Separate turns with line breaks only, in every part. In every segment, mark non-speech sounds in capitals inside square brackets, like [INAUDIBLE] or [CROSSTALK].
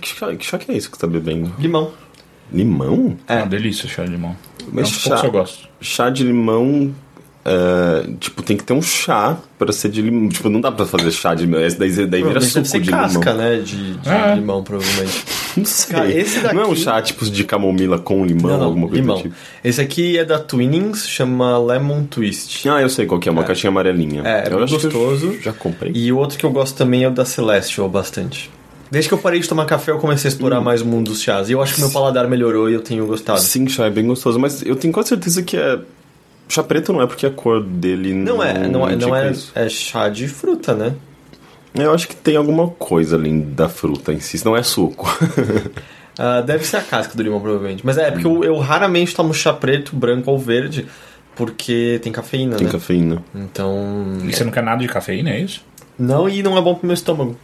Que chá, que chá que é isso que você tá bebendo?
Limão.
Limão?
É uma delícia chá de limão.
Mas
é um
chá-
eu gosto.
Chá de limão. é, tipo, tem que ter um chá pra ser de limão. Tipo, não dá pra fazer chá de limão. Esse daí, daí vira suco
deve ser
de
casca,
limão.
né? De, de
É.
limão, provavelmente.
Não sei.
Cara, esse daqui-
Não é um chá tipo de camomila com limão,
Não, não,
alguma coisa
limão.
do tipo?
Esse aqui é da Twinings, chama Lemon Twist.
Ah, eu sei qual que é, uma caixinha amarelinha.
É, é
eu
gostoso.
já comprei.
E o outro que eu gosto também é o da Celestial, bastante. Desde que eu parei de tomar café, eu comecei a
Hum.
explorar mais o mundo dos chás. E eu acho que meu paladar melhorou e eu tenho gostado.
Sim, chá é bem gostoso, mas eu tenho quase certeza que é. Chá preto não é porque a cor dele
Não é, não é, não é,
isso.
é chá de fruta, né?
Eu acho que tem alguma coisa além da fruta em si, não é suco. [LAUGHS]
Ah, deve ser a casca do limão, provavelmente. Mas é, porque eu, eu raramente tomo chá preto, branco ou verde, porque tem cafeína,
tem
né?
cafeína.
Então.
E você não quer nada de cafeína, é isso?
Não, e não é bom pro meu estômago.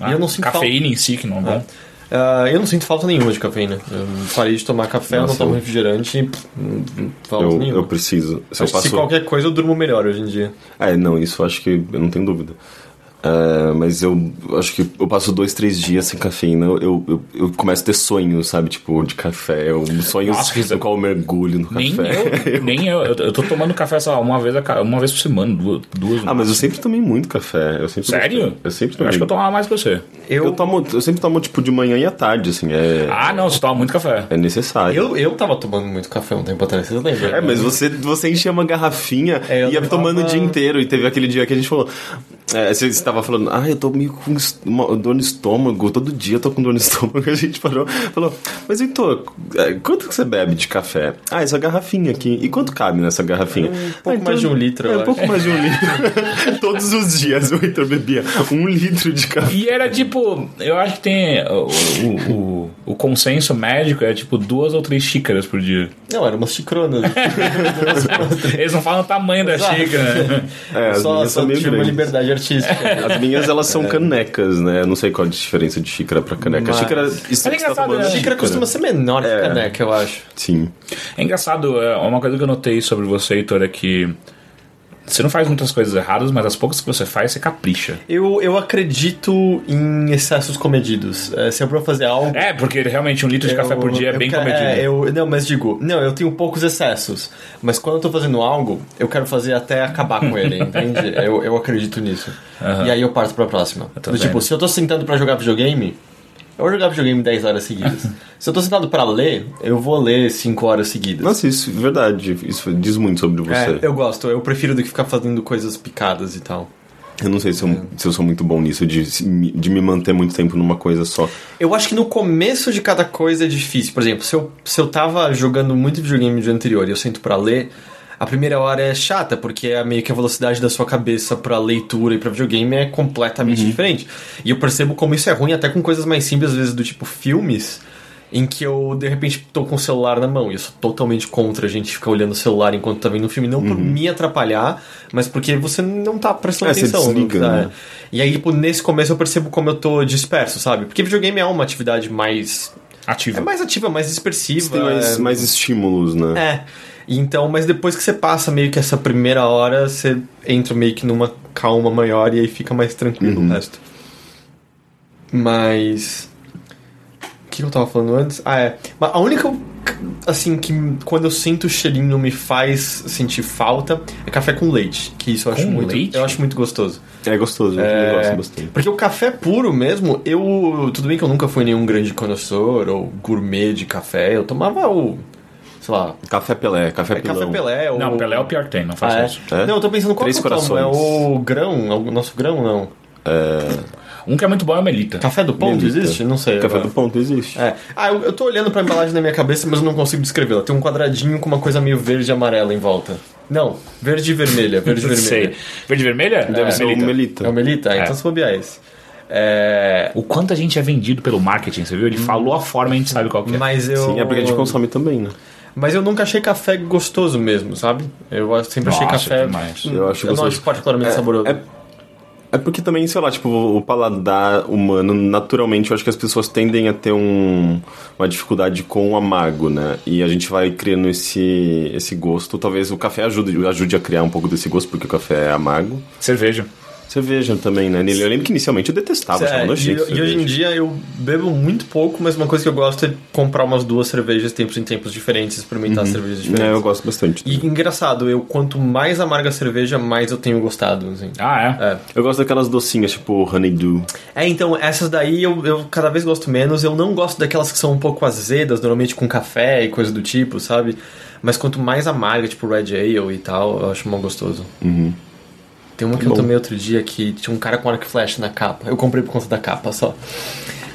Ah,
e eu não sinto
cafeína em si que não é bom.
falta. Ah, eu não sinto falta nenhuma de cafeína. Eu parei de tomar café, eu não
Nossa,
tomo
eu-
refrigerante e pff, não- falta
Eu,
nenhuma.
eu preciso. Se eu passo.
se qualquer coisa eu durmo melhor hoje em dia.
É, não, isso eu acho que eu não tenho dúvida. É, mas eu acho que eu passo dois, três dias sem cafeína, eu, eu, eu começo a ter sonhos, sabe? Tipo, de café. Eu, sonhos
Nossa, que-
no qual eu mergulho no
Nem
café.
eu, [LAUGHS] nem eu. Eu eu tô tomando café, sei lá, uma vez, a uma vez por semana, duas. duas
Ah, mas eu sempre tomei muito café. Eu sempre
Sério?
Eu sempre
Eu
tomei.
acho que eu tomava mais que você.
Eu, tomo, eu sempre tomo, tipo, de manhã e à tarde, assim. É,
Ah, não, você toma muito café.
é necessário.
Eu, eu tava tomando muito café um tempo atrás, vocês lembram?
É, mas você, você enchia uma garrafinha
É, eu
e ia tomando o dia inteiro. E teve aquele dia que a gente falou. É, você estava falando, ah, eu tô meio com uma dor no estômago, todo dia eu tô com dor no [LAUGHS] estômago. A gente parou, falou, mas Heitor, é, quanto que você bebe de café? Ah, essa garrafinha aqui. E quanto cabe nessa garrafinha? Um
pouco mais de um litro,
É,
eu
um pouco mais de um litro. [LAUGHS] Todos os dias o Heitor bebia um litro de café.
E era tipo, eu acho que tem o, o, o, o consenso médico é tipo duas ou três xícaras por dia.
Não, era umas xicronas. [LAUGHS]
Eles não falam o tamanho da
Exato.
xícara.
É, as
só só
meio
tive uma liberdade artística.
As minhas, elas são canecas, né? Eu não sei qual a diferença de xícara pra caneca.
Mas-
Xícara... Isso
é
tá
engraçado,
tomando
né?
é
xícara costuma ser menor que
É.
caneca, eu acho.
Sim.
É engraçado, é, uma coisa que eu notei sobre você, Heitor, é que você não faz muitas coisas erradas, mas as poucas que você faz, você capricha.
Eu, eu acredito em excessos comedidos. É, se eu for fazer algo.
É, porque realmente um litro de café
eu-
por dia é bem
quero-
comedido.
é, eu, não, mas digo, não, eu tenho poucos excessos. Mas quando eu tô fazendo algo, eu quero fazer até acabar com ele, [LAUGHS] entende? Eu, eu acredito nisso.
Aham.
E aí eu parto pra próxima. Do tipo, se eu tô sentando pra jogar videogame, eu vou jogar videogame 10 horas seguidas. [LAUGHS] se eu tô sentado pra ler, eu vou ler 5 horas seguidas.
Nossa, isso é verdade. Isso diz muito sobre você.
É, eu gosto, eu prefiro do que ficar fazendo coisas picadas e tal.
Eu não sei se eu, se eu sou muito bom nisso, de, de me manter muito tempo numa coisa só.
Eu acho que no começo de cada coisa é difícil. Por exemplo, se eu, se eu tava jogando muito videogame no dia anterior e eu sento pra ler, a primeira hora é chata, porque é meio que a velocidade da sua cabeça pra leitura e pra videogame é completamente diferente. E eu percebo como isso é ruim até com coisas mais simples, às vezes do tipo filmes, em que eu de repente tô com o celular na mão. E eu sou totalmente contra a gente ficar olhando o celular enquanto tá vendo um filme, não por me atrapalhar, mas porque você não tá prestando
É, você
atenção. que
desliga,
tá-
né?
E aí, tipo, nesse começo eu percebo como eu tô disperso, sabe? Porque videogame é uma atividade mais.
Ativo.
É mais ativa, mais dispersiva.
Você tem mais,
é...
mais estímulos, né?
É. Então, mas depois que você passa meio que essa primeira hora, você entra meio que numa calma maior e aí fica mais tranquilo
Uhum.
o resto. Mas. O que eu tava falando antes? Ah, é. Mas a única. Assim, que quando eu sinto o cheirinho me faz sentir falta é café com leite. Que isso eu acho
Com
muito.
leite?
Eu acho muito gostoso.
É gostoso, eu
É,
gosto bastante.
Porque o café puro mesmo, eu. Tudo bem que eu nunca fui nenhum grande conhecedor ou gourmet de café. Eu tomava o. Sei lá.
Café Pelé, café
É
pilão.
café Pelé ou.
Não, Pelé é o pior que tem, não faça
Ah, é?
isso.
É?
Não, eu tô pensando qual
Três
que eu tomo? É
corações.
o grão? É o nosso grão, não.
Um que é muito bom é o Melita.
Café do ponto
Melita.
existe? Não sei.
Café
agora.
do ponto existe.
É. Ah, eu, eu tô olhando pra embalagem na minha cabeça, mas eu não consigo descrevê-la. Tem um quadradinho com uma coisa meio verde e amarela em volta. Não, verde e vermelha. Verde e [LAUGHS]
Não
vermelha.
sei. Verde e vermelha?
Deve
É,
ser
Melita.
o Melita.
É o Melita? Ah,
É.
Então se bobear esse. É.
O quanto a gente é vendido pelo marketing, você viu? Ele falou a forma e a gente sabe qual que é.
Mas eu.
Sim, é porque a gente consome também, né?
Mas eu nunca achei café gostoso mesmo, sabe? Eu sempre achei
Nossa,
café.
demais.
Hum,
Eu acho
não
gostoso.
acho particularmente saboroso.
É, é porque também, sei lá, tipo, o paladar humano, naturalmente, eu acho que as pessoas tendem a ter um, uma dificuldade com o amargo, né? E a gente vai criando esse, esse gosto. Talvez o café ajude, ajude a criar um pouco desse gosto, porque o café é amargo.
Cerveja.
Cerveja também, né? Eu lembro que inicialmente eu detestava,
É,
nojento
e, e hoje em dia eu bebo muito pouco, mas uma coisa que eu gosto é comprar umas duas cervejas tempos em tempos diferentes, experimentar cervejas diferentes.
É, eu gosto bastante.
E engraçado, eu quanto mais amarga a cerveja, mais eu tenho gostado, assim.
Ah, é?
É.
Eu gosto daquelas docinhas, tipo Honeydew.
É, então, essas daí eu, eu cada vez gosto menos. Eu não gosto daquelas que são um pouco azedas, normalmente com café e coisa do tipo, sabe? Mas quanto mais amarga, tipo Red Ale e tal, eu acho mal gostoso. Tem uma que eu
Bom.
tomei outro dia que tinha um cara com arco e flecha na capa. Eu comprei por conta da capa só.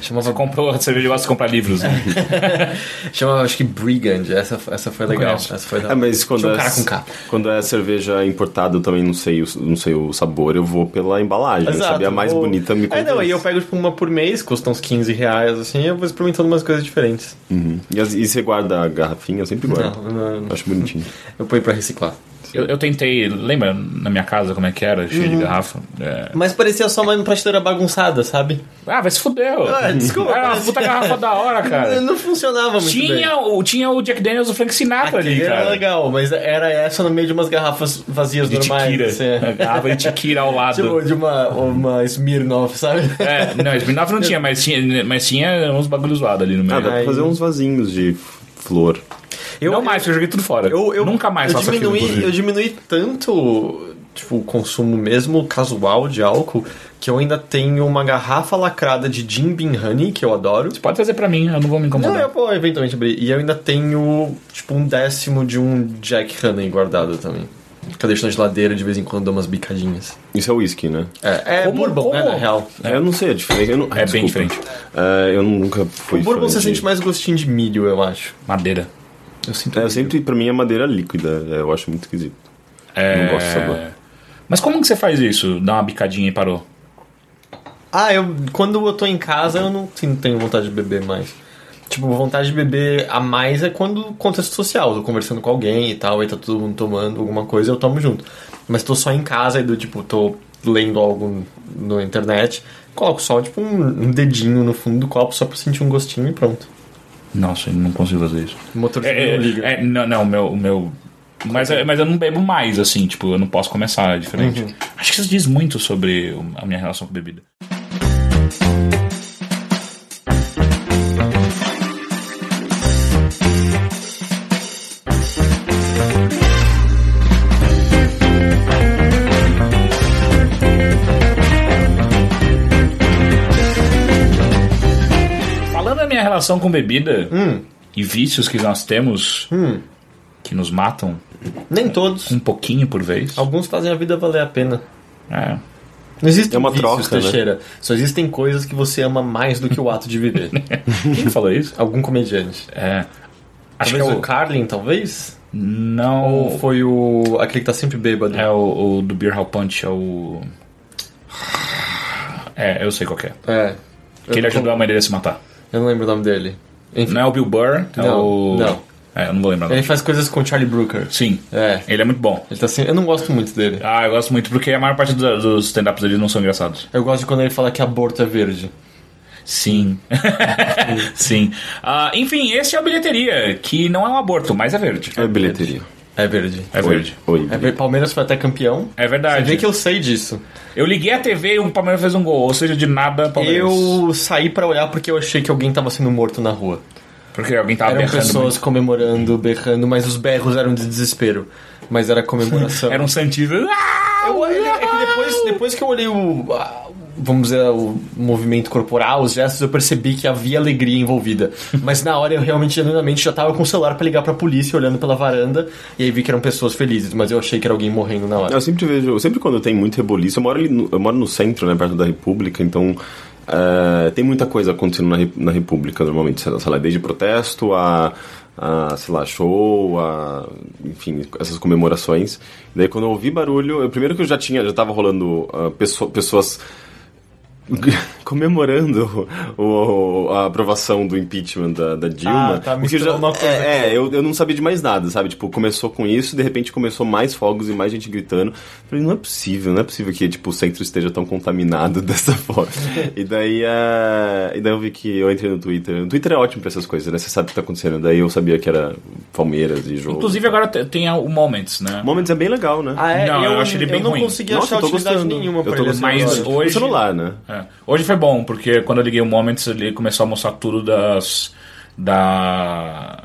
Chamava,
Você comprou a cerveja, gosta de comprar livros. Né? [LAUGHS]
chamava acho que Brigand. Essa, essa foi legal. Essa foi da
É, mas quando
um
é,
cara com capa.
quando é cerveja importada, eu também não sei, o, não sei o sabor, eu vou pela embalagem.
Exato,
sabe? A mais
vou-
bonita me
É, não, aí eu pego tipo uma por mês, custa uns 15 reais, assim, eu vou experimentando umas coisas diferentes.
Uhum. E, e você guarda a garrafinha? Eu sempre guardo.
Não, não, não.
Acho bonitinho.
Eu ponho pra reciclar.
Eu, eu tentei, lembra na minha casa como é que era, cheio
Uhum.
de garrafa? É.
Mas parecia só uma prateleira bagunçada, sabe?
Ah, vai se fudeu.
Ah, desculpa,
Era uma puta garrafa [LAUGHS] da hora, cara.
Não funcionava muito bem.
Tinha o, tinha o Jack Daniels do Frank Sinatra ali,
Aquele era
cara.
legal, mas era essa no meio de umas garrafas vazias
De
normais.
tequila.
assim, é.
Garrafa de tequila ao lado.
Tipo, de uma, uma Smirnoff, sabe?
É, não, Smirnoff não tinha, mas tinha, mas tinha uns bagulhos zoados ali no meio.
Ah, dá pra fazer uns vasinhos de flor.
Eu,
não mais, porque eu joguei tudo fora.
eu, eu,
Nunca mais
eu
faço
diminui. Eu diminui tanto tipo, o consumo mesmo casual de álcool que eu ainda tenho uma garrafa lacrada de Jim Beam Honey, que eu adoro.
Pode trazer pra mim, eu não vou me
Não,
incomodar.
eu vou eventualmente abrir. E eu ainda tenho, tipo, um décimo de um Jack Honey guardado também. Eu deixo na geladeira de vez em quando dou umas bicadinhas.
Isso é whisky, né?
É, é
Como-
bourbon, né,
como?
na real.
Eu não sei a diferença. eu não-
É bem
desculpa.
diferente.
É, eu nunca fui
O bourbon você
de-
sente mais gostinho de milho, eu acho.
Madeira.
Eu sinto
É, eu sempre, pra mim, é madeira líquida. é, Eu acho muito esquisito.
É...
Não gosto do sabor.
Mas como que você faz isso? Dá uma bicadinha e parou?
Ah, eu quando eu tô em casa eu não sim, tenho vontade de beber mais. Tipo, vontade de beber a mais é quando contexto social, tô conversando com alguém e tal, aí tá todo mundo tomando alguma coisa, eu tomo junto. Mas tô só em casa e do tipo, tô lendo algo na internet, coloco só tipo um, um dedinho no fundo do copo só pra sentir um gostinho e pronto.
Nossa, eu não consigo fazer isso.
O motor
É, é,
não liga.
é, não, não, o meu. o meu mas, é- mas eu não bebo mais, assim, tipo, eu não posso começar, é diferente.
Uhum.
Acho que isso diz muito sobre a minha relação com bebida. Relação com bebida
Hum.
e vícios que nós temos que nos matam
Nem todos.
um pouquinho por vez.
Alguns fazem a vida valer a pena.
É.
Não existem
É uma
vícios,
troca, né?
Teixeira. Só existem coisas que você ama mais do que o ato de viver. [LAUGHS]
Quem falou isso?
Algum comediante.
É. Acho
Talvez
que é
o
o.
Carlin, talvez?
Não.
Ou foi o. aquele que tá sempre bêbado?
É o, o do Beer Hall Punch, é o. É, eu sei qual que é.
É.
Que ele ajudou a mãe dele a se matar.
Eu não lembro o nome dele. Enfim,
Não é o Bill Burr, é
Não,
o.
não.
É, eu não vou lembrar. o
ele faz coisas com o Charlie Brooker.
Sim.
É.
Ele é muito bom.
Ele tá sempre... Eu não gosto muito dele.
Ah, eu gosto muito porque a maior parte do- dos stand-ups dele não são engraçados.
Eu gosto de quando ele fala que aborto é verde.
Sim. [LAUGHS] Sim. Ah, enfim, esse é a bilheteria, que não é um aborto, mas é verde.
É bilheteria.
É verde.
É verde.
Oi.
É verde. Palmeiras foi até campeão.
É
Você
verdade.
vê que eu sei disso.
Eu liguei a TV e o Palmeiras fez um gol, ou seja, de nada, Palmeiras.
Eu saí pra olhar porque eu achei que alguém tava sendo morto na rua.
Porque alguém tava
Eram
berrando
pessoas
muito.
comemorando, berrando, mas os berros eram de desespero. Mas era comemoração. [LAUGHS]
Era um. Ah!
Eu, é que depois, depois que eu olhei o. Vamos dizer, o movimento corporal, os gestos, eu percebi que havia alegria envolvida. [LAUGHS] Mas na hora eu realmente, genuinamente, já tava com o celular pra ligar pra polícia, olhando pela varanda, e aí vi que eram pessoas felizes, mas eu achei que era alguém morrendo na hora.
Eu sempre vejo, sempre quando tem muito reboliço, eu moro, ali no, eu moro no centro, né, perto da República, então é, tem muita coisa acontecendo na, na República normalmente, sei lá, desde protesto a, a, sei lá, show, a, enfim, essas comemorações. Daí quando eu ouvi barulho, eu, primeiro que eu já tinha, já tava rolando ah, pesso- pessoas [LAUGHS] comemorando o, a aprovação do impeachment da, da Dilma.
Ah, tá
o que já,
misturando uma coisa
é, é, eu, eu não sabia de mais nada, sabe? Tipo, começou com isso, de repente começou mais fogos e mais gente gritando. Falei, não é possível, não é possível que tipo, o centro esteja tão contaminado [LAUGHS] dessa forma. e daí, é, e daí eu vi que eu entrei no Twitter. O Twitter é ótimo pra essas coisas, né? Você sabe o que tá acontecendo. Daí eu sabia que era Palmeiras e jogo.
Inclusive agora te- tem o Moments, né?
Moments é bem legal, né?
Ah, é?
Não,
eu,
eu achei ele bem
não
ruim.
consegui
Nossa,
achar
eu
utilidade
gostando.
nenhuma
Eu
pra
tô
ele.
Mas hoje-
No celular, né?
É. Hoje foi bom, porque quando eu liguei o Moments, ele começou a mostrar tudo das. da.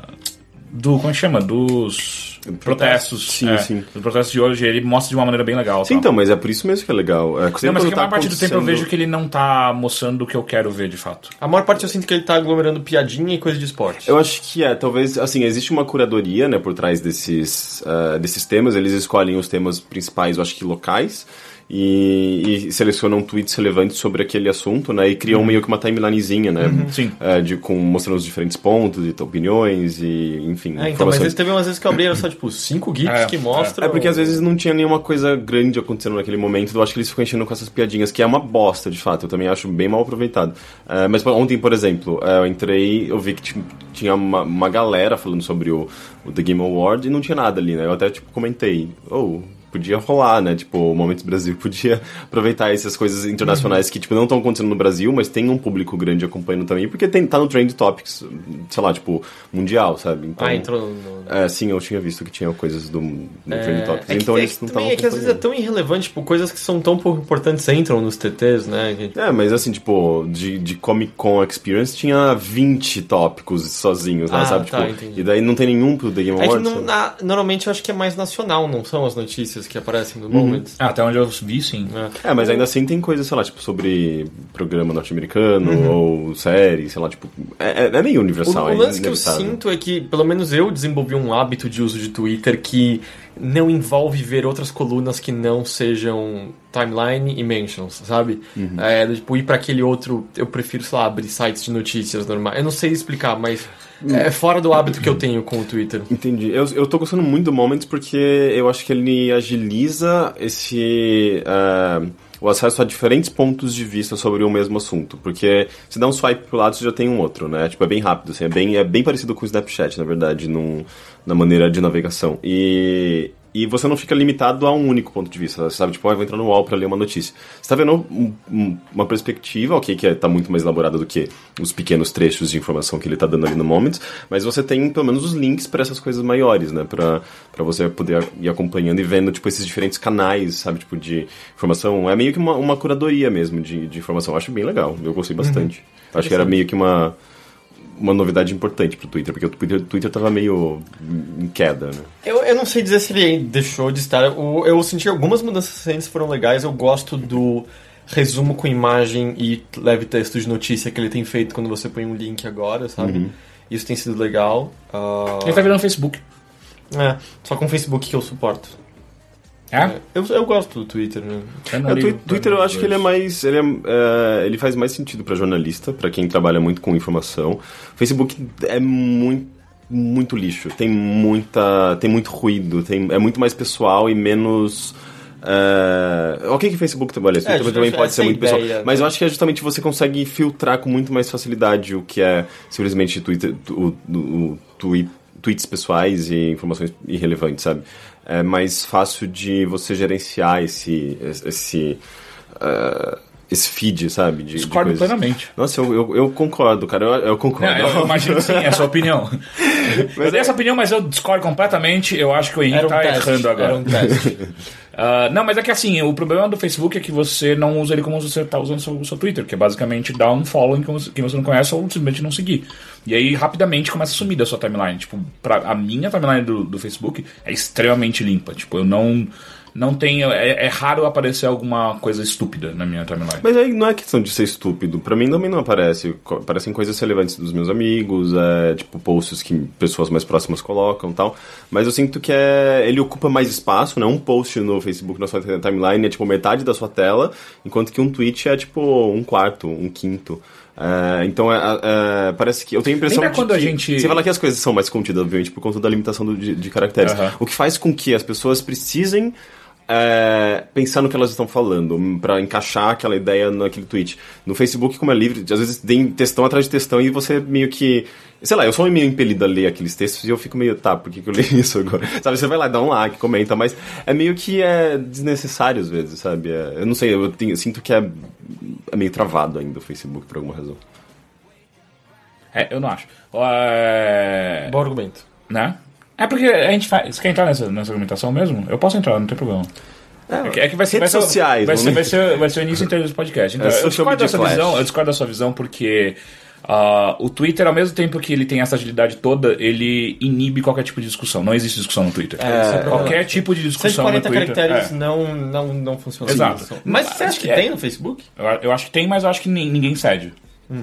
Do. Como é que chama? Dos protestos.
Sim,
é,
sim.
Dos protestos de hoje, ele mostra de uma maneira bem legal.
Sim,
tal.
então, mas é por isso mesmo que é legal. É,
Não, mas que a maior
tá
parte do tempo eu vejo que ele não tá mostrando o que eu quero ver de fato.
A maior parte eu sinto que ele tá aglomerando piadinha e coisa de esporte.
Eu acho que é, talvez, assim, existe uma curadoria, né, por trás desses, ah, desses temas, eles escolhem os temas principais, eu acho que locais, e, e selecionam tweets relevantes sobre aquele assunto, né, e criam meio que uma timelinezinha, né,
Sim.
eh, de, com, mostrando os diferentes pontos, e opiniões, e, enfim,
É, então, mas
informações.
teve umas vezes que eu abri, era só tipo cinco GIFs
É,
que mostram.
É porque às vezes não tinha nenhuma coisa grande acontecendo naquele momento, eu acho que eles ficam enchendo com essas piadinhas, que é uma bosta, de fato, eu também acho bem mal aproveitado. Eh, mas ontem, por exemplo, eh, eu entrei, eu vi que ti- tinha uma, uma galera falando sobre o, o The Game Award e não tinha nada ali, né? Eu até, tipo, comentei, oh, podia rolar, né? Tipo, o Momentos Brasil [LAUGHS] podia aproveitar essas coisas internacionais que, tipo, não estão acontecendo no Brasil, mas tem um público grande acompanhando também, porque tem, tá no Trend Topics, sei lá, tipo, mundial, sabe? Então,
Ah, entrou no.
é, sim, eu tinha visto que tinha coisas do, no Trend Topics.
É que,
então
é
eles não estavam
é que às vezes é tão irrelevante, tipo, coisas que são tão pouco importantes entram nos TTs, né? que-
É, mas assim, tipo, de, de Comic Con Experience tinha 20 tópicos sozinhos, né,
Ah,
sabe?
tá,
tipo,
entendi.
e daí não tem nenhum pro The Game
É que
Awards.
não-
sabe?
na- normalmente eu acho que é mais nacional, não são as notícias que aparecem
Uhum.
no Moments.
Ah, até onde eu vi, sim.
É.
É, mas ainda assim tem coisa, sei lá, tipo, sobre programa norte-americano
Uhum.
ou série, sei lá, tipo. É, é- é meio
O,
universal,
o
é
lance que eu sinto é que, pelo menos eu desenvolvi um hábito de uso de Twitter que não envolve ver outras colunas que não sejam timeline e mentions, sabe?
Uhum.
É, tipo, ir pra aquele outro, eu prefiro, sei lá, abrir sites de notícias normais. Eu não sei explicar, mas
Hum.
é fora do hábito que eu tenho com o Twitter.
Entendi. Eu, eu tô gostando muito do Moments porque eu acho que ele agiliza esse. ah, o acesso a diferentes pontos de vista sobre o mesmo assunto. Porque se dá um swipe pro lado, você já tem um outro, né? Tipo, é bem rápido, assim, é, bem, é bem parecido com o Snapchat, na verdade, num, na maneira de navegação. E. E você não fica limitado a um único ponto de vista, sabe? Tipo, ah, eu vou entrar no UOL pra ler uma notícia. Você tá vendo um- um- uma perspectiva, ok, que é, tá muito mais elaborada do que os pequenos trechos de informação que ele tá dando ali no Moments, mas você tem pelo menos os links para essas coisas maiores, né? Pra, pra você poder ir acompanhando e vendo, tipo, esses diferentes canais, sabe? Tipo, de informação. É meio que uma, uma curadoria mesmo de, de informação. Eu acho bem legal, eu gostei bastante. Eu acho que era meio que uma uma novidade importante pro Twitter, porque o Twitter, o Twitter tava meio em queda, né?
Eu, eu não sei dizer se ele deixou de estar. Eu, eu senti algumas mudanças recentes foram legais. Eu gosto do resumo com imagem e leve texto de notícia que ele tem feito quando você põe um link agora, sabe?
Uhum.
Isso tem sido legal. Ah,
Ele tá virando Facebook.
é, só com o Facebook que eu suporto.
É?
Eu, eu gosto do Twitter, né?
É, o Twitter eu acho que ele é mais. Ele, é, é, ele faz mais sentido pra jornalista, pra quem trabalha muito com informação. Facebook é muito muito lixo, tem muita tem muito ruído, tem, é muito mais pessoal e menos é, ok que Facebook trabalha, Twitter
justamente
também pode ser muito pessoal,
ideia,
mas
né?
eu acho que é justamente você consegue filtrar com muito mais facilidade o que é simplesmente Twitter, o, o, o tweet, tweets pessoais e informações irrelevantes, sabe? É mais fácil de você gerenciar esse esse ah, esse feed, sabe? De, de
Discordo
coisas.
plenamente.
Nossa, eu, eu, eu concordo, cara. Eu, eu concordo.
Não, eu imagino que sim, é a sua opinião. [LAUGHS] eu dei essa opinião, mas eu discordo completamente. Eu acho que o Henrique
um
tá
teste.
errando agora.
Era um teste.
Ah, não, mas é que assim, o problema do Facebook é que você não usa ele como você tá usando o seu, seu Twitter, que é basicamente dar um follow em quem você, quem você não conhece ou simplesmente não seguir. E aí rapidamente começa a sumir da sua timeline. Tipo, pra, a minha timeline do, do Facebook é extremamente limpa. Tipo, eu não. Não tenho. É, é raro aparecer alguma coisa estúpida na minha timeline.
Mas aí não é questão de ser estúpido. Pra mim também não aparece. Aparecem coisas relevantes dos meus amigos, é, tipo posts que pessoas mais próximas colocam e tal. Mas eu sinto que é, ele ocupa mais espaço, né? Um post no Facebook, na sua timeline, é tipo metade da sua tela, enquanto que um tweet é tipo um quarto, um quinto. É, então é, é, parece que. Eu tenho a impressão
Lembra
de
quando
que,
a gente-
Você fala que as coisas são mais contidas, obviamente, por conta da limitação do- de, de caracteres.
Aham.
O que faz com que as pessoas precisem é, pensar no que elas estão falando, hum, pra encaixar aquela ideia naquele tweet. No Facebook, como é livre, às vezes tem textão atrás de textão e você meio que. Sei lá, eu sou meio impelido a ler aqueles textos e eu fico meio, tá, por que, que eu li [LAUGHS] isso agora? Sabe, você vai lá, dá um like, comenta, mas é meio que é desnecessário às vezes, sabe? É- eu não sei, eu, tenho- eu sinto que é, é meio travado ainda o Facebook por alguma razão.
É, eu não acho. É,
Bom argumento.
né? É porque a gente faz. Você quer entrar nessa, nessa argumentação mesmo? Eu posso entrar, não tem problema. É, que, é que vai ser.
Redes
vai ser,
sociais,
vai, ser, vai, ser, vai ser o início inteiro desse podcast. Então,
É,
eu,
social
discordo dessa visão, eu discordo da sua visão porque. ah, o Twitter, ao mesmo tempo que ele tem essa agilidade toda, ele inibe qualquer tipo de discussão. Não existe discussão no Twitter.
É, é
qualquer
problemático.
tipo de discussão no
140
Twitter.
caracteres
é.
não, não, não funciona.
Exato.
Mas você acha que
É.
tem no Facebook?
Eu, eu acho que tem, mas eu acho que ni- ninguém cede.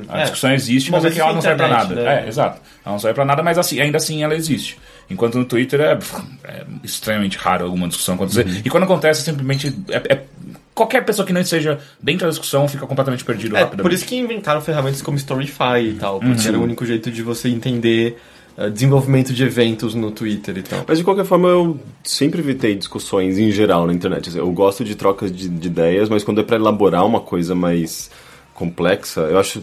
A
é.
discussão existe,
Bom,
mas
mas
é que ela não
é
serve pra
internet,
nada.
né?
É, exato. Ela não serve pra nada, mas assim, ainda assim ela existe. Enquanto no Twitter é, é extremamente raro alguma discussão acontecer.
Uhum.
E quando acontece, simplesmente. É, é- qualquer pessoa que não esteja dentro da discussão fica completamente perdido
É,
rapidamente.
por isso que inventaram ferramentas como Storyfy e tal, porque era o único jeito de você entender uh, desenvolvimento de eventos no Twitter e tal.
Mas de qualquer forma, eu sempre evitei discussões em geral na internet. Assim, Eu gosto de trocas de, de ideias, mas quando é pra elaborar uma coisa mais complexa, eu acho.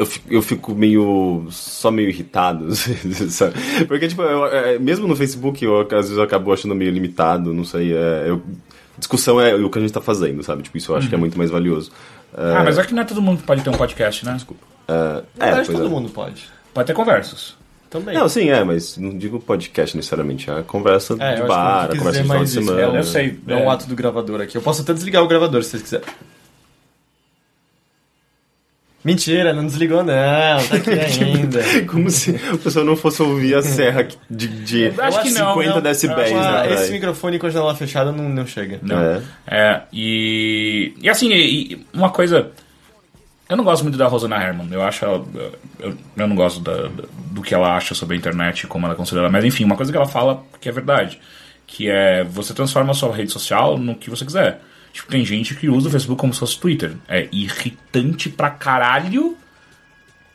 Eu fico, eu fico meio. só meio irritado, [LAUGHS] sabe? Porque, tipo, eu- é, mesmo no Facebook, eu, às vezes eu acabo achando meio limitado, não sei. é, eu- discussão é o que a gente tá fazendo, sabe? Tipo, isso eu acho que é muito mais valioso.
Ah, mas é que não é todo mundo que pode ter um podcast, né? Desculpa.
É,
Na
é,
verdade, todo
é.
mundo pode.
Pode ter conversas.
Também.
Não, sim, é, mas não digo podcast necessariamente, é a conversa
É, eu
de
acho
bar, a
eu
conversa de final de semana.
Eu sei.
É um ato do gravador aqui. Eu posso até desligar o gravador se vocês quiserem. Mentira, não desligou não, tá aqui [LAUGHS] ainda.
Como se a pessoa não fosse ouvir a serra de, de
acho que não,
50
não.
decibéis,
Ah,
né?
esse microfone com a janela fechada não, não chega.
Não.
É.
É, e. E assim, e- uma coisa. Eu não gosto muito da Rosana Herman. Eu acho ela. Eu, eu não gosto da- da- do que ela acha sobre a internet e como ela considera. Mas enfim, uma coisa que ela fala que é verdade. Que é você transforma a sua rede social no que você quiser. Tipo, tem gente que usa o Facebook como se fosse Twitter. É irritante pra caralho.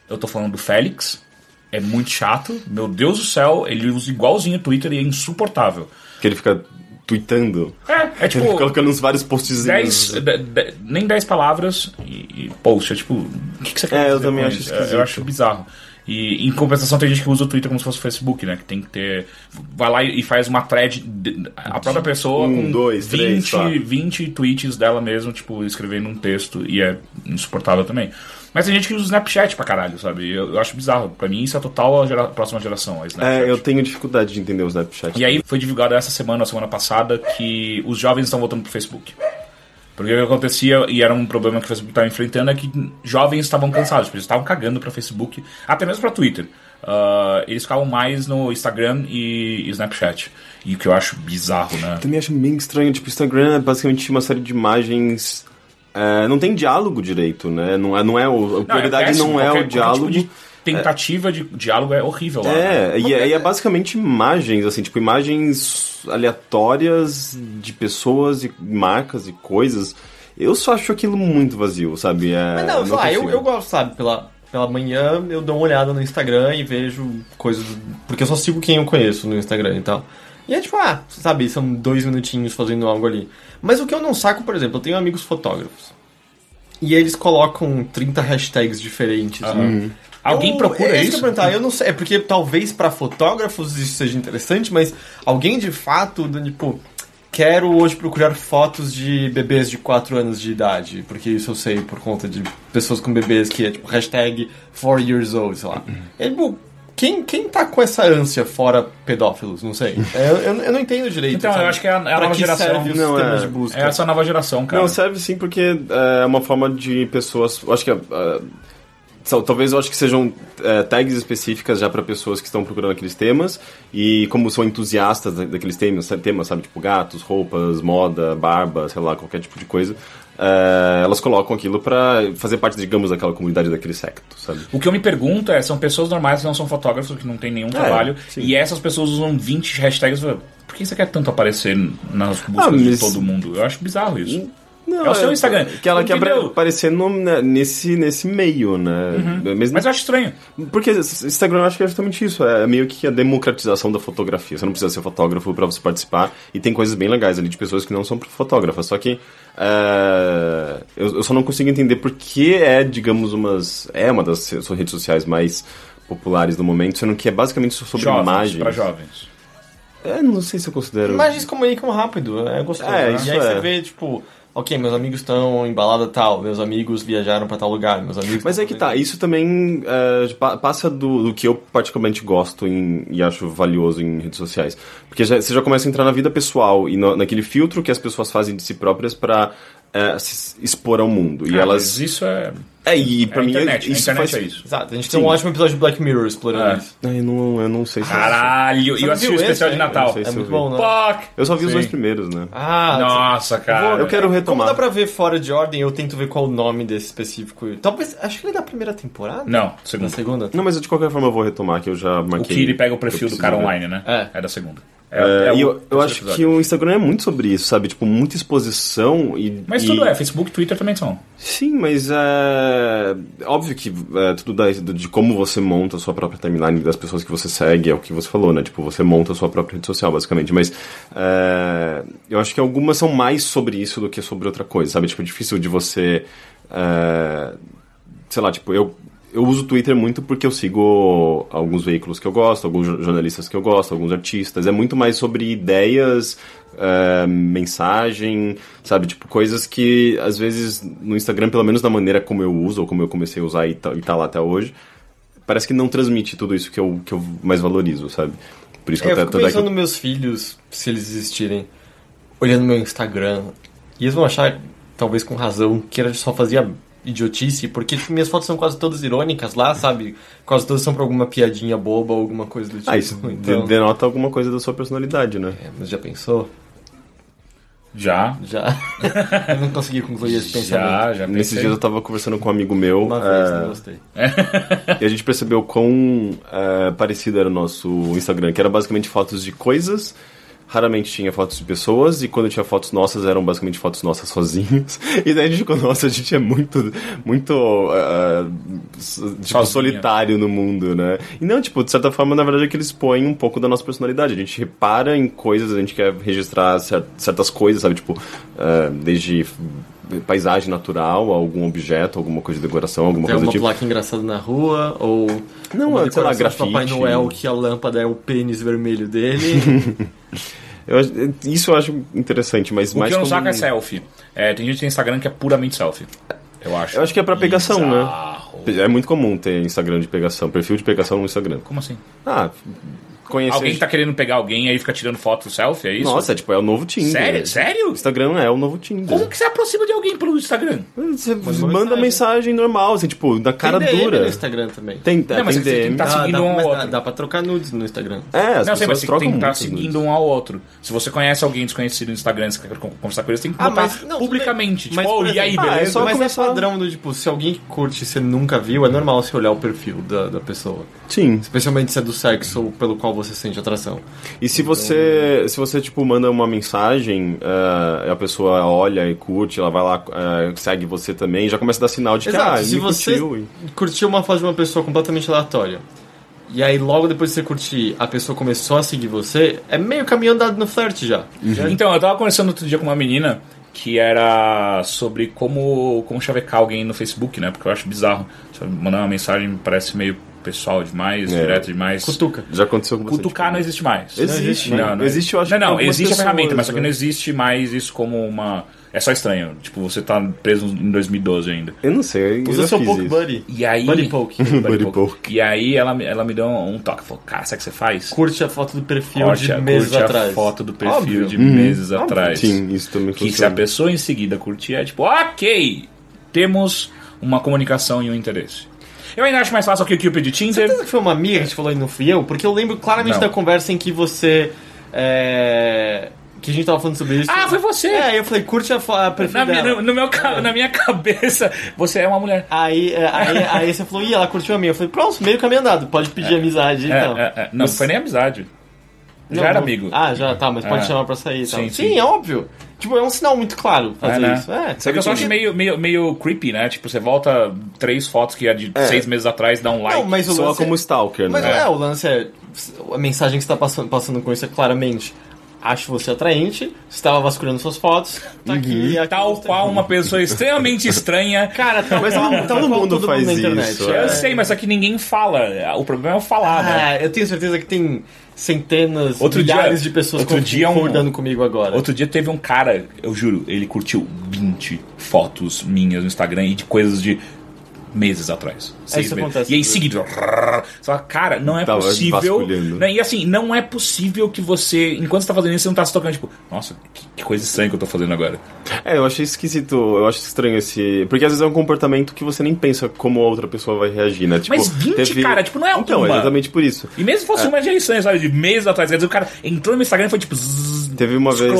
Eu tô falando do Félix. É muito chato. Meu Deus do céu, ele usa igualzinho o Twitter e é insuportável.
Que ele fica tweetando.
É, é
Ele
tipo.
fica colocando uns vários postzinhos.
Dez, de- de- nem 10 palavras e, e post. É tipo, o que, que você quer
É, eu também acho
isso?
esquisito.
Eu acho bizarro. E em compensação tem gente que usa o Twitter como se fosse o Facebook, né? Que tem que ter. Vai lá e faz uma thread. a própria pessoa
Um,
com
dois,
20,
três, tá.
20 tweets dela mesmo, tipo, escrevendo um texto e é insuportável também. Mas tem gente que usa o Snapchat pra caralho, sabe? Eu, eu acho bizarro. Pra mim, isso é total a gera- próxima geração.
É, eu tenho dificuldade de entender o Snapchat.
E aí foi divulgado essa semana, ou semana passada, que os jovens estão voltando pro Facebook. Porque o que acontecia, e era um problema que o Facebook estava enfrentando, é que jovens estavam cansados, eles estavam cagando para Facebook, até mesmo para Twitter. Ah, eles ficavam mais no Instagram e Snapchat. E o que eu acho bizarro, né?
também acho meio estranho. Tipo, o Instagram é basicamente uma série de imagens. é, não tem diálogo direito, né? Não é, não é o, a prioridade
péssimo,
não é
qualquer-
o diálogo.
qualquer tipo tentativa de diálogo é horrível lá.
É,
né?
e é, e é basicamente imagens, assim, tipo, imagens aleatórias de pessoas e marcas e coisas. Eu só acho aquilo muito vazio, sabe? É,
Mas não, sei lá, eu, eu gosto, sabe, pela, pela manhã eu dou uma olhada no Instagram e vejo coisas. Porque eu só sigo quem eu conheço no Instagram e tal. E é tipo, ah, sabe, são dois minutinhos fazendo algo ali. Mas o que eu não saco, por exemplo, eu tenho amigos fotógrafos. E eles colocam 30 hashtags diferentes. né?
Alguém
Eu-
procura
é
isso?
Que eu eu não sei, é porque talvez pra fotógrafos isso seja interessante, mas alguém de fato, tipo, quero hoje procurar fotos de bebês de 4 anos de idade, porque isso eu sei por conta de pessoas com bebês que é tipo hashtag 4 years old, sei lá. É, tipo, quem, quem tá com essa ânsia fora pedófilos? Não sei. [LAUGHS] É, eu, eu, eu não entendo direito.
Então, eu
sabe?
acho que é a- é a nova
que
geração.
serve
Não, é-
de busca.
É essa nova geração, cara.
Não, serve sim porque é uma forma de pessoas. Eu acho que. é, são- talvez eu acho que sejam é, tags específicas já para pessoas que estão procurando aqueles temas e como são entusiastas da- daqueles temas, temas, sabe, tipo gatos, roupas, moda, barba, sei lá, qualquer tipo de coisa, é, elas colocam aquilo para fazer parte, digamos, daquela comunidade daquele secto, sabe?
O que eu me pergunto é, são pessoas normais que não são fotógrafos, que não tem nenhum trabalho,
sim.
e essas pessoas usam 20 hashtags. Por que você quer tanto aparecer nas buscas
Ah,
de
mas-
todo mundo? Eu acho bizarro isso.
Não,
É o seu Instagram.
Que ela quer aparecer no, né, nesse, nesse meio, né? Mas,
Mas eu acho estranho.
Porque Instagram eu acho que é justamente isso, é meio que a democratização da fotografia. Você não precisa ser fotógrafo para você participar e tem coisas bem legais ali de pessoas que não são fotógrafas. Só que é, eu, eu só não consigo entender por que é, digamos, umas é uma das redes sociais mais populares do momento, sendo que é basicamente sobre
jovens,
imagens.
pra jovens.
É, não sei se eu considero.
Imagens comunicam rápido, é gostoso.
É,
né?
isso
e aí
é.
você vê, tipo, ok, meus amigos estão em balada tal, meus amigos viajaram pra tal lugar, meus amigos.
Mas é que tá, isso também pa- passa do, do que eu particularmente gosto em- e acho valioso em redes sociais. Porque já- você já começa a entrar na vida pessoal e no- naquele filtro que as pessoas fazem de si próprias pra é, se expor ao mundo. E
Ah,
elas.
mas isso é.
É, e pra
a
mim
internet,
isso
a internet
faz.
é isso.
Exato, a gente tem
Sim.
um ótimo episódio de Black Mirror explorando
É.
isso.
Ai, eu não, eu não sei se.
Caralho, e eu
não
assisti o especial
esse,
de
né?
Natal.
Eu
É muito bom, né?
Fuck!
Eu só vi os
Sim.
dois primeiros, né?
Ah,
Nossa, cara.
Eu quero
Como
retomar.
dá pra ver fora de ordem, eu tento ver qual o nome desse específico. Talvez, acho que ele é da primeira temporada?
Não,
Da
segundo.
segunda?
Não, mas de qualquer forma eu vou retomar, que eu já
O
marquei.
que ele pega o perfil
eu
do cara
ver.
online, né?
É.
da segunda.
É,
o
e eu, eu acho
episódio.
que o Instagram é muito sobre isso, sabe? Tipo, muita exposição e.
Mas
e-
tudo é, Facebook Twitter também são.
Sim, mas é. Óbvio que é, tudo da, de como você monta a sua própria timeline das pessoas que você segue, é o que você falou, né? Tipo, você monta a sua própria rede social, basicamente. Mas é, eu acho que algumas são mais sobre isso do que sobre outra coisa, sabe? Tipo, é difícil de você. é, sei lá, tipo, eu. Eu uso o Twitter muito porque eu sigo alguns veículos que eu gosto, alguns jo- jornalistas que eu gosto, alguns artistas. É muito mais sobre ideias, é, mensagem, sabe? Tipo, coisas que às vezes no Instagram, pelo menos da maneira como eu uso, ou como eu comecei a usar e tá, e tá lá até hoje, parece que não transmite tudo isso que eu, que eu mais valorizo, sabe? Por isso que
É,
eu
eu fico
tô
pensando nos meus filhos, se eles existirem, olhando meu Instagram, e eles vão achar, talvez com razão, que era só fazia idiotice, porque tipo, minhas fotos são quase todas irônicas lá, sabe? Quase todas são pra alguma piadinha boba ou alguma coisa do tipo.
Ah, isso de-
então,
denota alguma coisa da sua personalidade, né?
é, mas já pensou?
Já.
Já. [LAUGHS] eu não consegui concluir esse pensamento.
Já, já
Nesses
pensei.
dias eu tava conversando com um amigo meu.
Uma vez,
é,
não gostei. [LAUGHS]
E a gente percebeu quão é, parecido era o nosso Instagram, que era basicamente fotos de coisas, raramente tinha fotos de pessoas, e quando tinha fotos nossas, eram basicamente fotos nossas sozinhos. [LAUGHS] E daí a gente ficou, nossa, a gente é muito, muito, s- tipo, solitário no mundo, né? E não, tipo, de certa forma, na verdade, é que eles põem um pouco da nossa personalidade. A gente repara em coisas, a gente quer registrar cer- certas coisas, sabe? Tipo, é, desde paisagem natural, algum objeto, alguma coisa de decoração, alguma
Tem
coisa
uma
do tipo.
placa engraçada na rua, ou
Não,
uma
é, sei lá,
decoração de Papai
grafite.
Noel que a lâmpada é o pênis vermelho dele. [LAUGHS]
Eu isso eu acho interessante, mas
O
mais
que eu não
como
saco é
um-
selfie. É, tem gente que tem Instagram que é puramente selfie. Eu acho.
Eu acho que é pra pegação,
Bizarro.
né? É muito comum ter Instagram de pegação, perfil de pegação no Instagram.
Como assim?
Ah, conhecer...
Alguém tá querendo pegar alguém aí fica tirando foto selfie, é isso?
Nossa, é, tipo, é o novo Tinder.
Sério? Sério?
Instagram é o novo Tinder.
Como que você aproxima de alguém pelo Instagram?
Você manda
mensagem.
mensagem normal, assim, tipo, da cara
tem DM
dura.
no Instagram também.
Tem,
Não,
é,
mas
tem
você tem que
DM.
tá seguindo
dá,
um ao
mas
outro.
Dá, dá pra trocar nudes no Instagram.
É, as
não, sei,
pessoas
mas você
trocam
tem que estar seguindo
nudes.
um ao outro. Se você conhece alguém desconhecido no Instagram você quer con- conversar com eles, tem que
Ah,
botar
mas- não,
publicamente. Tipo,
Mas,
oh,
por
e aí,
exemplo,
ah, é
beleza?
só
Mas
começar-
é padrão do tipo, se alguém curte e você nunca viu, é normal você olhar o perfil da, da pessoa.
Sim.
Especialmente se é do sexo pelo qual você sente atração.
E se você, se você tipo, manda uma mensagem, eh, a pessoa olha e curte, ela vai lá, eh, segue você também, já começa a dar sinal de que, ah,
se você
curtiu.
curtiu uma foto de uma pessoa completamente aleatória, e aí logo depois de você curtir, a pessoa começou a seguir você, é meio caminho andado no flerte já.
Então, eu tava conversando outro dia com uma menina que era sobre como, como chavecar alguém no Facebook, né? Porque eu acho bizarro. Você mandar uma mensagem me parece meio pessoal demais,
É.
direto demais.
Cutuca.
Já aconteceu com você.
Cutucar não existe mais.
Existe,
Não,
né?
não,
Existe, eu acho
Não,
que
não, existe a ferramenta,
pessoas,
mas só que
né?
não existe mais isso como uma. É só estranho. Tipo, você tá preso em 2012 ainda.
Eu não sei, eu
Usa seu Poke
isso.
Buddy.
E aí.
Buddy Poke. [LAUGHS]
Buddy Poke.
E aí ela, me- ela me deu um toque. Falou, cara, sabe o que você faz?
Curte a foto do perfil
Curte,
de meses
curte
atrás.
a foto do perfil
Óbvio.
de meses atrás.
Sim, isso também
Que se a pessoa em seguida curtir, é tipo, ok, temos uma comunicação e um interesse. Eu ainda acho mais fácil que o Cupid de Tinder.
Certeza que foi uma amiga que te falou e não fui eu? Porque eu lembro claramente
Não.
da conversa em que você. é, Que a gente tava falando sobre isso.
Ah, foi você!
É, eu falei, curte a, fo- a perfil
Na minha,
dela.
no, no meu, ca- na minha cabeça, você é uma mulher.
Aí, é, aí, aí você falou, ih, ela curtiu a minha. Eu falei, pronto, meio caminho andado, pode pedir amizade
É,
então.
é, é. Não, não foi nem amizade. Já era amigo.
Ah, já, tá, mas pode
É.
chamar pra sair e tal.
Sim,
Sim,
sim.
é óbvio. Tipo, é um sinal muito claro fazer
É, né?
isso. É,
Só que eu só acho meio, meio, meio creepy, né? Tipo, você volta três fotos que é de seis meses atrás, dá um like.
Não, mas o
Soa
lance
como
é...
stalker,
Mas
né?
é, o lance é. A mensagem que você tá passando, passando com isso é claramente. acho você atraente, estava vasculhando suas fotos, tá aqui, aqui
Tal qual uma pessoa extremamente estranha. [LAUGHS]
Cara, tal
Mas
qual-
todo
qual
mundo
todo
faz
na internet.
isso,
Eu
é.
sei, mas só que ninguém fala. O problema é o falar, né?
Ah, eu tenho certeza que tem centenas,
Outro
milhares
dia-
de pessoas
outro dia um-
concordando comigo agora.
Outro dia teve um cara, eu juro, ele curtiu 20 fotos minhas no Instagram e de coisas de meses atrás. Seis
isso
meses.
acontece
E aí,
tudo.
seguido, só cara, não é
Tava
possível. Né? E assim, não é possível que você, enquanto você tá fazendo isso, você não tá se tocando, tipo, nossa, que, que coisa estranha que eu tô fazendo agora.
É, eu achei esquisito, eu acho estranho esse. Porque às vezes é um comportamento que você nem pensa como a outra pessoa vai reagir, né? Tipo,
Mas 20, cara, tipo, não é
Então,
uma.
exatamente por isso.
E mesmo se fosse uma já é estranha, sabe, de meses atrás, às vezes o cara entrou no meu Instagram e foi tipo, zzz,
Teve uma vez.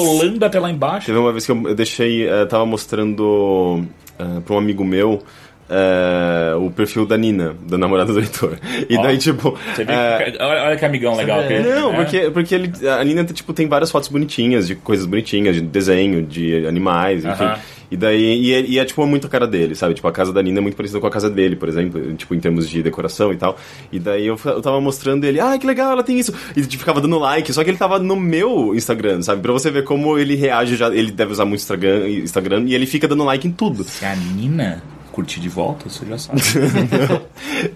até lá embaixo.
Teve uma vez que eu deixei, eh, tava mostrando uh, pra um amigo meu eh, o perfil da Nina, da namorada do Heitor. E
Ó,
daí, tipo.
Você vê que, olha, olha que amigão legal. que ele-
Não,
é.
porque, porque ele, a Nina tipo, tem várias fotos bonitinhas, de coisas bonitinhas, de desenho, de animais, enfim.
Aham.
E daí, e é, e é, tipo muito a cara dele, sabe? Tipo, a casa da Nina é muito parecida com a casa dele, por exemplo, tipo, em termos de decoração e tal. E daí eu, eu tava mostrando ele, ah, que legal, ela tem isso. E tipo, ficava dando like, só que ele tava no meu Instagram, sabe? Pra você ver como ele reage já, ele deve usar muito Instagram, Instagram e ele fica dando like em tudo.
Se a Nina curtir de volta, você já sabe. [LAUGHS]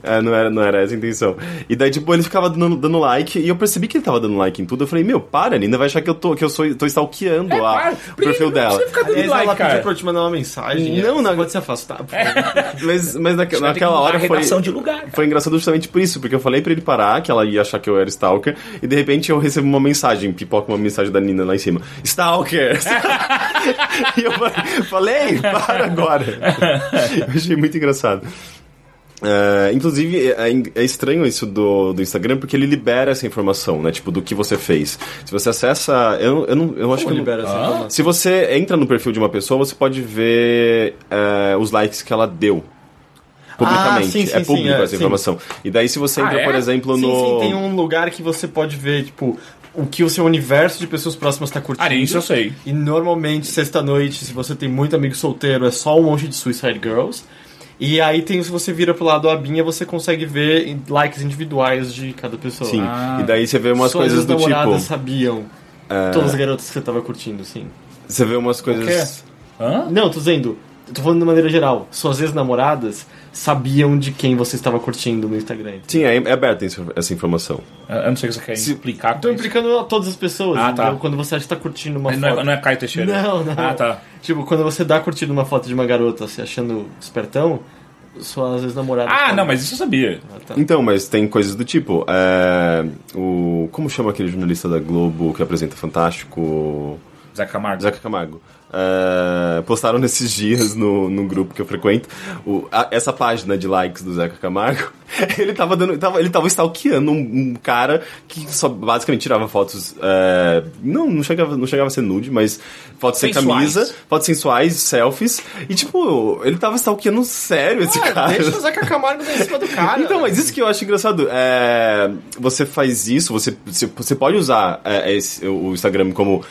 É, não, era, não era essa a intenção. E daí, tipo, ele ficava dando, dando like, e eu percebi que ele tava dando like em tudo. Eu falei, meu, para, a Nina vai achar que eu tô, que eu sou, tô stalkeando
É,
a, o perfil
Não
dela.
precisa ficar dando
Aliás,
like,
ela
cara.
pediu pra eu te mandar uma mensagem.
Não,
é,
não.
Pode se afastar.
É. [LAUGHS]
Mas, mas naque- naquela hora foi.
de lugar. cara.
Foi engraçado justamente por isso, porque eu falei pra ele parar, que ela ia achar que eu era stalker, e de repente eu recebo uma mensagem, pipoca uma mensagem da Nina lá em cima: Stalker! [LAUGHS] e eu falei, falei, para agora! Eu achei muito engraçado. É, inclusive, é, é estranho isso do, do Instagram porque ele libera essa informação, né? Tipo, do que você fez. Se você acessa. Eu, eu, não, eu acho
Como
que. eu não-
libera essa informação?
Se você entra no perfil de uma pessoa, você pode ver é, os likes que ela deu. Publicamente.
Ah, sim, sim,
é público
sim, é,
essa
sim.
informação. E daí, se você
Ah,
entra,
é?
por exemplo,
Sim,
no.
sim, tem um lugar que você pode ver, tipo, o que o seu universo de pessoas próximas tá curtindo.
Ah, isso eu sei.
E normalmente, sexta-noite, se você tem muito amigo solteiro, é só um monte de Suicide Girls. E aí tem, se você vira pro lado da abinha, você consegue ver likes individuais de cada pessoa.
Sim.
Ah.
E daí você vê umas coisas do tipo.
sabiam. Todas as garotas que você tava curtindo, sim.
Você vê umas coisas.
Hã?
Não, tô dizendo, eu tô falando de maneira geral. Suas ex-namoradas sabiam de quem você estava curtindo no Instagram.
Sim, é, é aberta essa- informação.
Eu não sei o que você quer
Se-
explicar. com
Tô
isso.
implicando a todas as pessoas.
Ah, tá.
Quando você acha que tá curtindo uma
Não
foto.
é, não é Caio Teixeira?
Não, não.
Ah, tá.
Tipo, quando você dá curtindo uma foto de uma garota se achando espertão, suas ex-namoradas.
Ah,
falam,
não, mas isso eu sabia.
"Ah, tá."
Então, mas tem coisas do tipo. é, o Como chama aquele jornalista da Globo que apresenta Fantástico?
Zé Camargo.
Zeca Camargo. É, postaram nesses dias no, no grupo que eu frequento o- a- essa página de likes do Zeca Camargo. [LAUGHS] Ele tava dando. Tava, ele tava stalkeando um, um cara que só basicamente tirava fotos. é, não, não chegava, não chegava a ser nude, mas fotos sem
Sensuais.
camisa, fotos sensuais, selfies. E tipo, ele tava stalkeando sério esse
Ah,
cara.
deixa o [LAUGHS] Zeca Camargo em cima do cara.
Então, mas isso que eu acho engraçado. É, você faz isso, você, você- você pode usar é, esse- o Instagram como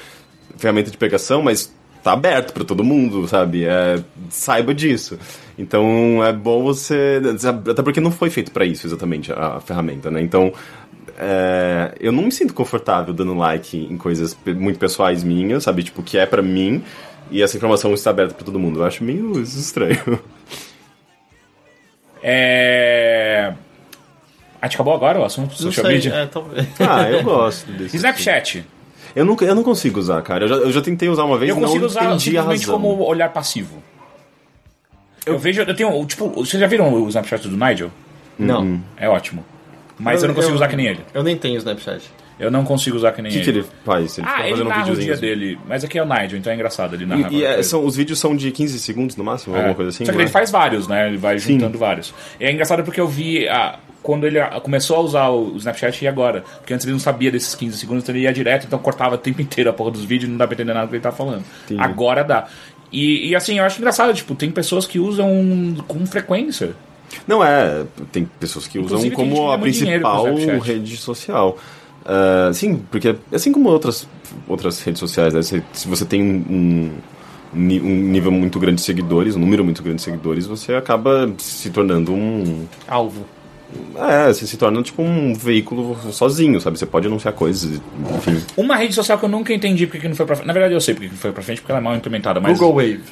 ferramenta de pegação, mas tá aberto pra todo mundo, sabe? É, saiba disso. Então é bom você. Até porque não foi feito pra isso exatamente a, a ferramenta, né? Então. é, eu não me sinto confortável dando like em coisas muito pessoais minhas, sabe? Tipo, que é pra mim e essa informação está aberta pra todo mundo. Eu acho meio estranho.
É... A gente acabou agora o assunto do social
sei,
media?
é, talvez.
Ah, eu gosto desse. [LAUGHS]
Snapchat.
Eu, nunca, eu não consigo usar, cara. Eu já, eu já tentei usar uma vez
Eu
e não
consigo usar
entendi a
simplesmente
razão.
como olhar passivo. Eu, vejo, eu tenho, tipo, vocês já viram o Snapchat do Nigel?
Não.
É ótimo. Mas eu, não consigo usar que nem ele.
Eu nem tenho Snapchat.
Eu não consigo usar que nem
O que,
ele.
que ele faz? Ele
Ah,
fica
ele
fazendo um
narra o dia
videozinho.
dele. Mas aqui é o Nigel, então é engraçado. Ele narra
E, e é, são, os vídeos são de 15 segundos no máximo?
É.
Alguma coisa assim?
Só que ele
é?
faz vários, né? Ele vai juntando vários. E é engraçado porque eu vi ah, quando ele ah, começou a usar o Snapchat e agora. Porque antes ele não sabia desses 15 segundos, então ele ia direto, então cortava o tempo inteiro a porra dos vídeos e não dá pra entender nada do que ele tá falando.
Entendi.
Agora dá. E, e assim, eu acho engraçado, tipo, tem pessoas que usam com frequência.
Não é. Tem pessoas que usam
Inclusive, gente
como a principal rede social. Ah, sim, porque assim como outras, outras redes sociais, né? Se, se você tem um, um nível muito grande de seguidores, um número muito grande de seguidores, você acaba se tornando um.
Alvo.
É, você se torna tipo um veículo sozinho, sabe? Você pode anunciar coisas, enfim.
Uma rede social que eu nunca entendi porque que não foi pra frente. Na verdade, eu sei porque que não foi pra frente, porque ela é mal implementada, mas.
Google Wave.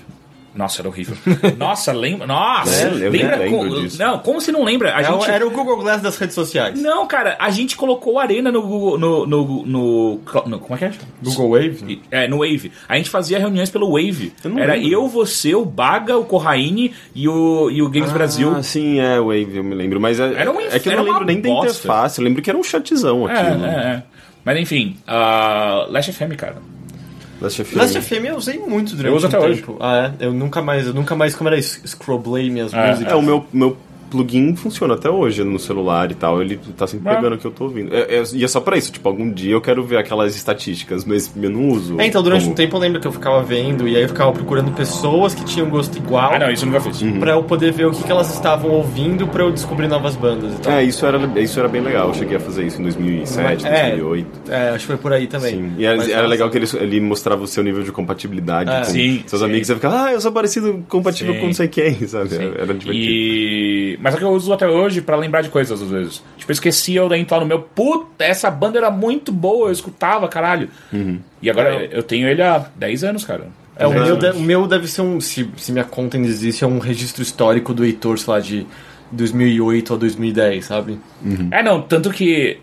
Nossa, era horrível. [LAUGHS] Nossa, lembra. Nossa,
É, eu
lembra.
lembro
co-
disso.
Não, como você não lembra? A
É o-
gente.
Era o Google Glass das redes sociais.
Não, cara, a gente colocou arena no Google. No, no, no, no- Como é que é?
Google Wave?
É, no Wave. A gente fazia reuniões pelo Wave.
Eu não
Era
lembro.
eu, você, o Baga, o Corraine e o, e o Games Brasil.
Ah, sim, é, Wave, eu me lembro. Mas é,
Era um
é que eu
era
não
uma
lembro nem da
bosta.
interface. Eu lembro que era um chatzão
É,
aquilo.
é, é. Mas enfim, uh, Last FM, cara.
Last FM.
Last FM eu usei muito durante
Eu uso
um
até hoje.
tempo. Ah, é? Eu nunca mais, eu nunca mais, como era isso, scrollei minhas
É.
músicas.
É, o meu, meu plugin funciona até hoje no celular e tal. Ele tá sempre pegando o que eu tô ouvindo. É, é- e é só pra isso. Tipo, algum dia eu quero ver aquelas estatísticas, mas eu não uso.
É, então durante
como-
um tempo eu lembro que eu ficava vendo e aí eu ficava procurando pessoas que tinham gosto igual
Ah, não, isso eu nunca fiz.
Uhum.
pra eu poder ver o que, que elas estavam ouvindo pra eu descobrir novas bandas e tal.
É, isso era, isso era bem legal. Eu cheguei a fazer isso em 2007,
É.
2008.
É, acho que foi por aí também.
Sim. E era,
Mas,
era
nossa,
legal que ele, ele mostrava o seu nível de compatibilidade
É.
com
Sim,
seus
sim.
amigos. Você ficava, ah, eu sou parecido, compatível
Sim.
com não sei quem, sabe?
Sim.
Era divertido.
E... Mas é que eu uso até hoje pra lembrar de coisas às vezes. Tipo, eu esqueci eu de entrar no meu. Puta, essa banda era muito boa, eu escutava, caralho. E agora eu tenho ele há 10 anos, cara.
É, o,
É.
meu, de- o meu deve ser um. Se, se minha conta ainda existe, é um registro histórico do Heitor, sei lá, de 2008 a 2010, sabe?
É, não, tanto que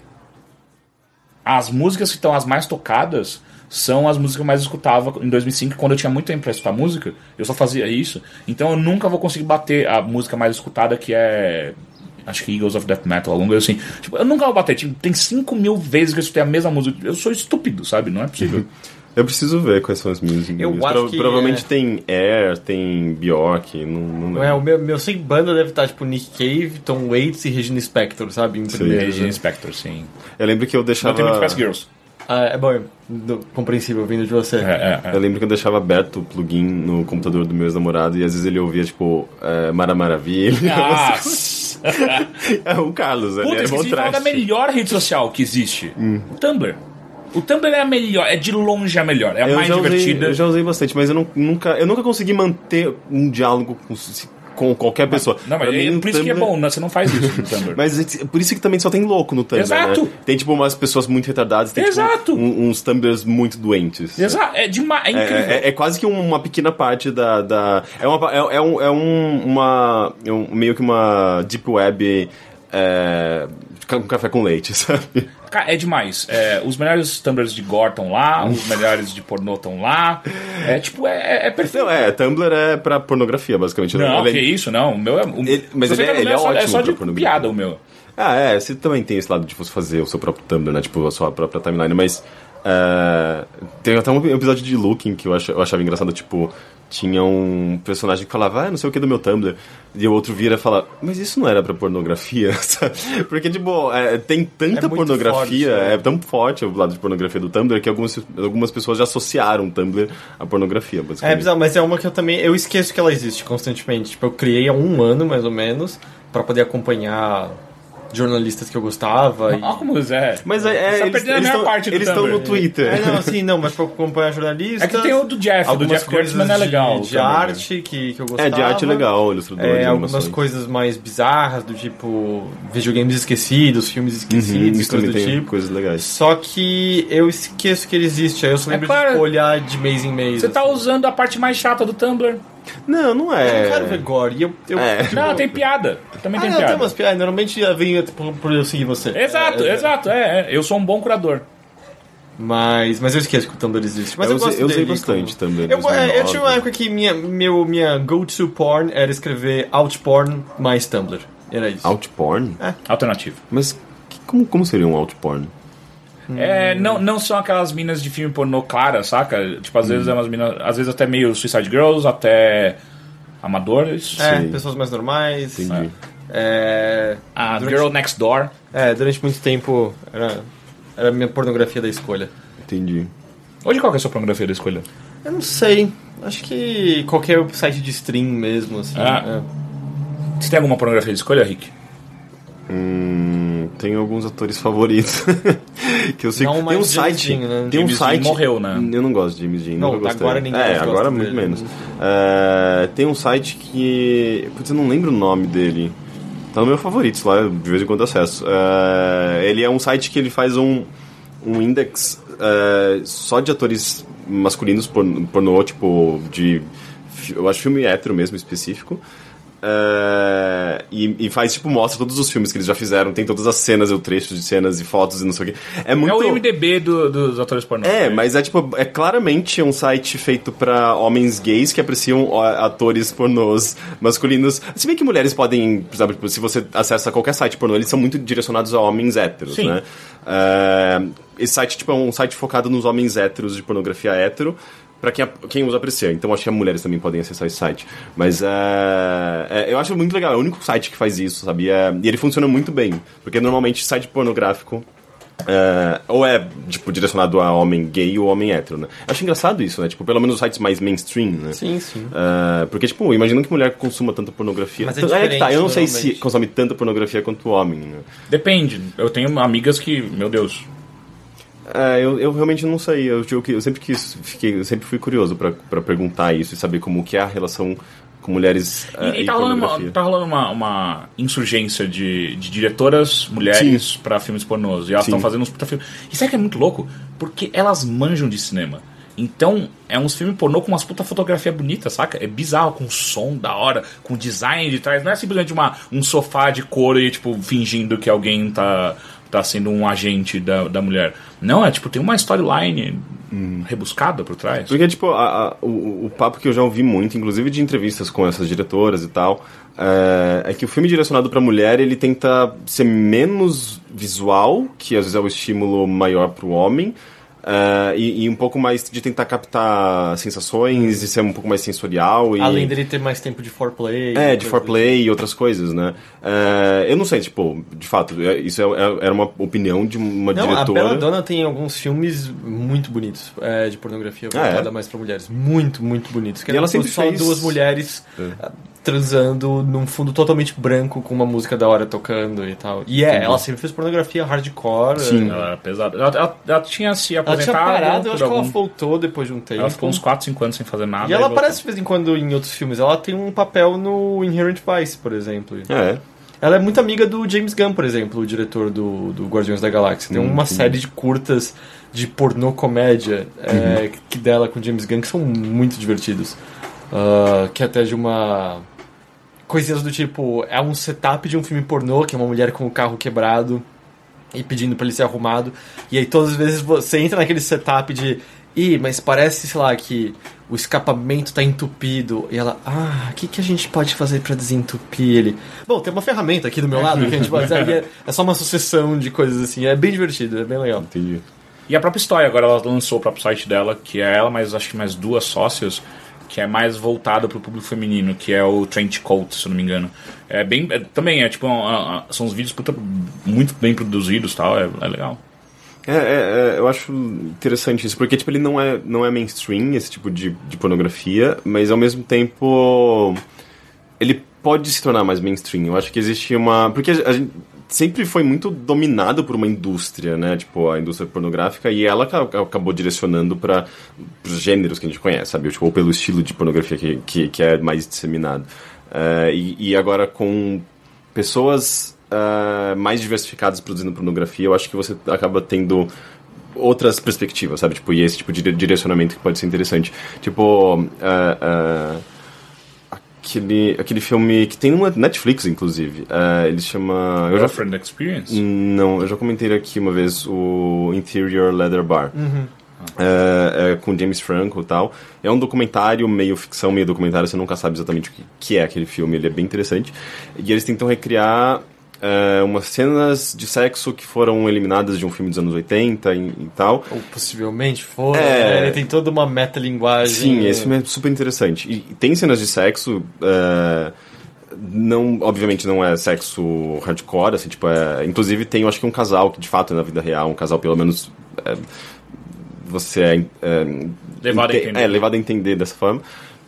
as músicas que estão as mais tocadas são as músicas que eu mais escutava em 2005, quando eu tinha muito tempo pra escutar música, eu só fazia isso. Então eu nunca vou conseguir bater a música mais escutada, que é. Acho que Eagles of Death Metal, alguma coisa assim. Tipo, eu nunca vou bater. Tipo, tem 5 mil vezes que eu escutei a mesma música. Eu sou estúpido, sabe? Não é possível. [LAUGHS]
Eu preciso ver quais são as minhas.
Eu acho que
Provavelmente
é-
tem Air, tem Bjork, não, não lembro.
É, o meu, meu sem banda deve estar tipo Nick Cave, Tom Waits e Regina Spector, sabe? Em primeiro.
Regina Spector, sim.
Eu lembro que eu
Não
deixava.
tem muito Spice Girls.
Ah, é bom, do- compreensível vindo de você.
É, é, é.
Eu lembro que eu deixava aberto o plugin no computador do meu ex-namorado e às vezes ele ouvia, tipo, é, Mara Maravilha. [LAUGHS]
Nossa! [LAUGHS]
é o Carlos, ele
Puta,
é
esqueci
bom
de falar da melhor rede social que existe. O Tumblr. O Tumblr é a melhor, é de longe a melhor, é a
Eu
mais
usei,
divertida.
eu já usei bastante, mas eu, não- nunca, eu nunca consegui manter um diálogo com, com qualquer pessoa.
Não, mas
Pra
é
mim,
por isso que é
Tumblr-
bom, né? você não faz isso no Tumblr. [LAUGHS]
Mas é por isso que também só tem louco no Tumblr,
Exato.
né? Tem, tipo, umas pessoas muito retardadas, tem,
Exato.
tipo, um- uns Tumblrs muito doentes.
Exato, é demais, é
É,
incrível.
é- é quase que uma pequena parte da. da é, uma, é, é um, é um, uma. é um- meio que uma Deep Web. É, com café com leite, [LAUGHS] sabe?
É demais. É, os melhores Tumblrs de gore estão lá, os [LAUGHS] melhores de pornô estão lá. É tipo, é, é perfeito.
Não, é, Tumblr é pra pornografia, basicamente.
Não,
Ele-
que isso, não. O meu é. O,
Ele- mas ele é- ele
ver,
é
só,
ótimo
é só de piada o meu.
Ah, é, você também tem esse lado de você fazer o seu próprio Tumblr, né? Tipo, a sua própria timeline, mas. é, tem até um episódio de Looking que eu, ach, eu achava engraçado, tipo, tinha um personagem que falava, ah, não sei o que do meu Tumblr, e o outro vira e fala, mas isso não era pra pornografia? [LAUGHS] Porque, tipo, é, tem tanta
É
pornografia,
forte, né?
é tão forte o lado de pornografia do Tumblr que algumas, algumas pessoas já associaram o Tumblr à pornografia,
É
basicamente.
bizarro, mas é uma que eu também. Eu esqueço que ela existe constantemente. Tipo, eu criei há um ano mais ou menos pra poder acompanhar jornalistas que eu gostava. e-
é.
Mas é, é,
tá
eles
perdendo a
eles estão
parte do
eles estão no Twitter.
É, não, assim, não, mas pra acompanhar jornalistas.
É que tem o do Jeff, o do
algumas
Jeff
coisas
Kurtzman é legal.
De, de
também.
arte que, que eu gostava.
É, de arte legal, ilustrador
É,
de
algumas coisas mais bizarras, do tipo videogames esquecidos, filmes esquecidos,
Uhum,
e
isso também
coisas do
tem
tipo.
coisas legais.
Só que eu esqueço que ele existe, aí eu só lembro
claro.
de olhar de mês em mês.
Você tá
assim.
usando a parte mais chata do Tumblr.
Não, não
Eu
é.
não quero ver gore. Eu, eu,
É. [LAUGHS]
Não, tem piada. Também
Ah,
tem
não,
piada.
tem umas piadas. Normalmente vem por, por eu seguir você.
Exato,
É, é,
exato. É, é. Eu sou um bom curador.
Mas, mas eu esqueço que o Tumblr existe. Mas eu,
Eu usei-
gosto
eu usei
dele
bastante
como-
também,
Eu, é, eu
2009.
tinha uma época que minha, meu, minha go-to porn era escrever outporn mais Tumblr. Era isso.
Outporn?
Alternativo.
Mas que- como, como seria um outporn?
É, não, não são aquelas minas de filme pornô clara, saca? Tipo, às vezes é umas minas. Às vezes até meio Suicide Girls, até amadores.
É,
Sim.
pessoas mais normais.
Entendi.
É,
A
durante,
Girl Next Door.
é, durante muito tempo era, era a minha pornografia da escolha.
Entendi.
Hoje qual que é a sua pornografia da escolha?
Eu não sei. Acho que qualquer site de stream mesmo, assim.
Ah.
é.
Você tem alguma pornografia de escolha, Rick?
Hum, tem alguns atores favoritos. [LAUGHS] que eu sei
Não
tem um
James
site.
Dean, né?
Tem um
James Dean
site.
morreu, né?
Eu não gosto de James Dean.
Não,
nunca gostei.
agora ninguém
É, agora muito
dele.
menos. É, tem um site que. Putz, eu não lembro o nome dele. Tá no meu favoritos lá, de vez em quando acesso. É, ele é um site que ele faz um, um index é, só de atores masculinos pornô, pornô, tipo, de. Eu acho filme hétero mesmo, específico. É, e, e, faz, tipo, mostra todos os filmes que eles já fizeram, tem todas as cenas, o trecho de cenas e fotos e não sei o que. É muito.
É o MDB do, dos atores pornô.
É, mas é tipo, é claramente um site feito para homens gays que apreciam atores pornôs masculinos. Se bem que mulheres podem, por exemplo, se você acessa qualquer site pornô, eles são muito direcionados a homens héteros,
Sim.
né? É, esse site, tipo, é um site focado nos homens héteros de pornografia hétero para quem, quem os aprecia. Então acho que as mulheres também podem acessar esse site. Mas é, é, eu acho muito legal, é o único site que faz isso, sabe? É, e ele funciona muito bem, porque normalmente site pornográfico é, ou é, tipo, direcionado a homem gay ou homem hétero, né? Eu acho engraçado isso, né? Tipo, pelo menos os sites mais mainstream, né?
Sim, sim.
É, porque, tipo, imagina que mulher consuma tanta pornografia.
Mas é
Então, que tá, eu não sei se consome tanta pornografia quanto o homem, né?
Depende. Eu tenho amigas que, meu Deus,
É, eu, eu realmente não sei. Eu, eu, eu sempre quis, fiquei, eu sempre fui curioso pra pra perguntar isso e saber como que é a relação com mulheres
E, e tá rolando, uma, tá rolando uma, uma insurgência de, de diretoras mulheres pra filmes pornôs. E elas estão fazendo uns puta filmes. E sabe que é muito louco? Porque elas manjam de cinema. Então, é uns filmes pornô com umas puta fotografia bonita, saca? É bizarro, com som da hora, com design de trás. Não é simplesmente uma, um sofá de couro e, tipo, fingindo que alguém tá, tá sendo um agente da, da mulher. Não, é tipo, tem uma storyline rebuscada por trás.
Porque, tipo, a- a- o, o papo que eu já ouvi muito, inclusive de entrevistas com essas diretoras e tal, é, é que o filme direcionado pra mulher, ele tenta ser menos visual, que às vezes é o estímulo maior pro homem, é, e, e um pouco mais de tentar captar sensações e ser um pouco mais sensorial. E...
Além dele ter mais tempo de foreplay.
É, de foreplay e outras coisas, né? É, eu não sei, tipo, de fato, é- isso é- é- era uma opinião de uma
Não, a
diretora.
Belladonna tem alguns filmes muito bonitos é, de pornografia
Ah, é?
voltada mais pra mulheres. Muito, muito bonitos. Que
E ela sempre
só
fez-
duas mulheres
É.
ah, transando num fundo totalmente branco com uma música da hora tocando e tal. E é, ela sempre fez pornografia hardcore.
Sim.
é.
Ela era pesada. Ela, ela- ela tinha se
Ela tinha
aposentado.
parado, eu acho que ela
algum-
voltou depois de um tempo.
Ela ficou uns 4, 5 anos sem fazer nada.
E ela aparece de vez em quando em outros filmes. Ela tem um papel no Inherent Vice, por exemplo.
É.
Ela é muito amiga do James Gunn, por exemplo, o diretor do, do Guardiões da Galáxia. Tem uma série de curtas de pornô comédia é, que dela com James Gunn que são muito divertidos. Ah, que é até de uma. Coisinhas do tipo. É um setup de um filme pornô, que é uma mulher com o carro quebrado e pedindo pra ele ser arrumado. E aí todas as vezes você entra naquele setup de. Ih, mas parece, sei lá, que o escapamento tá entupido. E ela, ah, o que, que a gente pode fazer pra desentupir ele? Bom, tem uma ferramenta aqui do meu lado que a gente pode usar. é, é só uma sucessão de coisas assim. É bem divertido, é bem legal.
Entendi.
E a própria história, agora ela lançou o próprio site dela, que é ela, mas acho que mais duas sócias, que é mais voltada pro público feminino, que é o Trench Coat, se eu não me engano. É bem. é- também é tipo. são uns vídeos puta, muito bem produzidos tal, é, é legal.
É, é, é, eu acho interessante isso, porque tipo, ele não é, não é mainstream, esse tipo de, de pornografia, mas ao mesmo tempo ele pode se tornar mais mainstream. Eu acho que existe uma. Porque a gente sempre foi muito dominado por uma indústria, né? Tipo, a indústria pornográfica, e ela aca- acabou direcionando para os gêneros que a gente conhece, sabe? Tipo, ou pelo estilo de pornografia que, que, que é mais disseminado. É, e, e agora com pessoas ah, mais diversificadas produzindo pornografia, eu acho que você acaba tendo outras perspectivas, sabe? Tipo, e esse tipo de direcionamento que pode ser interessante. Tipo, ah, aquele, aquele filme que tem no Netflix, inclusive. ah, ele chama... Eu já,
Girlfriend Experience?
não, eu já comentei aqui uma vez o Interior Leather Bar. É, é com James Franco e tal. É um documentário, meio ficção, meio documentário, você nunca sabe exatamente o que, que é aquele filme, ele é bem interessante. E eles tentam recriar é, umas cenas de sexo que foram eliminadas de um filme dos anos 80 e, e tal.
Ou possivelmente for.
É.
né? Ele tem toda uma metalinguagem.
Sim, esse filme é super interessante. E, e tem cenas de sexo. é, não, obviamente não é sexo hardcore, assim, tipo, é, inclusive tem, eu acho que um casal que de fato é na vida real, um casal pelo menos é, você é, é
Levado a
ente-
entender.
É, levado a entender dessa forma.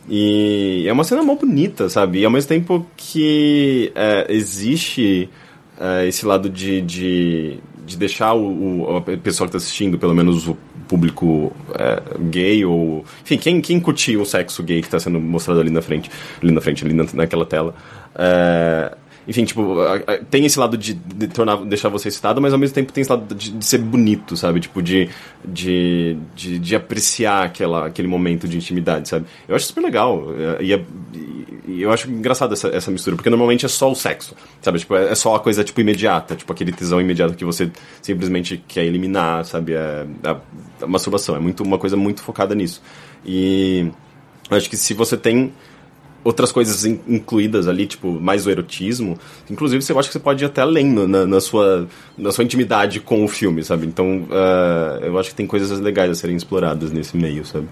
E é uma cena mó bonita, sabe? E ao mesmo tempo que é, existe é, esse lado de, de, de deixar o, o- a pessoa que está assistindo, pelo menos o público é, gay ou... Enfim, quem, quem curtiu o sexo gay que está sendo mostrado ali na frente, ali na frente, ali na, naquela tela, é, enfim, tipo, tem esse lado de, de tornar, deixar você excitado, mas ao mesmo tempo tem esse lado de, de ser bonito, sabe? Tipo, de, de, de, de apreciar aquela, aquele momento de intimidade, sabe? Eu acho super legal. é, E, é- e eu acho engraçado essa, essa mistura, porque normalmente é só o sexo, sabe? Tipo, é é só a coisa, tipo, imediata, tipo, aquele tesão imediato que você simplesmente quer eliminar, sabe? É, a, a masturbação, é muito, uma coisa muito focada nisso. E acho que se você tem outras coisas in- incluídas ali, tipo, mais o erotismo. Inclusive, você acha que você pode ir até além na, na sua, na sua intimidade com o filme, sabe? Então, ah, eu acho que tem coisas legais a serem exploradas nesse meio, sabe?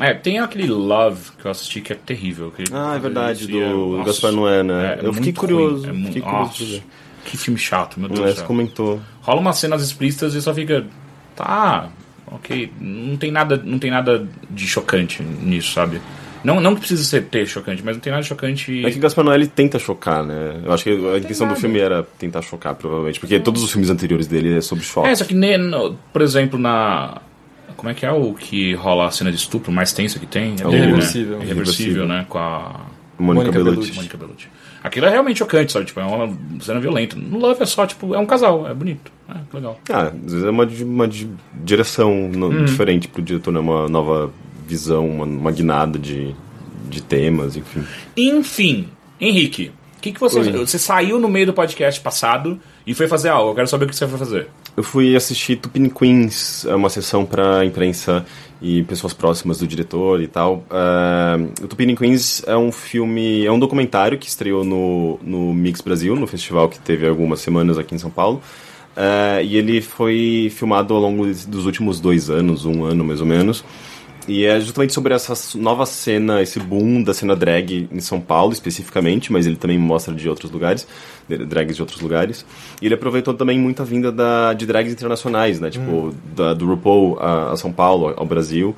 É, tem aquele Love que eu assisti que é terrível. que-
Ah, é verdade,
é-
do
nossa,
Gaspar Noé, né?
é
Eu fiquei curioso,
ruim, é
fiquei curioso.
Que filme chato, meu Deus do
Mas
céu.
comentou.
Rola umas cenas explícitas e só fica. Tá, ok. Não tem nada, não tem nada de chocante nisso, sabe? Não, não que precisa ser ter chocante, mas não tem nada de chocante.
É que o Gaspar Noé ele tenta chocar, né? Eu acho que a intenção do filme era tentar chocar, provavelmente. Porque todos os filmes anteriores dele é sobre choque.
É, só que, ne- no- por exemplo, na. Como é que é o que rola a cena de estupro mais tensa que tem? É
o-
dele,
Irreversível.
Né? Irreversível, né? Com a
Mônica,
Mônica
Bellucci.
Bellucci.
Mônica Bellucci. Aquilo é realmente chocante, sabe? Tipo, é uma cena violenta. No Love é só, tipo, é um casal, é bonito. É, legal.
Ah, às vezes é uma, uma di- direção no-
Hum.
diferente pro diretor, né? Uma nova visão, uma, uma guinada de, de temas, enfim.
Enfim, Henrique, o que, que você.
Oi.
Você saiu no meio do podcast passado e foi fazer algo. Eu quero saber o que você foi fazer.
Eu fui assistir Tupini Queens, é uma sessão para imprensa e pessoas próximas do diretor e tal. Uh, o Tupini Queens é um filme, é um documentário que estreou no, no Mix Brasil, no festival que teve algumas semanas aqui em São Paulo. Uh, e ele foi filmado ao longo dos últimos dois anos, um ano mais ou menos. E é justamente sobre essa nova cena, esse boom da cena drag em São Paulo especificamente, mas ele também mostra de outros lugares, drags de outros lugares. E ele aproveitou também muita vinda da, de drags internacionais, né? Tipo, da- do RuPaul a, a São Paulo, ao Brasil,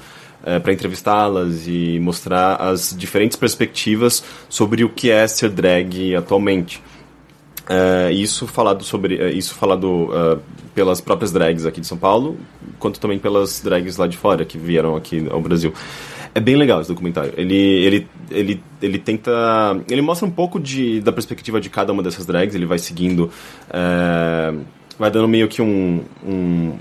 para entrevistá-las e mostrar as diferentes perspectivas sobre o que é ser drag atualmente. É, isso falado sobre é, isso falado é, pelas próprias drags aqui de São Paulo, quanto também pelas drags lá de fora que vieram aqui ao Brasil. É bem legal esse documentário. Ele ele ele ele tenta ele mostra um pouco de da perspectiva de cada uma dessas drags. Ele vai seguindo vai dando meio que um, um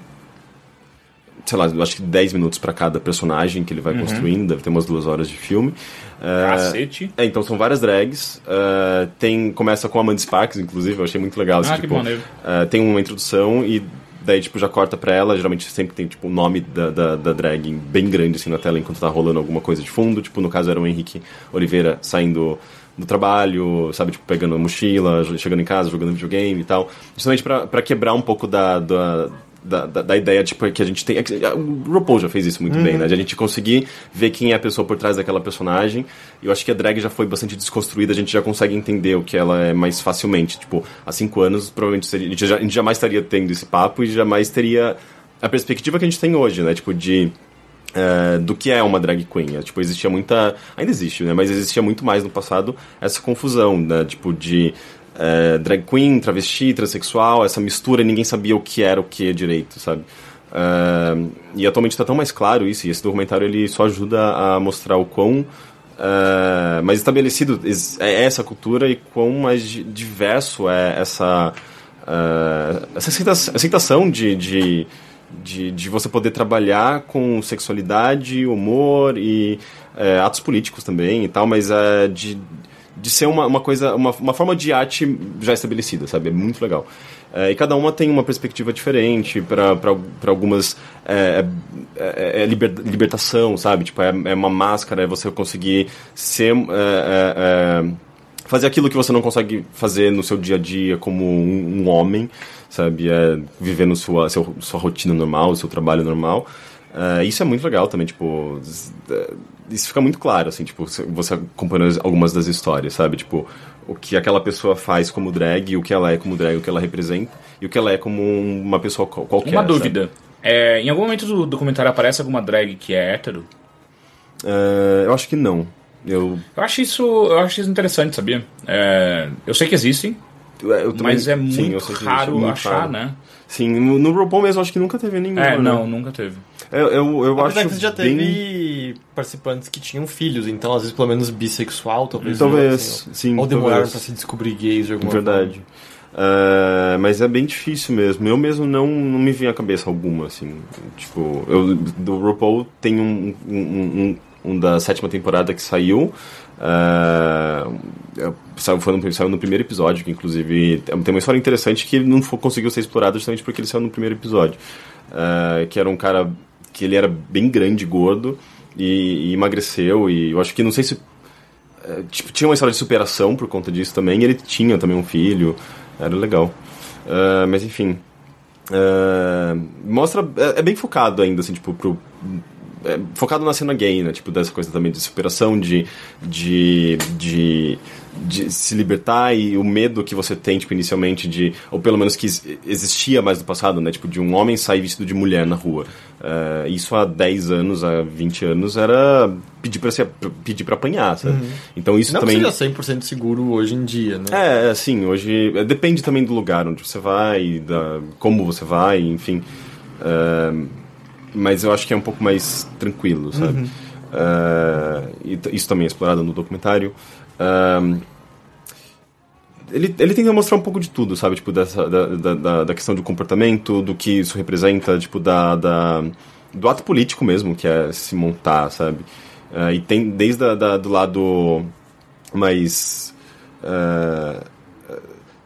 sei lá, acho que 10 minutos para cada personagem que ele vai construindo, deve ter umas duas horas de filme. É,
Cacete.
é, então são várias drags. é, tem, começa com a Amanda Sparks, inclusive, eu achei muito legal. assim,
Ah, que
tipo,
maneiro.
é, tem uma introdução e daí, tipo, já corta pra ela. Geralmente sempre tem, tipo, o nome da, da, da drag bem grande, assim, na tela enquanto tá rolando alguma coisa de fundo. Tipo, no caso era o Henrique Oliveira saindo do trabalho, sabe, tipo, pegando a mochila, chegando em casa, jogando videogame e tal. Justamente pra, pra quebrar um pouco da... da da, da, da ideia, tipo, que a gente tem. é que O RuPaul já fez isso muito bem, né? De a gente conseguir ver quem é a pessoa por trás daquela personagem. Eu acho que a drag já foi bastante desconstruída, a gente já consegue entender o que ela é mais facilmente. Tipo, há cinco anos, provavelmente seria, a, gente já- a gente jamais estaria tendo esse papo e jamais teria a perspectiva que a gente tem hoje, né? Tipo, de. é, do que é uma drag queen. É, tipo, existia muita. Ainda existe, né? Mas existia muito mais no passado essa confusão, né? Tipo, de é, drag queen, travesti, transexual, essa mistura, ninguém sabia o que era o que direito, sabe? É, e atualmente está tão mais claro isso, e esse documentário ele só ajuda a mostrar o quão é, mais estabelecido es- é essa cultura e quão mais di- diverso é essa, é, essa aceita- aceitação de, de, de, de você poder trabalhar com sexualidade, humor e atos políticos também e tal, mas de, de ser uma, uma coisa, uma, uma forma de arte já estabelecida, sabe? É muito legal. É, e cada uma tem uma perspectiva diferente para algumas é, é, é liber- libertação, sabe? Tipo, é, é uma máscara, é você conseguir ser... é, é, é, fazer aquilo que você não consegue fazer no seu dia a dia como um, um homem, sabe? É no sua, seu, sua rotina normal, seu trabalho normal. É, isso é muito legal também, tipo... Isso fica muito claro, assim, tipo, você acompanhando algumas das histórias, sabe? Tipo, o que aquela pessoa faz como drag, o que ela é como drag, o que ela representa, e o que ela é como um- uma pessoa qual- qualquer,
Uma dúvida. É, em algum momento do documentário aparece alguma drag que é hétero?
É, eu acho que não. Eu,
Eu acho isso, eu acho isso interessante, sabia? É, eu sei que existem,
também-
mas é
sim,
muito
existe,
raro
muito
achar,
raro.
né?
Sim, no, no RuPaul mesmo acho que nunca teve nenhuma.
É,
né?
não, nunca teve.
Eu, eu, eu
Apesar
acho
que já
bem...
teve participantes que tinham filhos, então às vezes pelo menos bissexual, talvez.
Talvez,
assim,
sim,
Ou demoraram pra se descobrir gays de alguma
Verdade. É, mas é bem difícil mesmo. Eu mesmo não, não me vinha à cabeça alguma, assim. Tipo, eu, do RuPaul tem um, um, um, um da sétima temporada que saiu. É, saiu, foi no, saiu no primeiro episódio, que inclusive tem uma história interessante que não foi, conseguiu ser explorada justamente porque ele saiu no primeiro episódio. É, que era um cara que ele era bem grande, gordo, e, e emagreceu, e eu acho que não sei se é, tipo, tinha uma história de superação por conta disso também, ele tinha também um filho, era legal. É, mas enfim. é, mostra. É, é bem focado ainda, assim, tipo, pro. é, focado na cena gay, né? Tipo, dessa coisa também de superação, de, de, de, de se libertar e o medo que você tem, tipo, inicialmente de... Ou pelo menos que ex- existia mais no passado, né? Tipo, de um homem sair vestido de mulher na rua. É, isso há 10 anos, há 20 anos, era pedir pra, se, pedir pra apanhar, sabe? Então isso
Não
também...
que seja 100% seguro hoje em dia, né?
É, assim, hoje. é, Depende também do lugar onde você vai, da, como você vai, enfim. É, mas eu acho que é um pouco mais tranquilo, sabe? E t- isso também é explorado no documentário. É, ele, ele tenta mostrar um pouco de tudo, sabe? Tipo, dessa, da, da, da- questão do comportamento, do que isso representa, tipo, da, da, do ato político mesmo, que é se montar, sabe? É, e tem desde a, da, do lado mais. é,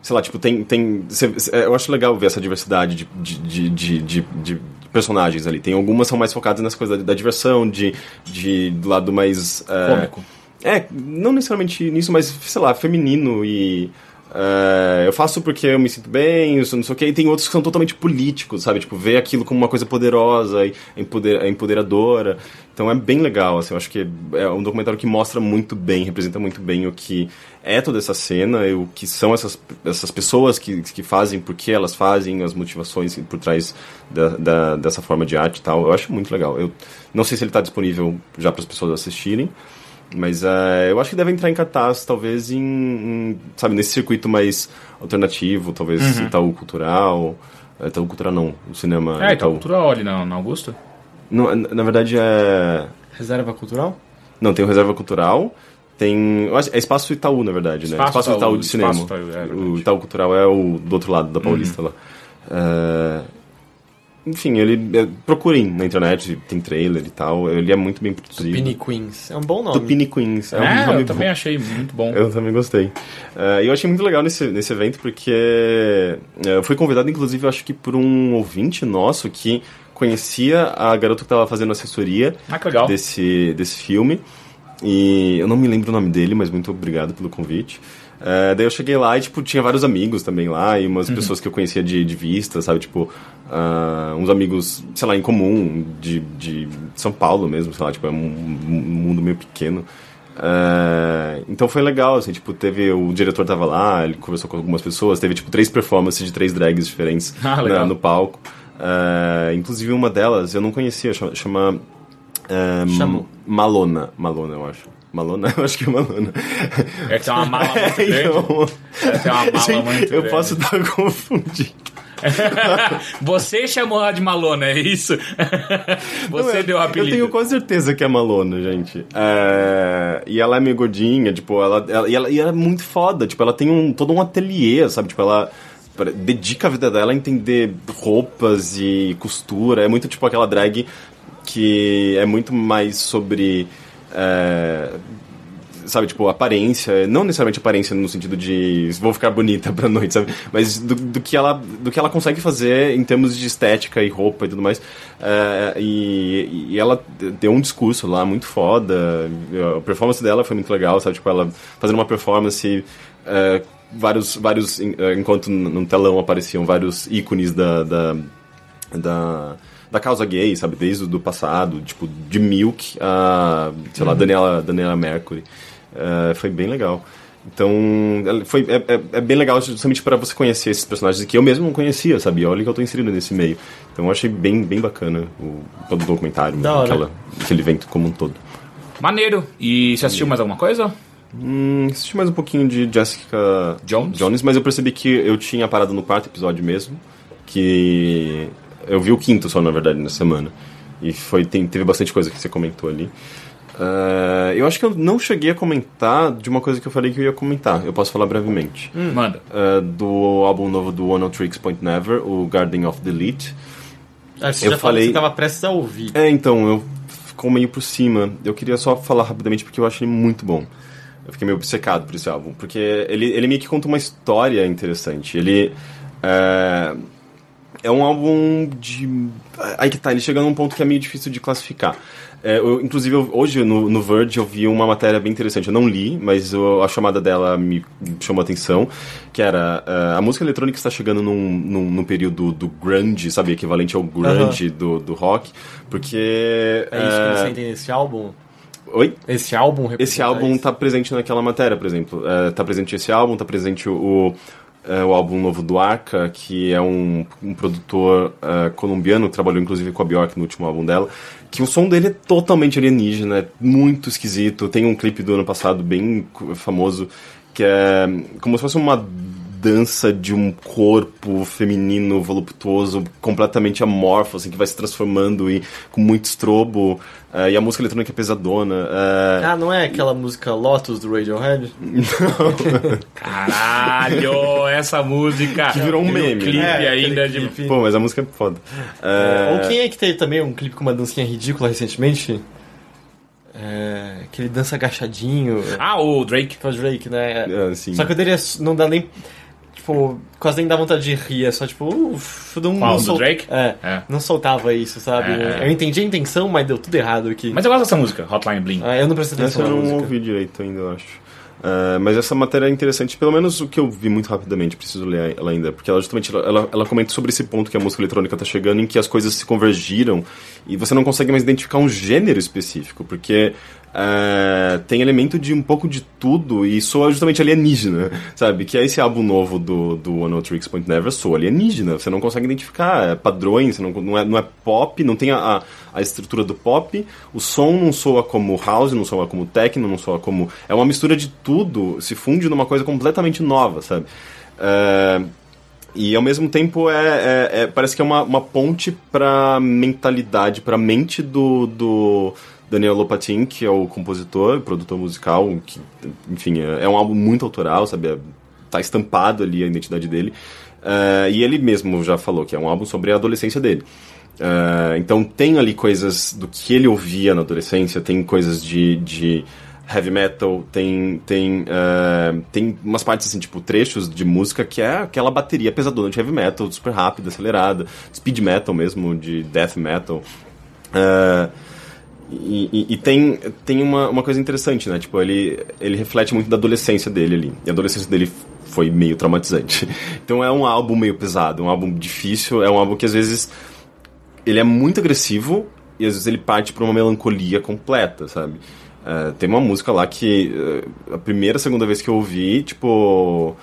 sei lá, tipo, tem. tem cê- eu acho legal ver essa diversidade de, de, de, de, de- personagens ali. Tem algumas são mais focadas nessa coisa da, da diversão, de, de, do lado mais. é,
Cômico.
É, não necessariamente nisso, mas, sei lá, feminino e. é, eu faço porque eu me sinto bem, isso não sei o que, e tem outros que são totalmente políticos, sabe? Tipo, ver aquilo como uma coisa poderosa e empoder, é empoderadora. Então é bem legal, assim, eu acho que é um documentário que mostra muito bem, representa muito bem o que é toda essa cena, o que são essas, essas pessoas que, que fazem, por que elas fazem, as motivações por trás da, da- dessa forma de arte e tal. Eu acho muito legal. Eu não sei se ele está disponível já para as pessoas assistirem. Mas é, eu acho que deve entrar em cartaz, talvez, em, em, sabe, nesse circuito mais alternativo, talvez Itaú Cultural. é, Itaú Cultural não, o cinema
É, então, cultural ali na, na Augusta.
Não, na na verdade é...
Reserva cultural?
Não, tem o Reserva Cultural, tem... É Espaço Itaú, na verdade, né?
Espaço
Espaço Itaú,
Itaú,
de cinema.
Espaço Itaú, é. Uhum.
o Itaú Cultural é o do outro lado da Paulista lá. É, Enfim, ele... é, procurem na internet, tem trailer e tal. Ele é muito bem produzido.
Pini Queens. É um bom nome.
Tupini Queens. É, um
É,
nome
eu também
bom.
achei muito bom.
Eu também gostei. E eu achei muito legal nesse, nesse evento porque eh, eu fui convidado, inclusive, eu acho que por um ouvinte nosso que conhecia a garota que estava fazendo assessoria
Ah, que legal.
desse, desse filme. E eu não me lembro o nome dele, mas muito obrigado pelo convite. Eh, daí eu cheguei lá e, tipo, tinha vários amigos também lá, e umas pessoas que eu conhecia de, de vista, sabe? Tipo, ah, uns amigos, sei lá, em comum, de, de São Paulo mesmo, sei lá, tipo, é um, um mundo meio pequeno. Eh, então foi legal, assim, tipo, teve. O diretor tava lá, ele conversou com algumas pessoas, teve, tipo, três performances de três drags diferentes
Ah,
na- no palco. Eh, inclusive uma delas eu não conhecia, chama. chama
Chamou.
Malona. Malona, eu acho. Malona? [LAUGHS] Eu acho que é Malona.
É que tem uma mala [LAUGHS] muito grande.
Então,
É, tem uma mala
gente,
muito
eu
grande.
posso estar [LAUGHS] confundindo.
Você chamou ela de Malona, é isso? Você
Não, é-
deu o apelido.
Eu tenho quase certeza que é Malona, gente. É, E ela é meio gordinha, tipo, ela, ela, e ela, e ela é muito foda, tipo, ela tem um, todo um ateliê, sabe? Tipo, ela dedica a vida dela a entender roupas e costura. É muito tipo aquela drag que é muito mais sobre. É, sabe, tipo, aparência, não necessariamente aparência no sentido de vou ficar bonita pra noite, sabe? Mas do, do que ela, do que ela consegue fazer em termos de estética e roupa e tudo mais. É, e, e ela deu um discurso lá muito foda. A performance dela foi muito legal, sabe? Tipo, ela fazendo uma performance. é, vários, vários, é, enquanto no telão apareciam vários ícones da, da, da, da causa gay, sabe? Desde o do passado, tipo, de Milk a, sei lá, Daniela, Daniela Mercury. É, foi bem legal. Então, foi, é, é- é bem legal justamente para você conhecer esses personagens que eu mesmo não conhecia, sabe? Olha que eu tô inserido nesse meio. Então, eu achei bem, bem bacana o, todo o documentário,
Da
aquela, aquele evento como um todo.
Maneiro. E você assistiu mais alguma coisa?
Hum, assisti mais um pouquinho de Jessica
Jones?
mas eu percebi que eu tinha parado no quarto episódio mesmo. Que eu vi o quinto só, na verdade, na semana. E foi, tem, teve bastante coisa que você comentou ali. Uh, eu acho que eu não cheguei a comentar de uma coisa que eu falei que eu ia comentar. Eu posso falar brevemente.
Hum. Manda.
Uh, do álbum novo do One Tricks Point Never, o Garden of Delete.
Ah, você eu já falei... falou que você estava prestes a ouvir.
É, então, eu ficou meio por cima. Eu queria só falar rapidamente porque eu acho ele muito bom. Eu fiquei meio obcecado por esse álbum. Porque ele, ele meio que conta uma história interessante. Ele. É, é um álbum de. Aí que tá, ele chega num ponto que é meio difícil de classificar. É, eu, inclusive, eu, hoje no, no Verge eu vi uma matéria bem interessante. Eu não li, mas eu, a chamada dela me chamou a atenção. Que era uh, a música eletrônica está chegando num, num, num, período do grunge, sabe? Equivalente ao grunge do, do rock. Porque.
É isso que você entende nesse álbum?
Oi?
Esse álbum
Esse álbum está presente naquela matéria, por exemplo. Está presente esse álbum, está presente o, é, o álbum novo do Arca, que é um, um produtor uh, colombiano, que trabalhou inclusive com a Bjork no último álbum dela, que o som dele é totalmente alienígena, é muito esquisito. Tem um clipe do ano passado bem famoso, que é como se fosse uma dança de um corpo feminino voluptuoso completamente amorfo, assim, que vai se transformando e com muito estrobo. Uh, e a música eletrônica é pesadona. Uh...
Ah, não é aquela música Lotus do Radiohead? [LAUGHS] Não. [LAUGHS] Caralho, essa música.
Que virou um meme.
clipe é, ainda de.
Clipe. Pô, mas a música é foda.
Uh... Ou quem é que teve também um clipe com uma dancinha ridícula recentemente? É, que ele dança agachadinho.
Ah, o Drake.
o Drake, né?
É,
Só que o dele é, não dá nem tipo, quase nem dá vontade de rir, é só tipo, uff,
não, Qual, não sol... Drake?
É, é, não soltava isso, sabe? É. Eu entendi a intenção, mas deu tudo errado aqui.
Mas eu gosto dessa música, Hotline Bling.
Ah, eu não prestei atenção
Essa eu não ouvi direito ainda, eu acho. Uh, mas essa matéria é interessante, pelo menos o que eu vi muito rapidamente, preciso ler ela ainda, porque ela justamente ela, ela comenta sobre esse ponto que a música eletrônica está chegando, em que as coisas se convergiram e você não consegue mais identificar um gênero específico, porque uh, tem elemento de um pouco de tudo e soa justamente alienígena, sabe? Que é esse álbum novo do, do One Tricks Point Never, soa alienígena, você não consegue identificar é, padrões, não, não, é, não é pop, não tem a, a estrutura do pop, o som não soa como house, não soa como techno, não soa como... É uma mistura de tudo, se funde numa coisa completamente nova, sabe? Uh, e ao mesmo tempo é, é, é, parece que é uma, uma ponte para mentalidade, para mente do, do Daniel Lopatin, que é o compositor, produtor musical, que, enfim, é, é um álbum muito autoral, sabe? É, tá estampado ali a identidade dele. Uh, e ele mesmo já falou que é um álbum sobre a adolescência dele. Uh, então tem ali coisas do que ele ouvia na adolescência, tem coisas de, de heavy metal, tem, tem, uh, tem umas partes assim, tipo trechos de música que é aquela bateria pesadona de heavy metal, super rápida, acelerada, speed metal mesmo, de death metal. Uh, e, e, e, tem, tem uma, uma coisa interessante, né? Tipo, ele, ele reflete muito da adolescência dele ali. E a adolescência dele foi meio traumatizante. [LAUGHS] Então é um álbum meio pesado, um álbum difícil, é um álbum que às vezes ele é muito agressivo e às vezes ele parte para uma melancolia completa, sabe? Uh, tem uma música lá que uh, a primeira, segunda vez que eu ouvi, tipo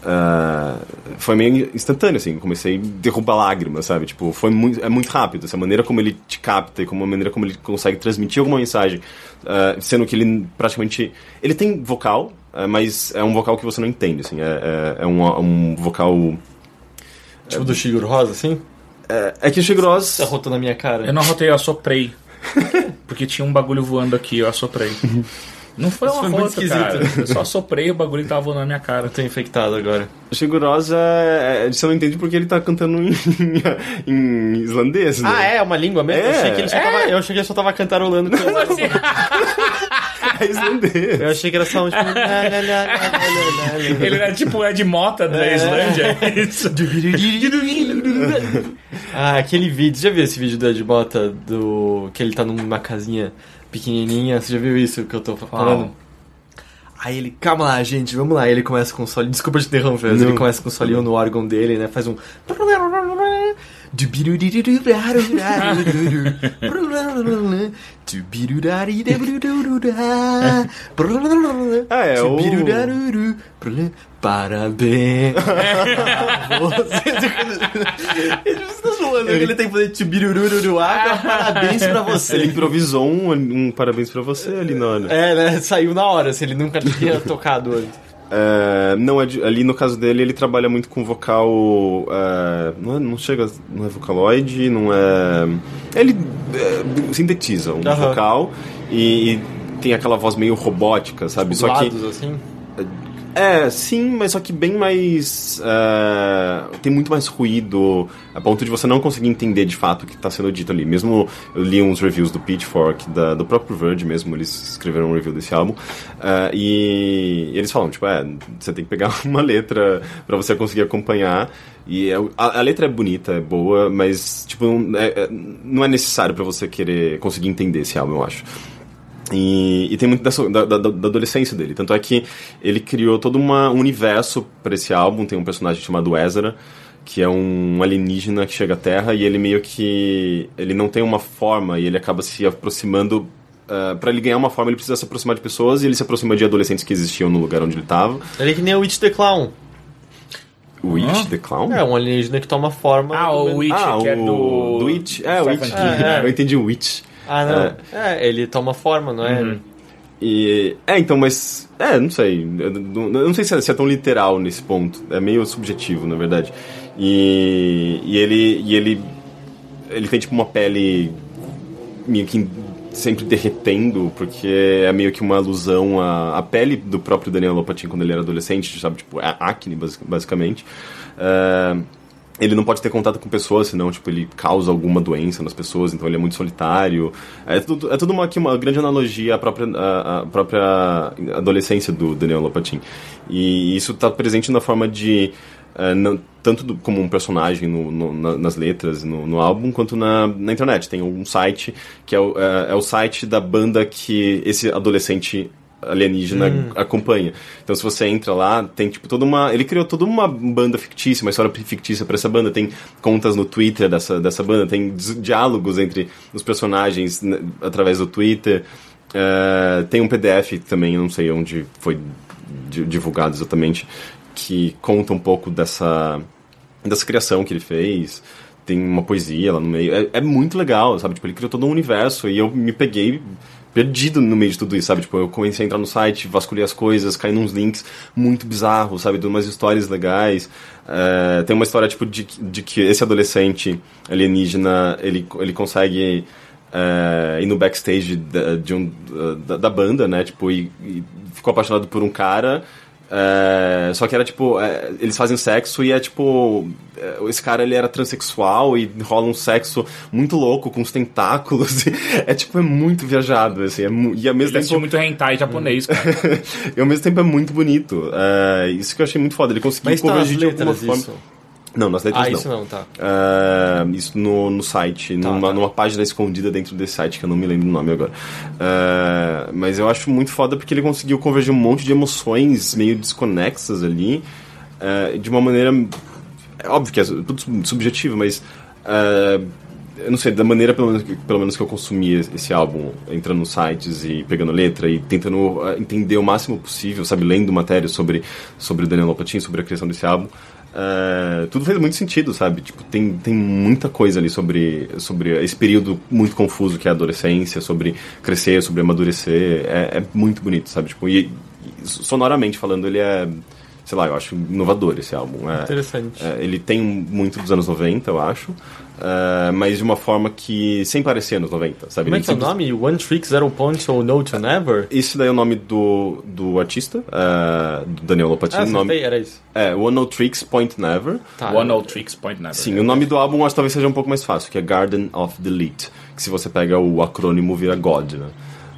Uh, foi meio instantâneo, assim, comecei a derrubar lágrimas, sabe? Tipo, foi muito, é muito rápido, essa maneira como ele te capta e como a maneira como ele consegue transmitir alguma mensagem, uh, sendo que ele praticamente, ele tem vocal, uh, mas é um vocal que você não entende, assim, é, é, é um, um, vocal...
Tipo do Shigeru Rosa, assim?
É, é que o Shigeru Rosa...
Tá rotando na minha cara.
Eu não rotei, eu assoprei. Porque tinha um bagulho voando aqui, eu assoprei. Não foi uma foto, esquisito. cara. Eu só soprei o bagulho que tava voando na minha cara.
Eu tô infectado agora.
O Shigurosa, é, você não entende porque ele tá cantando em, em islandês, né?
Ah, é? Uma língua mesmo? É. Eu achei que ele só é. tava, eu achei que ele só tava cantarolando. Com...
Assim? Islandês.
Eu achei que era só um tipo... [LAUGHS]
ele era tipo Ed Mota da é. Islândia. [LAUGHS] É
ah, aquele vídeo. Já viu esse vídeo do Ed Mota? Do... Que ele tá numa casinha pequenininha. Você já viu isso que eu tô falando? Aí ele, calma lá, gente, vamos lá. Aí ele começa com o solinho. Desculpa te interromper, mas ele começa com o solinho no órgão dele, né? Faz um.
Ah, é o...
Parabéns Ele está zoando ele tem que fazer tibirururu parabéns pra você.
Ele improvisou um, um parabéns pra você ali na hora.
É, né? Saiu na hora, se ele nunca tinha tocado antes.
É, não é de- ali no caso dele ele trabalha muito com vocal é, não, é- não chega não é vocaloid não é ele é, sintetiza um vocal e, e tem aquela voz meio robótica sabe só que
assim.
É, sim, mas só que bem mais. é, tem muito mais ruído, a ponto de você não conseguir entender de fato o que está sendo dito ali. Mesmo eu li uns reviews do Pitchfork, da- do próprio Verge mesmo, eles escreveram um review desse álbum, é, e, eles falam, tipo, é, você tem que pegar [LAUGHS] uma letra para você conseguir acompanhar. E é- a, a letra é bonita, é boa, mas, tipo, não é, é- não é necessário para você querer conseguir entender esse álbum, eu acho. E, e tem muito dessa, da, da, da adolescência dele. Tanto é que ele criou todo uma, um universo para esse álbum. Tem um personagem chamado Ezra, que é um alienígena que chega à Terra e ele meio que. Ele não tem uma forma e ele acaba se aproximando. para ele ganhar uma forma, ele precisa se aproximar de pessoas e ele se aproxima de adolescentes que existiam no lugar onde ele estava.
Ele é que nem o Witch the Clown.
O Witch, The Clown?
É, um alienígena que toma forma.
Ah, o Witch,
ah,
que é
o
do.
do Witch. É, o Witch.
É, é.
Eu entendi o Witch.
Ah, não. É, ele toma forma, não é?
E, é, então, mas. É, não sei. Eu não, eu não sei se é, se é tão literal nesse ponto. É meio subjetivo, na verdade. E, e ele. E ele. Ele tem tipo uma pele meio que sempre derretendo, porque é meio que uma alusão à, à pele do próprio Daniel Lopatin quando ele era adolescente, sabe? Tipo, é acne, basic- basicamente. É, ele não pode ter contato com pessoas, senão, tipo, ele causa alguma doença nas pessoas, então ele é muito solitário. É tudo, é tudo uma, aqui uma grande analogia à própria, à, à própria adolescência do Daniel Lopatin. E isso está presente na forma de... eh, não- tanto do- como um personagem no- no- na- nas letras, no, no álbum, quanto na, na internet. Tem um site que é o, é, é o site da banda que esse adolescente alienígena acompanha. Então se você entra lá, tem tipo toda uma, ele criou toda uma banda fictícia, uma história fictícia para essa banda, tem contas no Twitter dessa dessa banda, tem di- diálogos entre os personagens né, através do Twitter. É, tem um PDF também, não sei onde foi di- divulgado exatamente, que conta um pouco dessa dessa criação que ele fez. Tem uma poesia lá no meio. É, é muito legal, sabe? Tipo, ele criou todo um universo e eu me peguei perdido no meio de tudo isso, sabe? Tipo, eu comecei a entrar no site, vasculhei as coisas, caí nos links muito bizarros, sabe? De umas histórias legais. É, tem uma história, tipo, de, de que esse adolescente alienígena, ele, ele consegue é, ir no backstage da, de um, da, da banda, né? Tipo, e, e ficou apaixonado por um cara... É, só que era tipo, é, eles fazem sexo e é tipo, é, esse cara ele era transexual e rola um sexo muito louco com os tentáculos. [LAUGHS] é tipo, é muito viajado, assim, é e ao mesmo
Ele
tempo.
muito hentai japonês, cara. [LAUGHS]
e ao mesmo tempo é muito bonito. É, isso que eu achei muito foda. Ele conseguiu
Mas tá
de alguma forma.
isso.
Não, nas letras
Ah,
não.
isso não, tá.
É, isso no, no site, numa,
tá.
numa página escondida dentro desse site, que eu não me lembro o nome agora. É, mas eu acho muito foda porque ele conseguiu convergir um monte de emoções meio desconexas ali, é, de uma maneira. É óbvio que é tudo sub- subjetivo, mas. eu não sei, da maneira pelo menos, que- pelo menos que eu consumi esse álbum, entrando nos sites e pegando letra e tentando entender o máximo possível, sabe, lendo matéria sobre, sobre o Daniel Lopatin, sobre a criação desse álbum. É, tudo fez muito sentido, sabe? Tipo, tem, tem muita coisa ali sobre, sobre esse período muito confuso que é a adolescência, sobre crescer, sobre amadurecer. É, é muito bonito, sabe? Tipo, e, e sonoramente falando, ele é, sei lá, eu acho inovador esse álbum. É,
Interessante.
é, ele tem muito dos anos 90, eu acho, é, mas de uma forma que sem parecer anos 90, sabe?
Como é que é o nome? One Trick, Zero Punch ou No to Never?
Esse daí é o nome do, do artista, é, do Daniel Lopatin.
Ah,
o nome,
era isso.
é, One No Tricks Point Never.
Tá.
One Old Tricks Point Never.
Sim, o nome do álbum acho que talvez seja um pouco mais fácil, que é Garden of Delete, que se você pega o acrônimo vira God, né?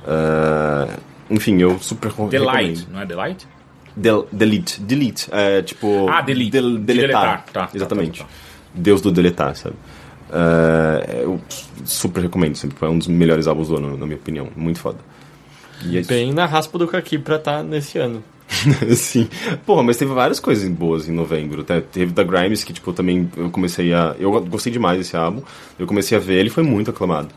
É, enfim, eu super recomendo.
Delight, não é Delight?
Del- delete, delete, é tipo...
Ah, delete.
del-
De
deletar,
deletar, tá, tá,
exatamente.
tá, tá,
Deus do deletar, sabe? É, eu super recomendo, sempre é um dos melhores álbuns do ano, na minha opinião, muito foda. E é isso.
Bem na raspa do Kaki pra tá nesse ano. [LAUGHS]
Sim. Porra, mas teve várias coisas boas em novembro. Até teve da Grimes, que, tipo, também eu comecei a. Eu gostei demais desse álbum. Eu comecei a ver, ele foi muito aclamado.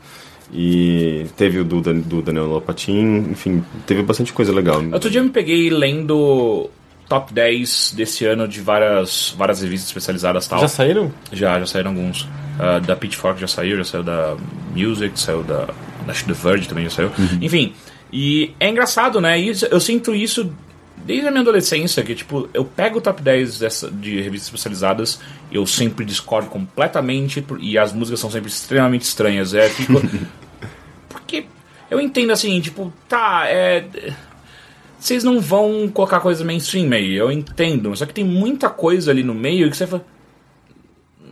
E teve o do, do Daniel Lopatin, enfim, teve bastante coisa legal.
Outro dia eu me peguei lendo top 10 desse ano de várias, várias revistas especializadas e tal.
Já saíram?
Já, já saíram alguns. Ah, da Pitchfork já saiu, já saiu da Music, saiu da. Acho que The Verge também já saiu. Enfim, e é engraçado, né? Isso- eu sinto isso desde a minha adolescência, que tipo, eu pego o top 10 dessa, de revistas especializadas, eu sempre discordo completamente e as músicas são sempre extremamente estranhas. É, [LAUGHS] fico. porque eu entendo assim, tipo, tá, é. Vocês não vão colocar coisas mainstream aí, eu entendo. Só que tem muita coisa ali no meio que você fala.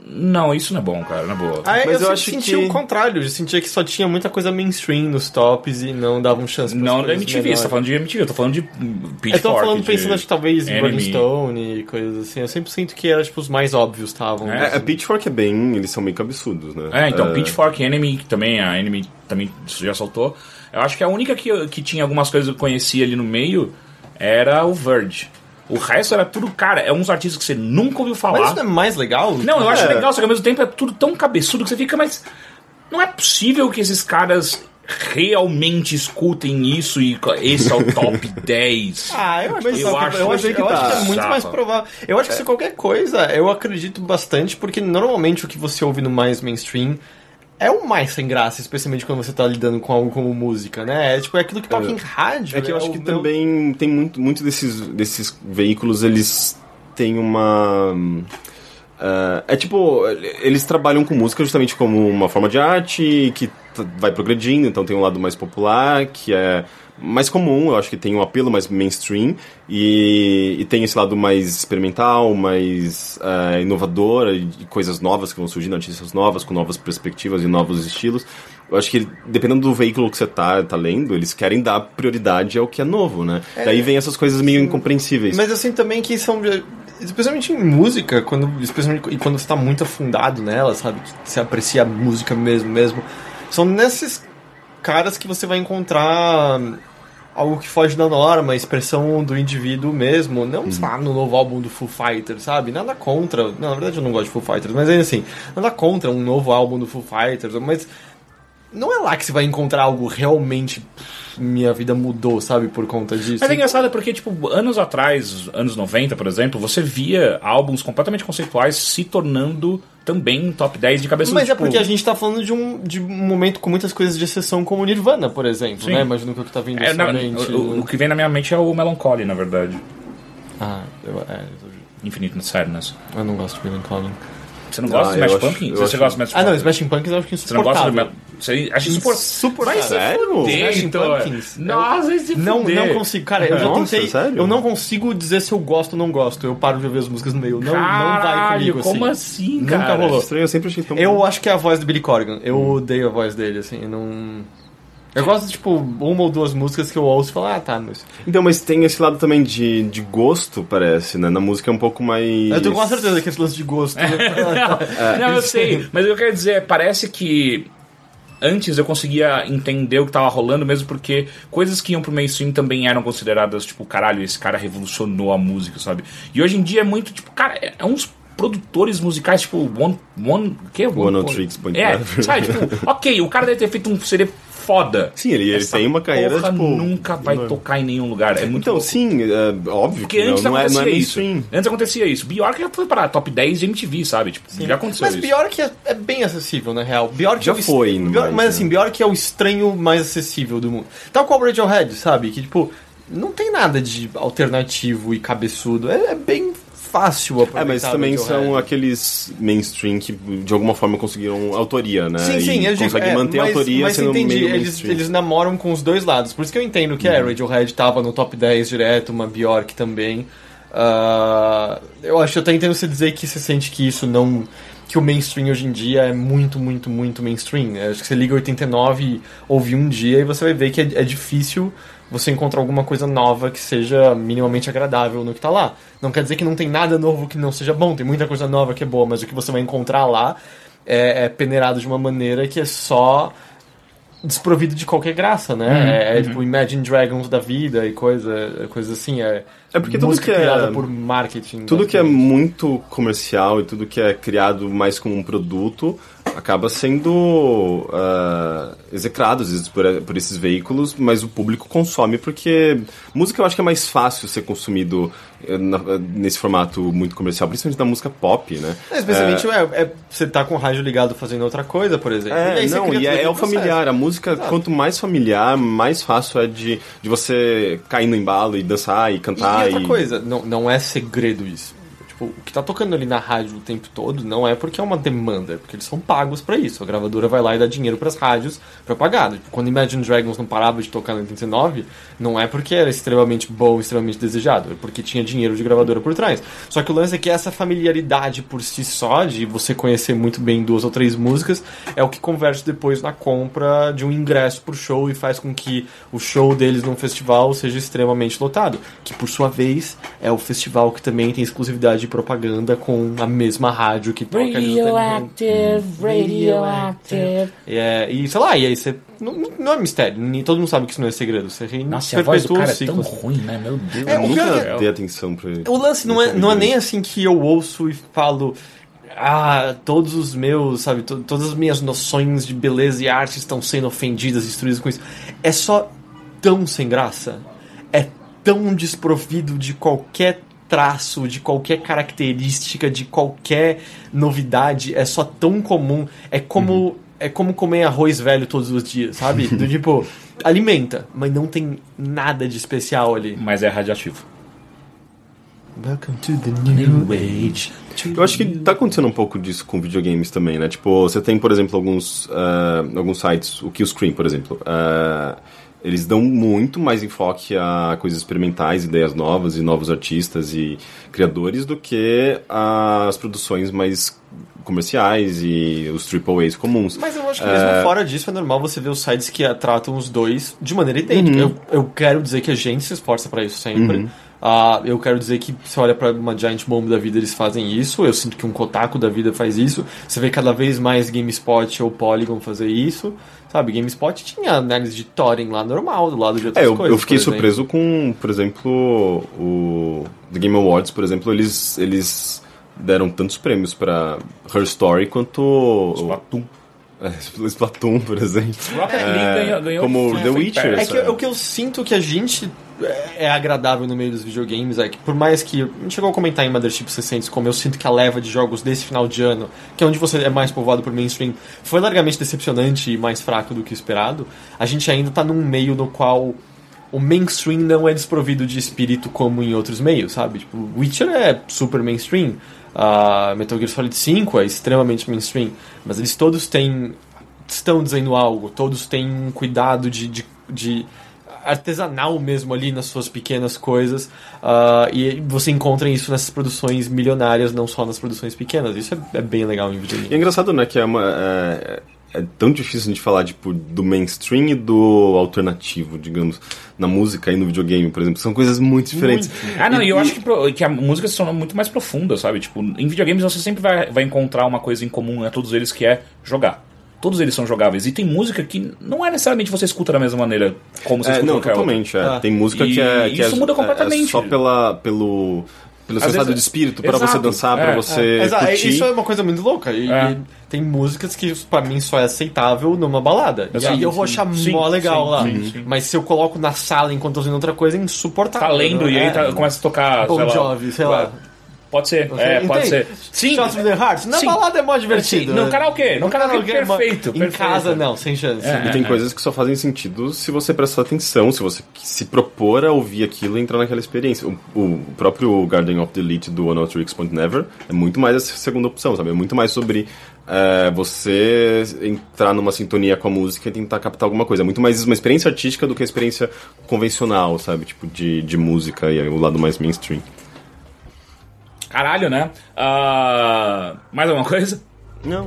Não, isso não é bom, cara, na boa.
Ah,
Mas
eu,
eu acho
sentia
que-
o contrário, eu sentia que só tinha muita coisa mainstream nos tops e não davam chance
não da MTV, você tá falando de MTV, eu tô falando de Pitchfork.
Eu tô falando
de
pensando, acho que talvez Rolling
Enemy.
Stone e coisas assim. Eu sempre sinto que era, tipo, os mais óbvios estavam.
É,
É, a Pitchfork é bem. Eles são meio cabeçudos, né?
É, então,
É,
Pitchfork Enemy, que também, a Enemy também já soltou. Eu acho que a única que, que tinha algumas coisas que eu conhecia ali no meio era o Verge. O resto era tudo, cara, é uns artistas que você nunca ouviu falar.
Mas isso não é mais legal?
Não, eu acho
É.
legal, só que ao mesmo tempo é tudo tão cabeçudo que você fica, mas não é possível que esses caras realmente escutem isso e esse é o top [LAUGHS] 10.
Ah, eu acho,
eu
eu
acho-
acho, eu acho,
que
eu acho
tá.
que é muito mais provável. Eu acho que se qualquer coisa, eu acredito bastante, porque normalmente o que você ouve no mais mainstream é o mais sem graça, especialmente quando você tá lidando com algo como música, né? É tipo é aquilo que toca
É.
em rádio.
É que eu
né?
acho que
meu-
também tem muito, muito desses, desses veículos, eles têm uma. ah, é tipo, eles trabalham com música justamente como uma forma de arte que vai progredindo, então tem um lado mais popular, que é mais comum, eu acho que tem um apelo mais mainstream, e, e tem esse lado mais experimental, mais ah, inovador, e, e coisas novas que vão surgindo, artistas novas, com novas perspectivas e novos estilos. Eu acho que dependendo do veículo que você tá, tá lendo, eles querem dar prioridade ao que é novo, né? Daí vem essas coisas meio incompreensíveis.
Mas assim também que são. Especialmente em música, quando, especialmente e quando você tá muito afundado nela, sabe? Que você aprecia a música mesmo, mesmo. São nesses caras que você vai encontrar algo que foge da norma, a expressão do indivíduo mesmo. Não sei lá, no novo álbum do Foo Fighters, sabe? Nada contra. Não, na verdade eu não gosto de Foo Fighters, mas ainda assim, nada contra um novo álbum do Foo Fighters, mas não é lá que você vai encontrar algo realmente. pff, Minha vida mudou, sabe? Por conta disso.
Mas é engraçado porque, tipo, anos atrás, anos 90, por exemplo, você via álbuns completamente conceituais se tornando também top 10 de cabeça
Mas é
tipo,
porque a gente tá falando de um, de um momento com muitas coisas de exceção, como Nirvana, por exemplo,
Sim.
né? Imagino que o que tá vindo
É, na-
mente.
o, o que vem na minha mente é o Melancholy, na verdade.
Ah, eu, é,
Infinite Sadness.
eu não gosto de Melancholy.
Você não gosta
Ah,
de Smash
eu acho-
Pumpkins?
eu
Você
acho-
gosta de Smash
Ah, não? Smashing Pumpkins eu acho que
Você não gosta
insuportável.
Acha insuportável?
Insuportável.
Sério?
Smashing
Heitor.
Pumpkins.
Nossa, vai se
Não,
fuder.
não consigo. Cara, eu já
Nossa,
tentei.
sério?
Eu não consigo dizer se eu gosto ou não gosto. Eu paro de ouvir as músicas no meio. Não, não vai
Caralho,
comigo
como
assim.
assim,
Nunca
cara?
rolou.
Estranho, eu sempre achei tão
Eu acho que é a voz do Billy Corgan. Eu odeio a voz dele, assim. eu Não. Eu gosto de, tipo, uma ou duas músicas que eu ouço e falo, ah, tá, mas.
Então, mas tem esse lado também de, de gosto, parece, né? Na música é um pouco mais.
Eu tenho quase certeza que esse lance de gosto. né? [LAUGHS]
Não, eu [LAUGHS] sei, mas eu quero dizer, parece que antes eu conseguia entender o que tava rolando, mesmo porque coisas que iam pro mainstream também eram consideradas, tipo, caralho, esse cara revolucionou a música, sabe? E hoje em dia é muito, tipo, cara, é, é uns produtores musicais, tipo, One. One. O que?
One on Tricks Point
É, sabe, tipo, [LAUGHS] ok, o cara deve ter feito um CD foda.
Sim, ele, ele tem uma carreira,
porra
tipo.
nunca vai
enorme.
tocar em nenhum lugar. É muito
Então,
louco.
sim, é óbvio
Porque
que não,
antes
não, é,
acontecia
não é
isso.
mainstream.
Antes acontecia isso. Bjork já foi parar top 10 de MTV, sabe? Tipo, já aconteceu
Mas
isso.
Bjork é, é bem acessível, na real. Bjork
Já
é o est-
foi,
Bjork-
mas,
mas assim? Bjork é o estranho mais acessível do mundo. Tal qual o Radiohead, sabe? Que, tipo, não tem nada de alternativo e cabeçudo. É, é bem fácil aproveitar
É, mas também são aqueles mainstream que de alguma forma conseguiram autoria, né?
Sim, sim,
e
eu
conseguem
é,
manter a autoria
mas
sendo
entendi, eles,
mainstream.
eles namoram com os dois lados. Por isso que eu entendo que é, Radiohead tava no top 10 direto, uma Bjork também. Ah, eu acho que eu até entendo você dizer que você sente que isso não. que o mainstream hoje em dia é muito, muito, muito mainstream. Acho que você liga 89 e ouve um dia e você vai ver que é, é difícil você encontrar alguma coisa nova que seja minimamente agradável no que tá lá. Não quer dizer que não tem nada novo que não seja bom, tem muita coisa nova que é boa, mas o que você vai encontrar lá é, é peneirado de uma maneira que é só desprovido de qualquer graça, né?
Uhum,
é, é tipo Imagine Dragons da vida e coisa, coisa assim. É,
É porque tudo que é-
por marketing.
Tudo que é muito comercial e tudo que é criado mais como um produto acaba sendo uh, execrado às vezes por, por, esses veículos, mas o público consome porque música eu acho que é mais fácil ser consumido nesse formato muito comercial, principalmente da música pop, né?
É, especialmente é, é, você tá com o rádio ligado fazendo outra coisa, por exemplo.
É,
e
não, e é, é o familiar. A música, Exato. quanto mais familiar, mais fácil é de, de você cair no embalo e dançar e cantar.
E, e outra e... coisa, não, não é segredo isso Tipo, o que tá tocando ali na rádio o tempo todo não é porque é uma demanda, é porque eles são pagos para isso. A gravadora vai lá e dá dinheiro para as rádios para pagar. Tipo, quando Imagine Dragons não parava de tocar na 89, não é porque era extremamente bom, extremamente desejado, é porque tinha dinheiro de gravadora por trás. Só que o lance é que essa familiaridade por si só, de você conhecer muito bem duas ou três músicas, é o que converte depois na compra de um ingresso pro show e faz com que o show deles num festival seja extremamente lotado. Que por sua vez é o festival que também tem exclusividade de propaganda com a mesma rádio que toca
Radioactive, Radioactive.
É, e sei lá, e aí você. Não, não é mistério, nem, todo mundo sabe que isso não é segredo. Você
Nossa, a voz do cara é tão ruim, né? Meu Deus.
É, eu nunca dei atenção pra ele.
O lance não é, não é nem assim que eu ouço e falo ah, todos os meus, sabe, to todas as minhas noções de beleza e arte estão sendo ofendidas, destruídas com isso. É só tão sem graça. É tão desprovido de qualquer traço, de qualquer característica, de qualquer novidade, é só tão comum. É como. Uhum. É como comer arroz velho todos os dias, sabe? [LAUGHS] Do tipo, alimenta, mas não tem nada de especial ali.
Mas é radioativo.
Welcome to the new age.
Eu acho que tá acontecendo um pouco disso com videogames também, né? Tipo, você tem, por exemplo, alguns, uh, alguns sites, o Killscreen, por exemplo. Uh, eles dão muito mais enfoque a coisas experimentais, ideias novas e novos artistas e criadores do que as produções mais comerciais e os triple A's comuns.
Mas eu acho que mesmo é... fora disso é normal você ver os sites que tratam os dois de maneira idêntica. Uhum. Eu, eu quero dizer que a gente se esforça para isso sempre. Uhum. Uh, eu quero dizer que você olha para uma Giant Bomb da vida, eles fazem isso. Eu sinto que um Kotaku da vida faz isso. Você vê cada vez mais GameSpot ou Polygon fazer isso. Sabe, GameSpot tinha análise de Thorin lá normal, do lado de outras
é, eu,
coisas.
Eu fiquei surpreso com, por exemplo, o The Game Awards, por exemplo, eles, eles deram tantos prêmios para Her Story quanto.
Splatoon.
É, [LAUGHS] Splatoon, por exemplo.
Rocket League é, ganhou, ganhou
como The Witcher.
É que o que eu sinto que a gente é agradável no meio dos videogames é que por mais que a gente chegou a comentar em Motherships recentes como eu sinto que a leva de jogos desse final de ano, que é onde você é mais povoado por mainstream, foi largamente decepcionante e mais fraco do que esperado, a gente ainda tá num meio no qual o mainstream não é desprovido de espírito como em outros meios, sabe? Tipo, Witcher é super mainstream, uh, Metal Gear Solid 5 é extremamente mainstream, mas eles todos têm estão dizendo algo, todos têm um cuidado de, de, de artesanal mesmo ali nas suas pequenas coisas. Uh, e você encontra isso nessas produções milionárias, não só nas produções pequenas. Isso é, é bem legal em videogame.
E é engraçado, né, que é uma... É, é tão difícil a gente falar tipo, do mainstream e do alternativo, digamos, na música e no videogame, por exemplo. São coisas muito diferentes.
Muito. Ah, não, e eu acho que, que a música se torna muito mais profunda, sabe? Tipo, em videogames você sempre vai, vai encontrar uma coisa em comum a todos eles que é jogar todos eles são jogáveis. E tem música que não é necessariamente você escuta da mesma maneira como você
é,
escuta
Não, totalmente. É. Ah. Tem música
e
que é.
Que isso
é,
muda completamente.
É só pela, pelo. Pelo seu estado de espírito, para você dançar, é, para você. É. Curtir.
Isso é uma coisa muito louca. E, é. e tem músicas que para mim só é aceitável numa balada. Exato, e aí eu vou achar sim, mó legal sim, lá. Sim, Mas se eu coloco na sala enquanto eu tô fazendo outra coisa, é insuportável.
Tá lendo e aí tá, começa a tocar.
Bon Jovi, sei lá.
Pode ser, é, pode ser.
Sim. Shots with the Hearts. Na Sim. balada é mó divertido.
Sim. No karaokê, no, no karaokê, karaokê perfeito. Em perfeito.
casa não, sem chance.
É, e tem é, coisas que só fazem sentido se você prestar atenção, se você se propor a ouvir aquilo e entrar naquela experiência. O, o próprio Garden of the Elite do One Tricks Point Never é muito mais a segunda opção, sabe? É muito mais sobre é, você entrar numa sintonia com a música e tentar captar alguma coisa. É muito mais uma experiência artística do que a experiência convencional, sabe? Tipo, de, de música e o lado mais mainstream.
Caralho, né? Uh, mais alguma coisa?
Não.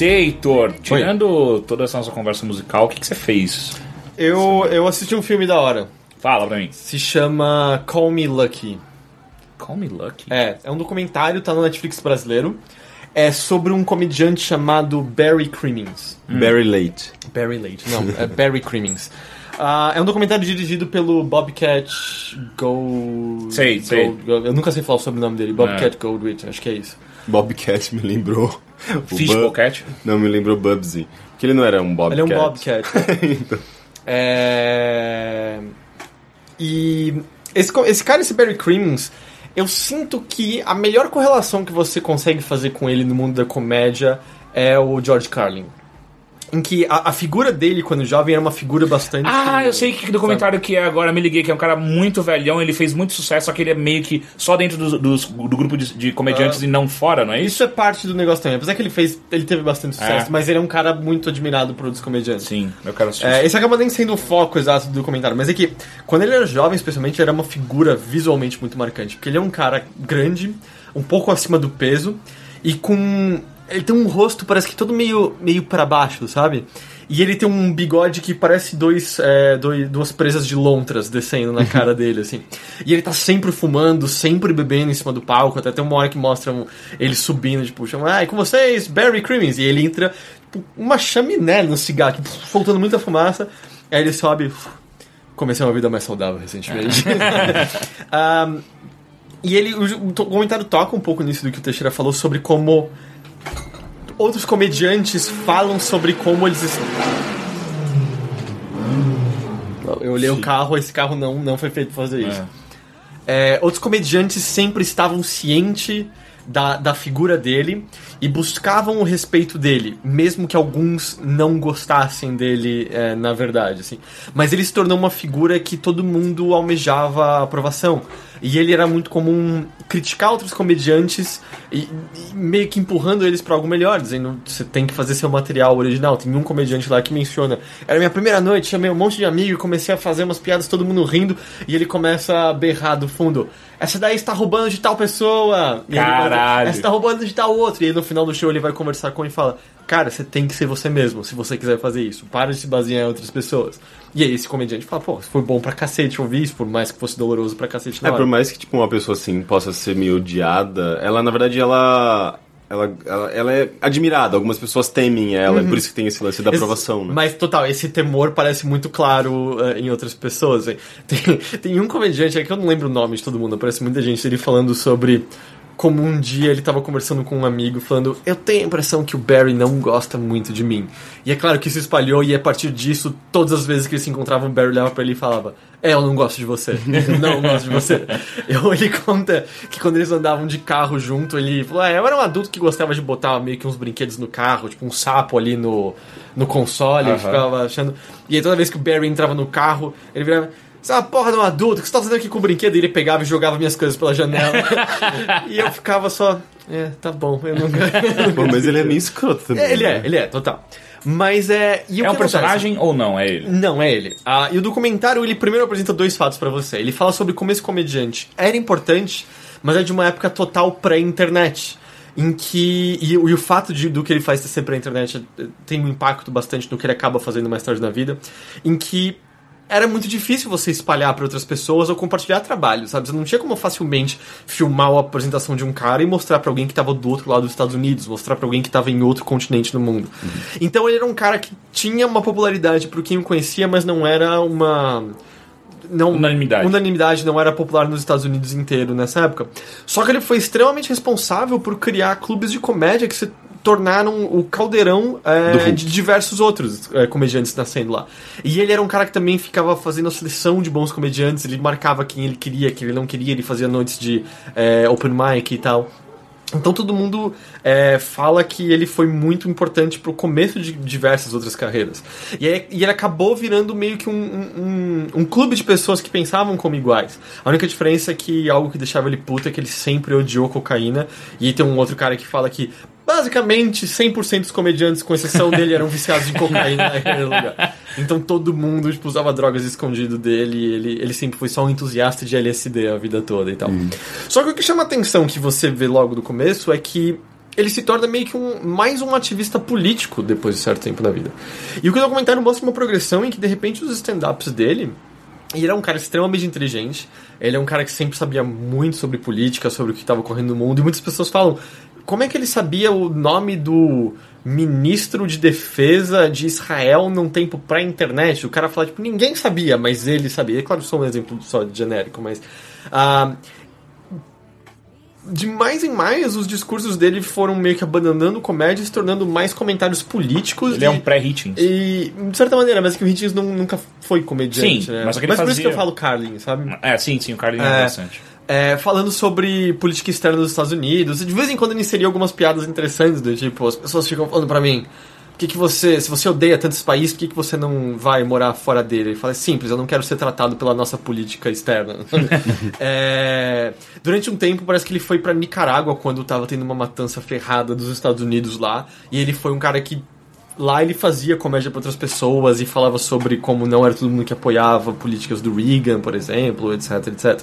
Você, Heitor, tirando toda essa nossa conversa musical, o que, que você fez?
Eu, eu assisti um filme da hora.
Fala pra mim.
Se chama Call Me Lucky.
Call Me Lucky.
É, é um documentário, tá no Netflix brasileiro. É sobre um comediante chamado Barry Crimmins.
Very late.
Barry Late, não, é Barry Crimmins. Ah, é um documentário dirigido pelo Bobcat Gold...
Sei, sei.
Gold- Eu nunca sei falar o sobrenome dele. Bobcat Goldwich, acho que é isso.
Bobcat me lembrou.
Fish
Bub-. Não, me lembrou Bubsy. Porque ele não era um Bobcat.
Ele é um Bobcat. [LAUGHS] é... E esse, esse cara, esse Barry Crimmins, eu sinto que a melhor correlação que você consegue fazer com ele no mundo da comédia é o George Carlin. Em que a, a figura dele, quando jovem, era uma figura bastante...
Ah, eu sei que documentário que é agora, me liguei, que é um cara muito velhão, ele fez muito sucesso, só que ele é meio que só dentro dos- dos- do grupo de, de comediantes e não fora, não é isso?
Isso é parte do negócio também. Apesar que ele fez, ele teve bastante sucesso,
É.
mas ele é um cara muito admirado por outros comediantes.
Sim, eu quero assistir.
É, esse acaba nem sendo o foco exato do comentário, mas é que quando ele era jovem, especialmente, ele era uma figura visualmente muito marcante. Porque ele é um cara grande, um pouco acima do peso, e com. Ele tem um rosto, parece que todo meio, meio para baixo, sabe? E ele tem um bigode que parece dois, é, dois- duas presas de lontras descendo na cara [LAUGHS] dele, assim. E ele tá sempre fumando, sempre bebendo em cima do palco. Até tem uma hora que mostram ele subindo, tipo, chamam, ah, com vocês, Barry Crimmins. E ele entra, tipo, uma chaminé no cigarro, tipo, soltando muita fumaça. Aí ele sobe, comecei uma vida mais saudável recentemente. [LAUGHS] [LAUGHS] Ahn, e ele, o comentário toca um pouco nisso do que o Teixeira falou sobre como outros comediantes falam sobre como eles estão. Eu olhei o carro, esse carro não, não foi feito pra fazer isso. É, outros comediantes sempre estavam cientes da, da figura dele e buscavam o respeito dele, mesmo que alguns não gostassem dele é, na verdade. Assim. Mas ele se tornou uma figura que todo mundo almejava aprovação. E ele era muito comum criticar outros comediantes e, e meio que empurrando eles para algo melhor, dizendo você tem que fazer seu material original. Tem um comediante lá que menciona: era minha primeira noite, chamei um monte de amigo e comecei a fazer umas piadas, todo mundo rindo, e ele começa a berrar do fundo: essa daí está roubando de tal pessoa. E ele
Caralho.
Essa está roubando de tal outro. E aí no final do show ele vai conversar com ele e fala: Cara, você tem que ser você mesmo se você quiser fazer isso. Para de se basear em outras pessoas. E aí esse comediante fala: Pô, foi bom pra cacete ouvir isso, por mais que fosse doloroso pra cacete
É,
hora.
por mais que tipo, uma pessoa assim possa ser meio odiada, ela na verdade ela. Ela, ela, ela é admirada, algumas pessoas temem ela, é por isso que tem esse lance da
Esse-
aprovação, né?
Mas, total, esse temor parece muito claro eh, em outras pessoas. hein? [LAUGHS] Tem, tem um comediante, é que eu não lembro o nome de todo mundo, aparece muita gente ele falando sobre como um dia ele tava conversando com um amigo, falando: Eu tenho a impressão que o Barry não gosta muito de mim. E é claro que isso espalhou, e a partir disso, todas as vezes que eles se encontravam, o Barry olhava pra ele e falava: É, eu não gosto de você. Eu não gosto de você. [LAUGHS] Eu, ele conta que quando eles andavam de carro junto, ele falou: ah, Eu era um adulto que gostava de botar meio que uns brinquedos no carro, tipo um sapo ali no, no console, ele ficava achando. E aí toda vez que o Barry entrava no carro, ele virava. Você é uma porra de um adulto, o que você tá fazendo aqui com o brinquedo? E ele pegava e jogava minhas coisas pela janela. [LAUGHS] e eu ficava só. É, tá bom, eu não. [LAUGHS]
Pô, mas ele é meio escroto também.
ele é,
né?
ele é, total. Mas é. e o
é um
acontece?
personagem ou não? É ele?
Não, é ele. Ah, e o documentário, ele primeiro apresenta dois fatos pra você. Ele fala sobre como esse comediante era importante, mas é de uma época total pré-internet. Em que. E, o- e o fato de, do que ele faz ser pré-internet eh, tem um impacto bastante no que ele acaba fazendo mais tarde na vida. Em que era muito difícil você espalhar para outras pessoas ou compartilhar trabalho, sabe? Você não tinha como facilmente filmar a apresentação de um cara e mostrar pra alguém que tava do outro lado dos Estados Unidos, mostrar pra alguém que tava em outro continente do mundo. Então ele era um cara que tinha uma popularidade pro quem o conhecia, mas não era uma não,
Unanimidade.
unanimidade não era popular nos Estados Unidos inteiro nessa época. Só que ele foi extremamente responsável por criar clubes de comédia que se tornaram o caldeirão é, de diversos outros é, comediantes nascendo lá. E ele era um cara que também ficava fazendo a seleção de bons comediantes, ele marcava quem ele queria, quem ele não queria, ele fazia noites de é, open mic e tal. Então todo mundo é, fala que ele foi muito importante pro começo de diversas outras carreiras. E, aí- e ele acabou virando meio que um, um, um- um clube de pessoas que pensavam como iguais. A única diferença é que algo que deixava ele puto é que ele sempre odiou cocaína. E aí tem um outro cara que fala que basicamente 100% dos comediantes, com exceção dele, eram viciados em cocaína naquele lugar. Então todo mundo tipo, usava drogas escondido dele. E ele, ele sempre foi só um entusiasta de LSD a vida toda e tal. Só que o que chama atenção que você vê logo do começo é que ele se torna meio que um, mais um ativista político depois de certo tempo na vida. E o que o documentário mostra é uma progressão em que, de repente, os stand-ups dele e ele é um cara extremamente inteligente. Ele é um cara que sempre sabia muito sobre política, sobre o que estava ocorrendo no mundo. E muitas pessoas falam: como é que ele sabia o nome do ministro de defesa de Israel num tempo pré-internet? O cara fala, tipo, ninguém sabia, mas ele sabia. É claro, sou um exemplo só de genérico, mas. ah, de mais em mais, os discursos dele foram meio que abandonando comédia e se tornando mais comentários políticos.
Ele é
e-
um pré-Hitchens.
E, de certa maneira, mas que o Hitchens não- nunca foi comediante,
Sim,
né?
mas que ele
por isso que eu
fazia-
falo Carlin, sabe?
É, sim, sim, o Carlinhos é,
É.
bastante.
É, falando sobre política externa dos Estados Unidos. De vez em quando ele inseria algumas piadas interessantes, do tipo, as pessoas ficam falando pra mim. Que, que você, se você odeia tanto esse país, por que, que você não vai morar fora dele? Ele fala, simples, eu não quero ser tratado pela nossa política externa. [LAUGHS] É, durante um tempo, parece que ele foi pra Nicarágua quando tava tendo uma matança ferrada dos Estados Unidos lá. E ele foi um cara que Lá ele fazia comédia para outras pessoas e falava sobre como não era todo mundo que apoiava políticas do Reagan, por exemplo, etc, etc.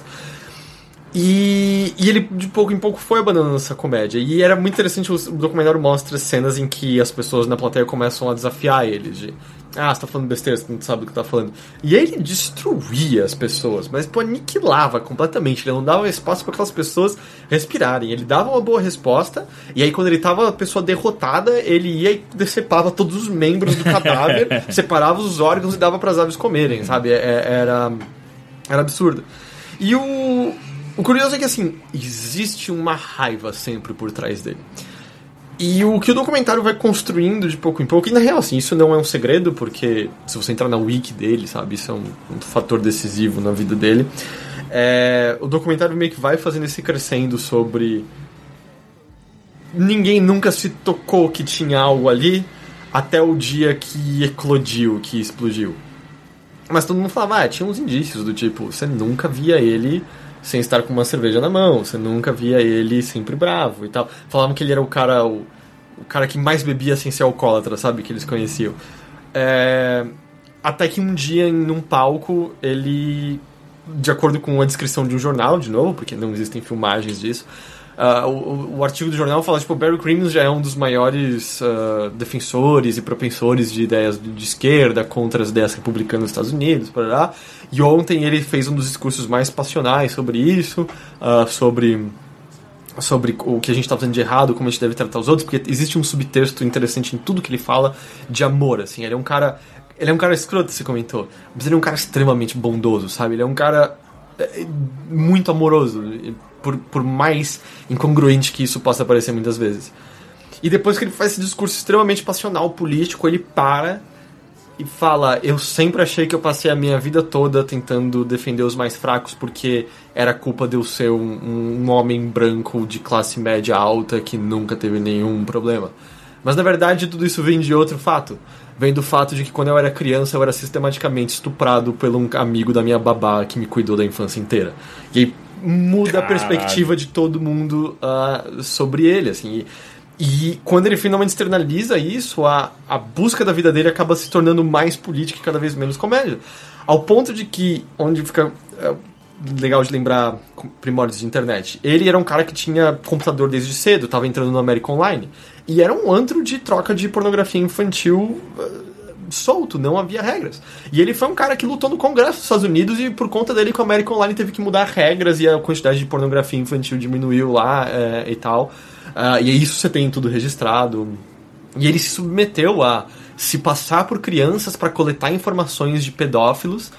E, e ele de pouco em pouco foi abandonando essa comédia. E era muito interessante, o, documentário mostra cenas em que as pessoas na plateia começam a desafiar ele. De, ah, você tá falando besteira, você não sabe do que tá falando. E aí ele destruía as pessoas, mas pô, aniquilava completamente. Ele não dava espaço para aquelas pessoas respirarem. Ele dava uma boa resposta, e aí quando ele tava a pessoa derrotada, ele ia e decepava todos os membros do cadáver, [LAUGHS] separava os órgãos e dava para as aves comerem, sabe? É- é- Era, era absurdo. E o, o curioso é que, assim, existe uma raiva sempre por trás dele. E o que o documentário vai construindo de pouco em pouco, e na real, assim, isso não é um segredo, porque se você entrar na wiki dele, sabe, isso é um, um fator decisivo na vida dele. É, o documentário meio que vai fazendo esse crescendo sobre. Ninguém nunca se tocou que tinha algo ali até o dia que eclodiu, que explodiu. Mas todo mundo falava, ah, tinha uns indícios do tipo, você nunca via ele sem estar com uma cerveja na mão, você nunca via ele sempre bravo e tal. Falavam que ele era o cara, o, o cara que mais bebia sem ser alcoólatra, sabe? Que eles conheciam. É, Até que um dia, em um palco, ele, de acordo com a descrição de um jornal, de novo, porque não existem filmagens disso, ah, o, o- o artigo do jornal fala, tipo, Barry Crimmins já é um dos maiores ah, defensores e propensores de ideias de, de esquerda contra as ideias republicanas dos Estados Unidos, e ontem ele fez um dos discursos mais passionais sobre isso, ah, sobre sobre o que a gente está fazendo de errado, como a gente deve tratar os outros, porque existe um subtexto interessante em tudo que ele fala de amor, assim. Ele é um cara, ele é um cara escroto, você comentou, mas ele é um cara extremamente bondoso, sabe? Ele é um cara muito amoroso, por, por mais incongruente que isso possa parecer muitas vezes. E depois que ele faz esse discurso extremamente passional, político, ele para e fala: Eu sempre achei que eu passei a minha vida toda tentando defender os mais fracos porque era culpa de eu ser um, um homem branco de classe média alta que nunca teve nenhum problema. Mas na verdade tudo isso vem de outro fato. Vem do fato de que quando eu era criança eu era sistematicamente estuprado por um amigo da minha babá que me cuidou da infância inteira. E aí muda a
Caralho.
perspectiva de todo mundo ah, sobre ele, assim. E, e quando ele finalmente externaliza isso, a, a busca da vida dele acaba se tornando mais política e cada vez menos comédia. Ao ponto de que, onde fica é, legal de lembrar primórdios de internet, ele era um cara que tinha computador desde cedo, estava entrando no América Online, e era um antro de troca de pornografia infantil eh, solto, não havia regras. E ele foi um cara que lutou no Congresso dos Estados Unidos e por conta dele com a American Online teve que mudar regras e a quantidade de pornografia infantil diminuiu lá eh, e tal. Ah, e isso você tem tudo registrado. E ele se submeteu a se passar por crianças para coletar informações de pedófilos.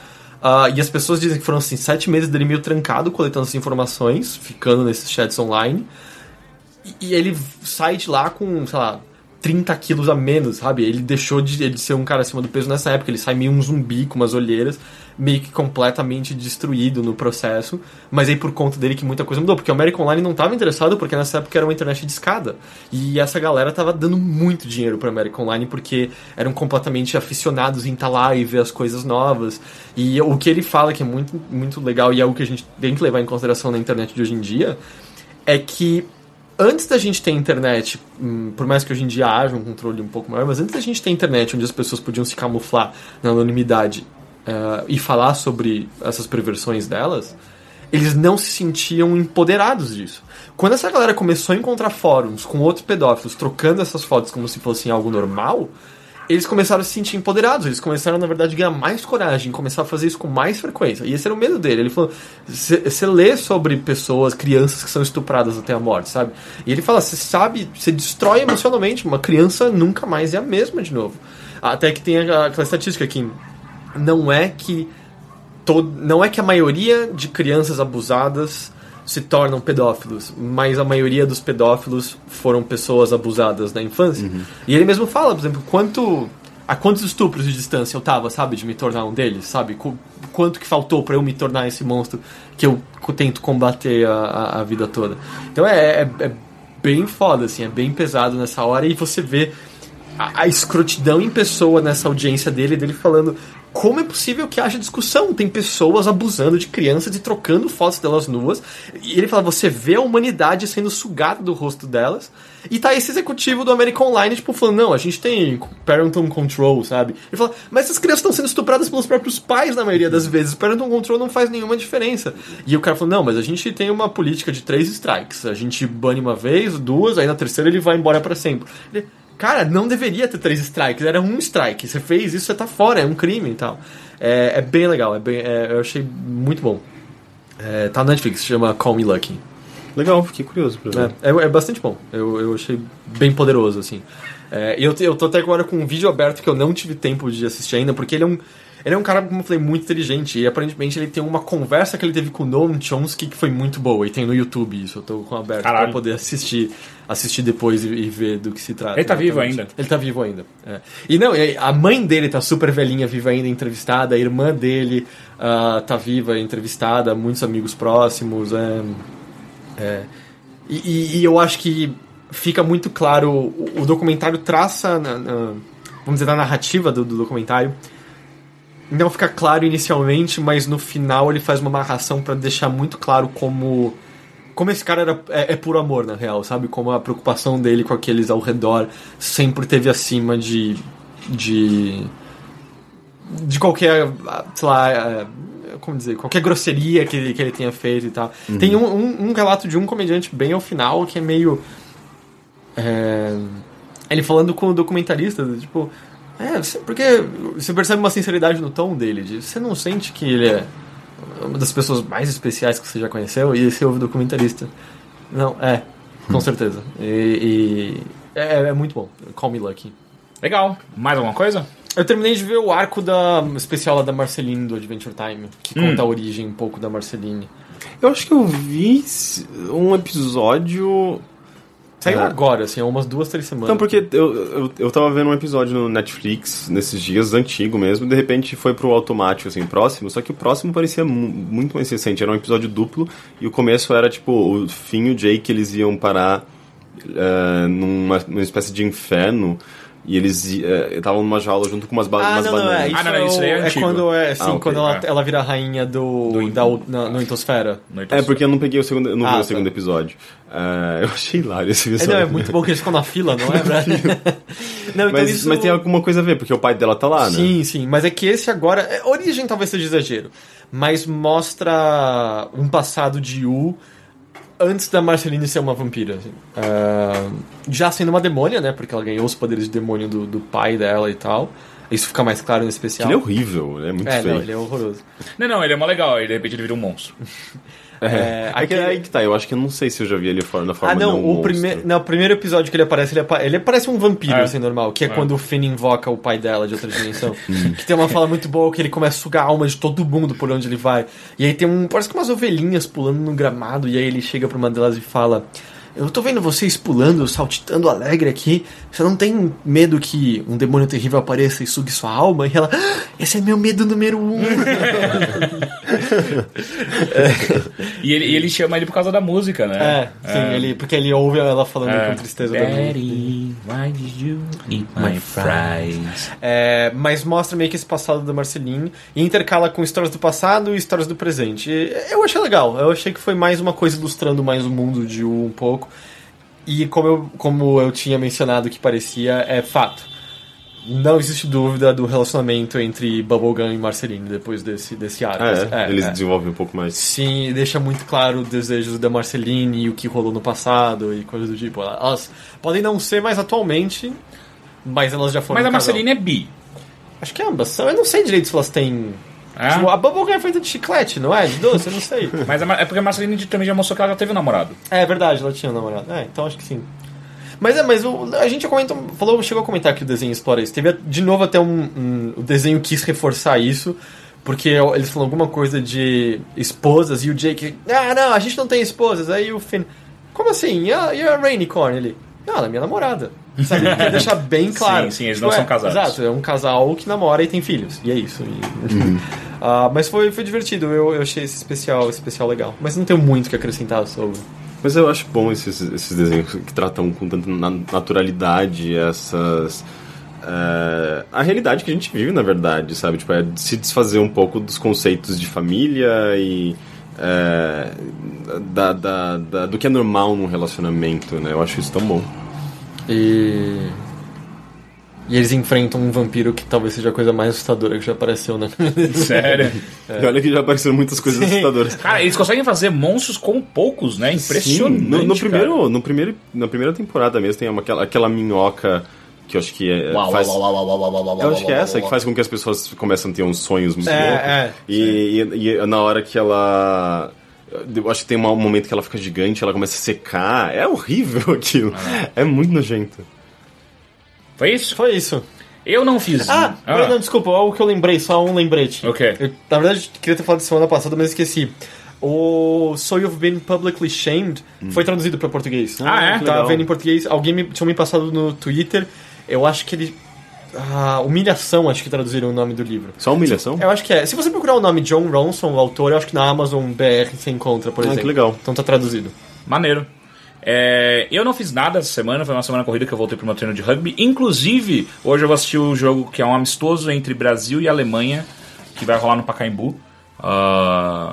Ah, e as pessoas dizem que foram assim, sete meses dele meio trancado coletando essas informações, ficando nesses chats online. E- ele sai de lá com, sei lá, 30 quilos a menos, sabe? Ele deixou de, ser um cara acima do peso nessa época. Ele sai meio um zumbi com umas olheiras, meio que completamente destruído no processo. Mas aí por conta dele que muita coisa mudou. Porque o American Online não estava interessado, porque nessa época era uma internet de escada. E essa galera tava dando muito dinheiro para American Online, porque eram completamente aficionados em estar lá e ver as coisas novas. E o que ele fala, que é muito, muito legal, e é o que a gente tem que levar em consideração na internet de hoje em dia, é que antes da gente ter internet, hum, por mais que hoje em dia haja um controle um pouco maior, mas antes da gente ter internet onde as pessoas podiam se camuflar na anonimidade eh, e falar sobre essas perversões delas, eles não se sentiam empoderados disso. Quando essa galera começou a encontrar fóruns com outros pedófilos trocando essas fotos como se fossem algo normal, eles começaram a se sentir empoderados. Eles começaram, na verdade, a ganhar mais coragem, começar a fazer isso com mais frequência. E esse era o medo dele. Ele falou: você lê sobre pessoas, crianças que são estupradas até a morte, sabe? E ele fala: você sabe, você destrói emocionalmente. Uma criança nunca mais é a mesma de novo. Até que tem aquela estatística que não é que todo, não é que a maioria de crianças abusadas se tornam pedófilos, mas a maioria dos pedófilos foram pessoas abusadas na infância. E ele mesmo fala, por exemplo, quanto a quantos estupros de distância eu tava, sabe, de me tornar um deles, sabe? Qu- quanto que faltou pra eu me tornar esse monstro que eu tento combater a, a, a vida toda. Então é, é, é bem foda, assim, é bem pesado nessa hora e você vê a, a escrotidão em pessoa nessa audiência dele, dele falando como é possível que haja discussão? Tem pessoas abusando de crianças e trocando fotos delas nuas. E ele fala, você vê a humanidade sendo sugada do rosto delas. E tá esse executivo do American Online, tipo, falando, não, a gente tem parental control, sabe? Ele fala, mas essas crianças estão sendo estupradas pelos próprios pais na maioria das vezes. Parental control não faz nenhuma diferença. E o cara falou, não, mas a gente tem uma política de três strikes. A gente bane uma vez, duas, aí na terceira ele vai embora para sempre. Ele, Cara, não deveria ter três strikes, era um strike. Você fez isso, você tá fora, é um crime e tal. É, é bem legal, é bem, é- eu achei muito bom. É, tá na Netflix, chama Call Me Lucky.
Legal, fiquei curioso pra ver.
É, é, é bastante bom, eu, eu achei bem poderoso, assim. É, e eu, eu tô até agora com um vídeo aberto que eu não tive tempo de assistir ainda, porque ele é um. Ele é um cara, como eu falei, muito inteligente. E aparentemente ele tem uma conversa que ele teve com o Noam Chomsky que foi muito boa. E tem no YouTube isso. Eu tô com aberto
Caralho.
pra poder assistir, assistir depois e, e ver do que se trata.
Ele tá vivo ainda?
Ele tá vivo ainda. é. E não, a mãe dele tá super velhinha, viva ainda, entrevistada. A irmã dele ah, tá viva, entrevistada. Muitos amigos próximos. É, é. E, e- e eu acho que fica muito claro. O, o documentário traça, na- na- vamos dizer, na narrativa do, do documentário. Não fica claro inicialmente, mas no final ele faz uma amarração pra deixar muito claro como. Como esse cara era, é, é puro amor, na real, sabe? Como a preocupação dele com aqueles ao redor sempre teve acima de. de. de qualquer. sei lá. é, como dizer? Qualquer grosseria que, ele- que ele tenha feito e tal. Tem um, um, um relato de um comediante bem ao final que é meio. é, ele falando com o documentarista, tipo. É, porque você percebe uma sinceridade no tom dele. de, você não sente que ele é uma das pessoas mais especiais que você já conheceu? E você ouve o documentarista. Não, é, com certeza. E, e é, é muito bom. Call Me Lucky.
Legal. Mais alguma coisa?
Eu terminei de ver o arco da especial da Marceline do Adventure Time, que
Hum.
conta a origem um pouco da Marceline.
Eu acho que eu vi um episódio.
Saiu
É.
agora, assim, há umas duas, três semanas.
Não, porque eu, eu, eu tava vendo um episódio no Netflix nesses dias, antigo mesmo, e de repente foi pro automático, assim, próximo, só que o próximo parecia mu- muito mais recente, era um episódio duplo, e o começo era, tipo, o Finn e o Jake, eles iam parar eh, numa, numa espécie de inferno, e eles eh, estavam numa jaula junto com umas, ba
Ah,
umas
não, não, é.
bananas.
Isso
Ah, não, não, isso é
é,
antigo.
quando é, sim,
Ah, ok,
quando ela,
é.
ela vira a rainha do,
Do-
da, na, no Intosfera.
Noite
É, porque eu não peguei o segundo, eu não
Ah,
vi
tá.
o segundo episódio. Eh, [LAUGHS] eu achei hilário esse
É,
episódio.
não, é muito bom que eles ficam na fila, não é, Brad? [LAUGHS] [LAUGHS] não, então
mas,
isso...
mas tem alguma coisa a ver, porque o pai dela tá lá, né?
Sim, sim, mas é que esse agora. é, Origem talvez seja exagero, mas mostra um passado de Yu antes da Marceline ser uma vampira. assim. Ah, já sendo uma demônia, né? Porque ela ganhou os poderes de demônio do, do pai dela e tal. Isso fica mais claro no especial.
Ele é horrível, é muito
É,
feio.
não, ele é horroroso.
Não, não, ele é mó legal. E de repente ele vira um monstro. [LAUGHS]
É,
É, que
aquele-
aí que tá, eu acho que eu não sei se eu já vi ele fora na forma
Ah, não,
não
o primeiro, não, o primeiro episódio que ele aparece, ele, apa- ele parece um vampiro,
É.
assim, normal, que é,
É.
quando o Finn invoca o pai dela de outra dimensão. [LAUGHS] que tem uma fala muito boa que ele começa a sugar a alma de todo mundo por onde ele vai. E aí tem um. Parece que umas ovelhinhas pulando no gramado, e aí ele chega pra uma delas e fala. Eu tô vendo vocês pulando, saltitando alegre aqui. Você não tem medo que um demônio terrível apareça e sugue sua alma? E ela, "Ah, esse é meu medo número um. [LAUGHS]
E ele, e ele chama ele por causa da música, né?
é, sim, ele, porque ele ouve ela falando
É.
com tristeza da música.
Daddy, why did you eat my fries?
É, mas mostra meio que esse passado da Marceline e intercala com histórias do passado e histórias do presente. Eu achei legal, eu achei que foi mais uma coisa ilustrando mais o mundo de um pouco. E como eu, como eu tinha mencionado que parecia, é fato. não existe dúvida do relacionamento entre Bubblegum e Marceline depois desse, desse arco.
Ah, é? Eles
é.
desenvolvem um pouco mais.
Sim, deixa muito claro os desejos da Marceline e o que rolou no passado e coisas do tipo. Elas podem não ser mais atualmente, mas elas já foram
Mas a
casal.
Marceline é bi.
Acho que ambas são. Eu não sei direito se elas têm...
É?
Tipo, a Bubblegum é feita de chiclete, não é? De doce, eu não sei. [LAUGHS]
Mas Ma- é porque a Marceline também já mostrou que ela já teve um namorado.
É verdade, ela tinha um namorado. É, então acho que sim. Mas é, mas o- a gente comentou, falou, chegou a comentar que o desenho explora isso. Teve de novo até um, um- o desenho quis reforçar isso, porque eles falam alguma coisa de esposas e o Jake, ah, não, a gente não tem esposas. Aí o Finn, como assim? E a, e a Rainicorn? Ele, não, ela é minha namorada. Sabe? Quer deixar bem [LAUGHS] claro.
Sim, sim, eles não são
é,
casados.
Exato, é um casal que namora e tem filhos. E é isso. E- Ah, mas foi, foi divertido, eu, eu achei esse especial, esse especial legal. Mas não tenho muito o que acrescentar sobre.
Mas eu acho bom esses, esses desenhos que tratam com tanta na- naturalidade essas. é, a realidade que a gente vive, na verdade, sabe? Tipo, é se desfazer um pouco dos conceitos de família e. é, da, da, da- do que é normal num relacionamento, né? Eu acho isso tão bom.
E. E eles enfrentam um vampiro que talvez seja a coisa mais assustadora que já apareceu na [LAUGHS]
Sério.
E olha que já apareceram muitas coisas assustadoras.
Cara, eles conseguem fazer monstros com poucos, né? Impressionante.
Sim, no, no primeiro, no primeiro, na primeira temporada mesmo tem uma, aquela, aquela minhoca que eu acho que é,
Uau,
faz,
uau, uau, uau, uau, uau, uau, uau,
Eu acho que é essa
uau,
que faz com que as pessoas começam a ter uns sonhos muito
É,
loucos.
é,
e, e, e na hora que ela. Eu acho que tem um momento que ela fica gigante, ela começa a secar. É horrível [LAUGHS] aquilo. É muito nojento.
Foi isso?
Foi isso.
Eu não fiz.
Ah, não, desculpa, o que eu lembrei, só um lembrete.
O quê?
Eu, na verdade, queria ter falado semana passada, mas esqueci. O So You've Been Publicly Shamed foi traduzido para português.
Ah, é?
Tá vendo em português. Alguém me, tinha me passado no Twitter. Eu acho que ele. Ah, humilhação, acho que traduziram o nome do livro.
Só humilhação?
Eu acho que é. Se você procurar o nome John Ronson, o autor, eu acho que na Amazon BR você encontra, por
Ah, que
exemplo.
legal.
Então tá traduzido.
Maneiro. É, eu não fiz nada essa semana, foi uma semana corrida que eu voltei pro meu treino de rugby. Inclusive, hoje eu vou assistir o jogo que é um amistoso entre Brasil e Alemanha, que vai rolar no Pacaembu. Ah,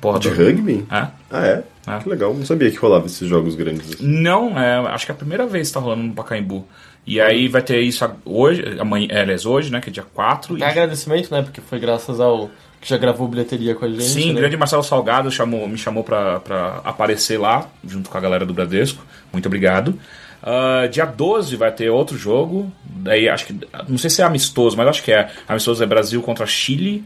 porra,
De
do-
rugby?
É?
Ah, é?
Ah.
Que legal. Não sabia que rolava esses jogos grandes. assim.
Não, é, acho que é a primeira vez que tá rolando no Pacaembu. E aí vai ter isso hoje, amanhã, é, aliás, hoje, né, que é dia 4. E,
Agradecimento, né? Porque foi graças ao que já gravou bilheteria com a gente.
sim,
né?
grande Marcelo Salgado chamou, me chamou pra, pra aparecer lá, junto com a galera do Bradesco. Muito obrigado. Ah, dia 12 vai ter outro jogo. Daí acho que. Não sei se é amistoso, mas acho que é. Amistoso é Brasil contra Chile.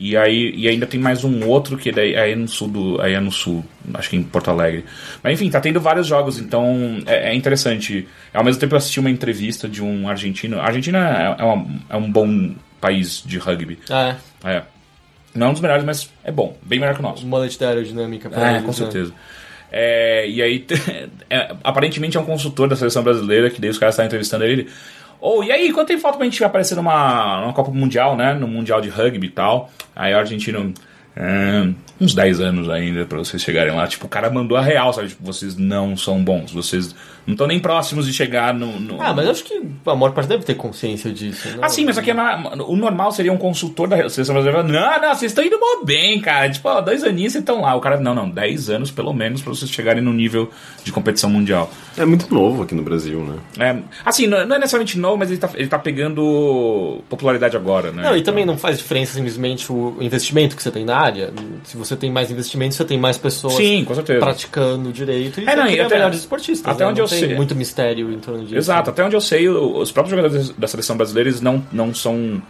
E aí e ainda tem mais um outro que daí aí é no sul do. Aí é no sul, acho que em Porto Alegre. Mas enfim, tá tendo vários jogos, então é, é interessante. Ao mesmo tempo eu assisti uma entrevista de um argentino. A Argentina é, é, uma- é um bom país de rugby.
Ah, é.
É. Não é um dos melhores, mas é bom. Bem melhor que o nosso.
Mullet da aerodinâmica pra
É,
eles,
com
né?
certeza. É, e aí, [LAUGHS] é, aparentemente é um consultor da seleção brasileira, que daí os caras estavam entrevistando ele. Ou, e aí, quanto tempo falta pra gente aparecer numa, numa Copa Mundial, né? No Mundial de Rugby e tal. Aí o argentino. "É, uns 10 anos ainda pra vocês chegarem lá. Tipo, o cara mandou a real, sabe? Tipo, vocês não são bons. Vocês não estão nem próximos de chegar no. no-
Ah, mas acho que a maior parte deve ter consciência disso. Né?
Ah, sim, mas aqui é na- o normal seria um consultor da seleção brasileira. Não, não, vocês estão indo mó bem, cara. Tipo, ó, dois aninhos vocês estão lá. O cara, não, não, 10 anos pelo menos pra vocês chegarem no nível de competição mundial.
É muito novo aqui no Brasil, né?
É, assim, não, não é necessariamente novo, mas ele tá, ele tá pegando popularidade agora, né?
Não, e também não faz diferença simplesmente o investimento que você tem na área. Se você tem mais investimento, você tem mais pessoas
Sim, com certeza.
praticando direito e
É, não, e até-
melhores esportistas.
até
né?
onde
não
eu sei-
muito mistério em torno disso.
Exato, até onde eu sei, os próprios jogadores da seleção brasileira eles não, não são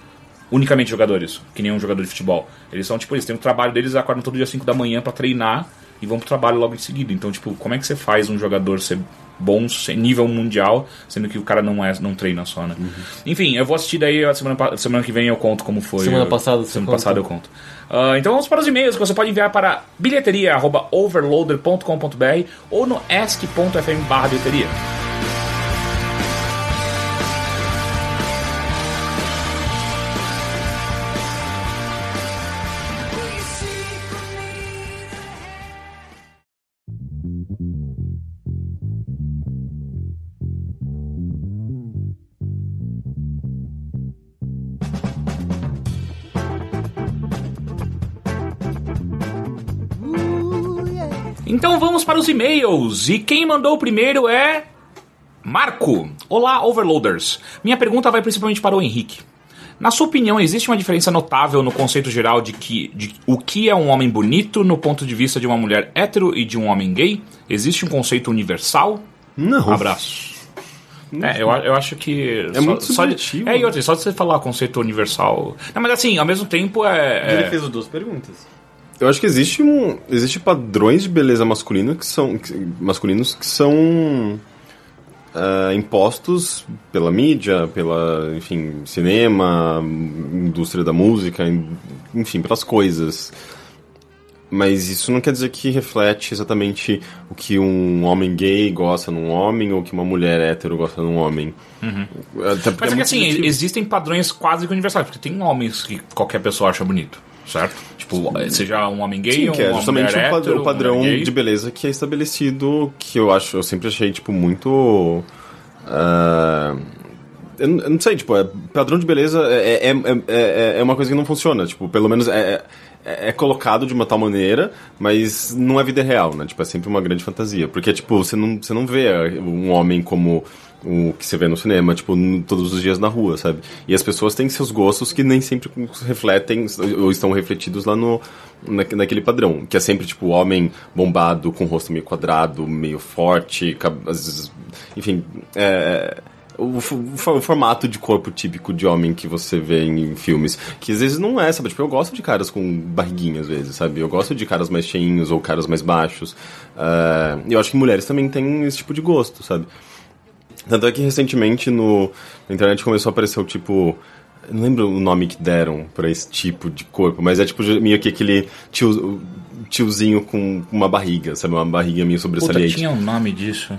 unicamente jogadores, que nem um jogador de futebol. Eles são, tipo, eles têm o trabalho deles, acordam todo dia 5 da manhã pra treinar e vão pro trabalho logo em seguida. Então, tipo, como é que você faz um jogador ser bom, ser nível mundial, sendo que o cara não é não treina só, né? Enfim, eu vou assistir daí a semana, semana que vem eu conto como foi.
Semana
Eu-
passada você
Semana
conta.
passada eu conto. Ah, então vamos para os e-mails que você pode enviar para bilheteria.overloader.com.br ou no ask.fm barra bilheteria. Então vamos para os e-mails. E quem mandou o primeiro é. Marco, olá overloaders. Minha pergunta vai principalmente para o Henrique. Na sua opinião, existe uma diferença notável no conceito geral de que de o que é um homem bonito no ponto de vista de uma mulher hétero e de um homem gay? Existe um conceito universal?
Não.
Abraço. É, eu, eu acho que. É
muito
de,
subjetivo.
É, e outra, só de você falar conceito universal. Não, mas assim, ao mesmo tempo é.
Ele
é
fez as duas perguntas.
Eu acho que existe um. Existe padrões de beleza masculina que são. que- masculinos que são. ah, impostos pela mídia, pela, enfim, cinema, indústria da música, en- enfim, pelas coisas. Mas isso não quer dizer que reflete exatamente o que um homem gay gosta num homem ou que uma mulher hétero gosta num homem.
Uhum. Mas é que
muito
assim,
subjetivo.
existem padrões quase que universais, porque tem homens que qualquer pessoa acha bonito, certo? Tipo, seja um homem gay
Sim,
ou
que é justamente
mulher
o, pad-
hétero,
o padrão de beleza que é estabelecido, que eu acho, eu sempre achei, tipo, muito. ah, eu, não- sei, tipo, é, padrão de beleza é, é, é, é, é uma coisa que não funciona, tipo, pelo menos é, é, é colocado de uma tal maneira, mas não é vida real, né? Tipo, é sempre uma grande fantasia. Porque, tipo, você não, você não vê um homem como o que você vê no cinema, tipo, todos os dias na rua, sabe? E as pessoas têm seus gostos que nem sempre refletem ou estão refletidos lá no na, naquele padrão, que é sempre tipo homem bombado com o rosto meio quadrado, meio forte, vezes, enfim, é, o, o for- o formato de corpo típico de homem que você vê em filmes, que às vezes não é, sabe? Tipo, eu gosto de caras com barriguinha às vezes, sabe? Eu gosto de caras mais cheinhos ou caras mais baixos. E eu acho que mulheres também têm esse tipo de gosto, sabe? Tanto é que recentemente no, na internet começou a aparecer o tipo. Não lembro o nome que deram pra esse tipo de corpo, mas é tipo meio que aquele tio, tiozinho com uma barriga, sabe? Uma barriga meio
Puta,
sobressalente.
tinha um nome disso.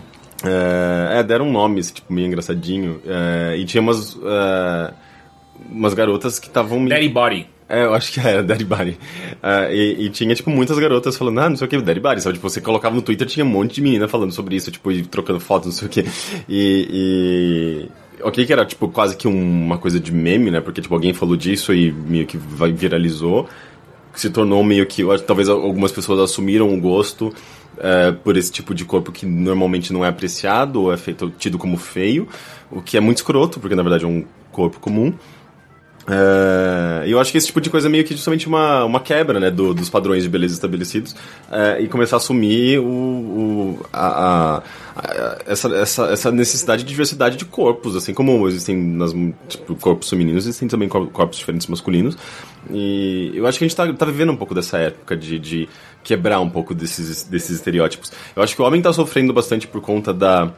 É, é, deram um nome, tipo, meio engraçadinho. é, e tinha umas. é, umas garotas que estavam.
Daddy Body.
É, eu acho que era [LAUGHS] Daddy Body. Ah, e, e tinha, tipo, muitas garotas falando, ah, não sei o que, Daddy Body, sabe? Tipo, você colocava no Twitter, tinha um monte de menina falando sobre isso, tipo, e trocando fotos, não sei o que. E. e... Ok que era, tipo, quase que um- uma coisa de meme, né? Porque, tipo, alguém falou disso e meio que viralizou. Se tornou meio que Talvez algumas pessoas assumiram o gosto é, por esse tipo de corpo que normalmente não é apreciado ou é feito, tido como feio. O que é muito escroto, porque, na verdade, é um corpo comum. E eu acho que esse tipo de coisa é meio que justamente uma, uma quebra né, do- dos padrões de beleza estabelecidos é, e começar a assumir o, o- a, a- a- essa, essa, essa necessidade de diversidade de corpos, assim como existem nas, tipo, corpos femininos, existem também cor- corpos diferentes masculinos. E eu acho que a gente tá, tá vivendo um pouco dessa época de, de quebrar um pouco desses, desses estereótipos. Eu acho que o homem tá sofrendo bastante por conta da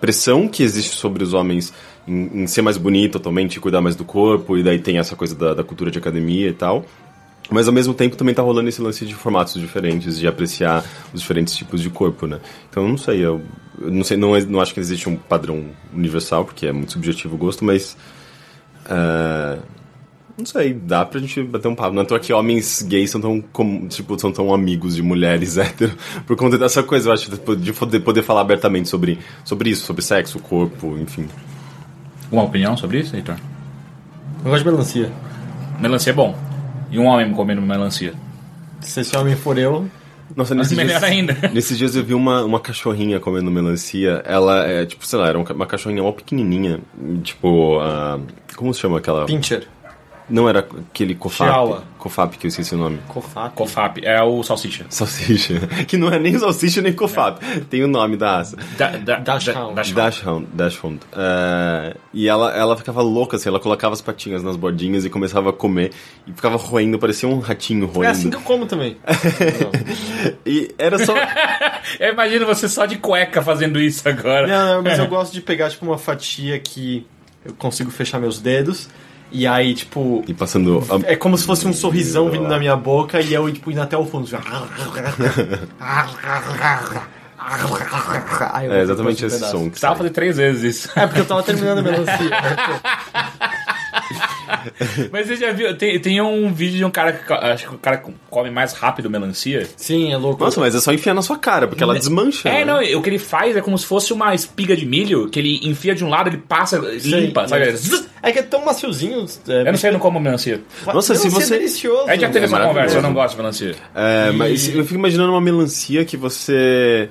pressão que existe sobre os homens em, em ser mais bonito atualmente, cuidar mais do corpo, e daí tem essa coisa da, da cultura de academia e tal. Mas ao mesmo tempo também tá rolando esse lance de formatos diferentes, de apreciar os diferentes tipos de corpo, né? Então não sei, eu, não sei, não, é- não acho que existe um padrão universal, porque é muito subjetivo o gosto, mas. ah, não sei, dá pra gente bater um papo. Não é que homens gays são tão, com- tipo, são tão amigos de mulheres [LAUGHS] hétero por conta dessa coisa, eu acho, de poder, poder falar abertamente sobre, sobre isso, sobre sexo, corpo, enfim.
Uma opinião sobre isso, Heitor?
Eu gosto de melancia.
Melancia é bom. E um homem comendo melancia.
Se esse homem for eu,
Nossa,
Mas
nesses
melhor
dias,
ainda. [LAUGHS]
Nesses dias eu vi uma, uma cachorrinha comendo melancia. Ela é, tipo, sei lá, era uma, cachorrinha mó pequenininha. Tipo, ah, como se chama aquela?
pincher.
Não era aquele cofap. Cofap, que eu esqueci o nome.
Cofap.
Cofap é o salsicha.
Salsicha. [LAUGHS] Que não é nem salsicha nem cofap. Tem o nome da raça.
Da, da,
Dachshund.
da- Dachshund.
Dachshund. Dachshund. É, e ela, ela ficava louca, assim, ela colocava as patinhas nas bordinhas e começava a comer. E ficava roendo, parecia um ratinho roendo.
É assim que eu como também. [LAUGHS]
E era só... [LAUGHS]
Eu imagino você só de cueca fazendo isso agora.
Não, não, mas eu gosto de pegar, tipo, uma fatia que eu consigo fechar meus dedos. E aí, tipo.
e passando... a-
É como se fosse um sorrisão vindo na minha boca e eu, tipo, indo até o fundo. Aí eu
É exatamente esse
pedaço.
som.
Precisava
sai.
fazer três vezes isso.
É porque eu tava terminando a melancia. [LAUGHS] [LAUGHS]
Mas você já viu? Tem, tem um vídeo de um cara que acho que o cara come mais rápido melancia.
Sim, é louco.
Nossa, mas é só enfiar na sua cara, porque ela desmancha.
É,
né?
não, o que ele faz é como se fosse uma espiga de milho que ele enfia de um lado, ele passa, limpa, sabe?
É que é tão maciozinho.
Eu não sei, eu não como melancia.
Nossa, se
Melancia
você-
É delicioso.
A gente já teve
É
essa conversa, eu não gosto de melancia.
É, mas eu fico imaginando uma melancia que você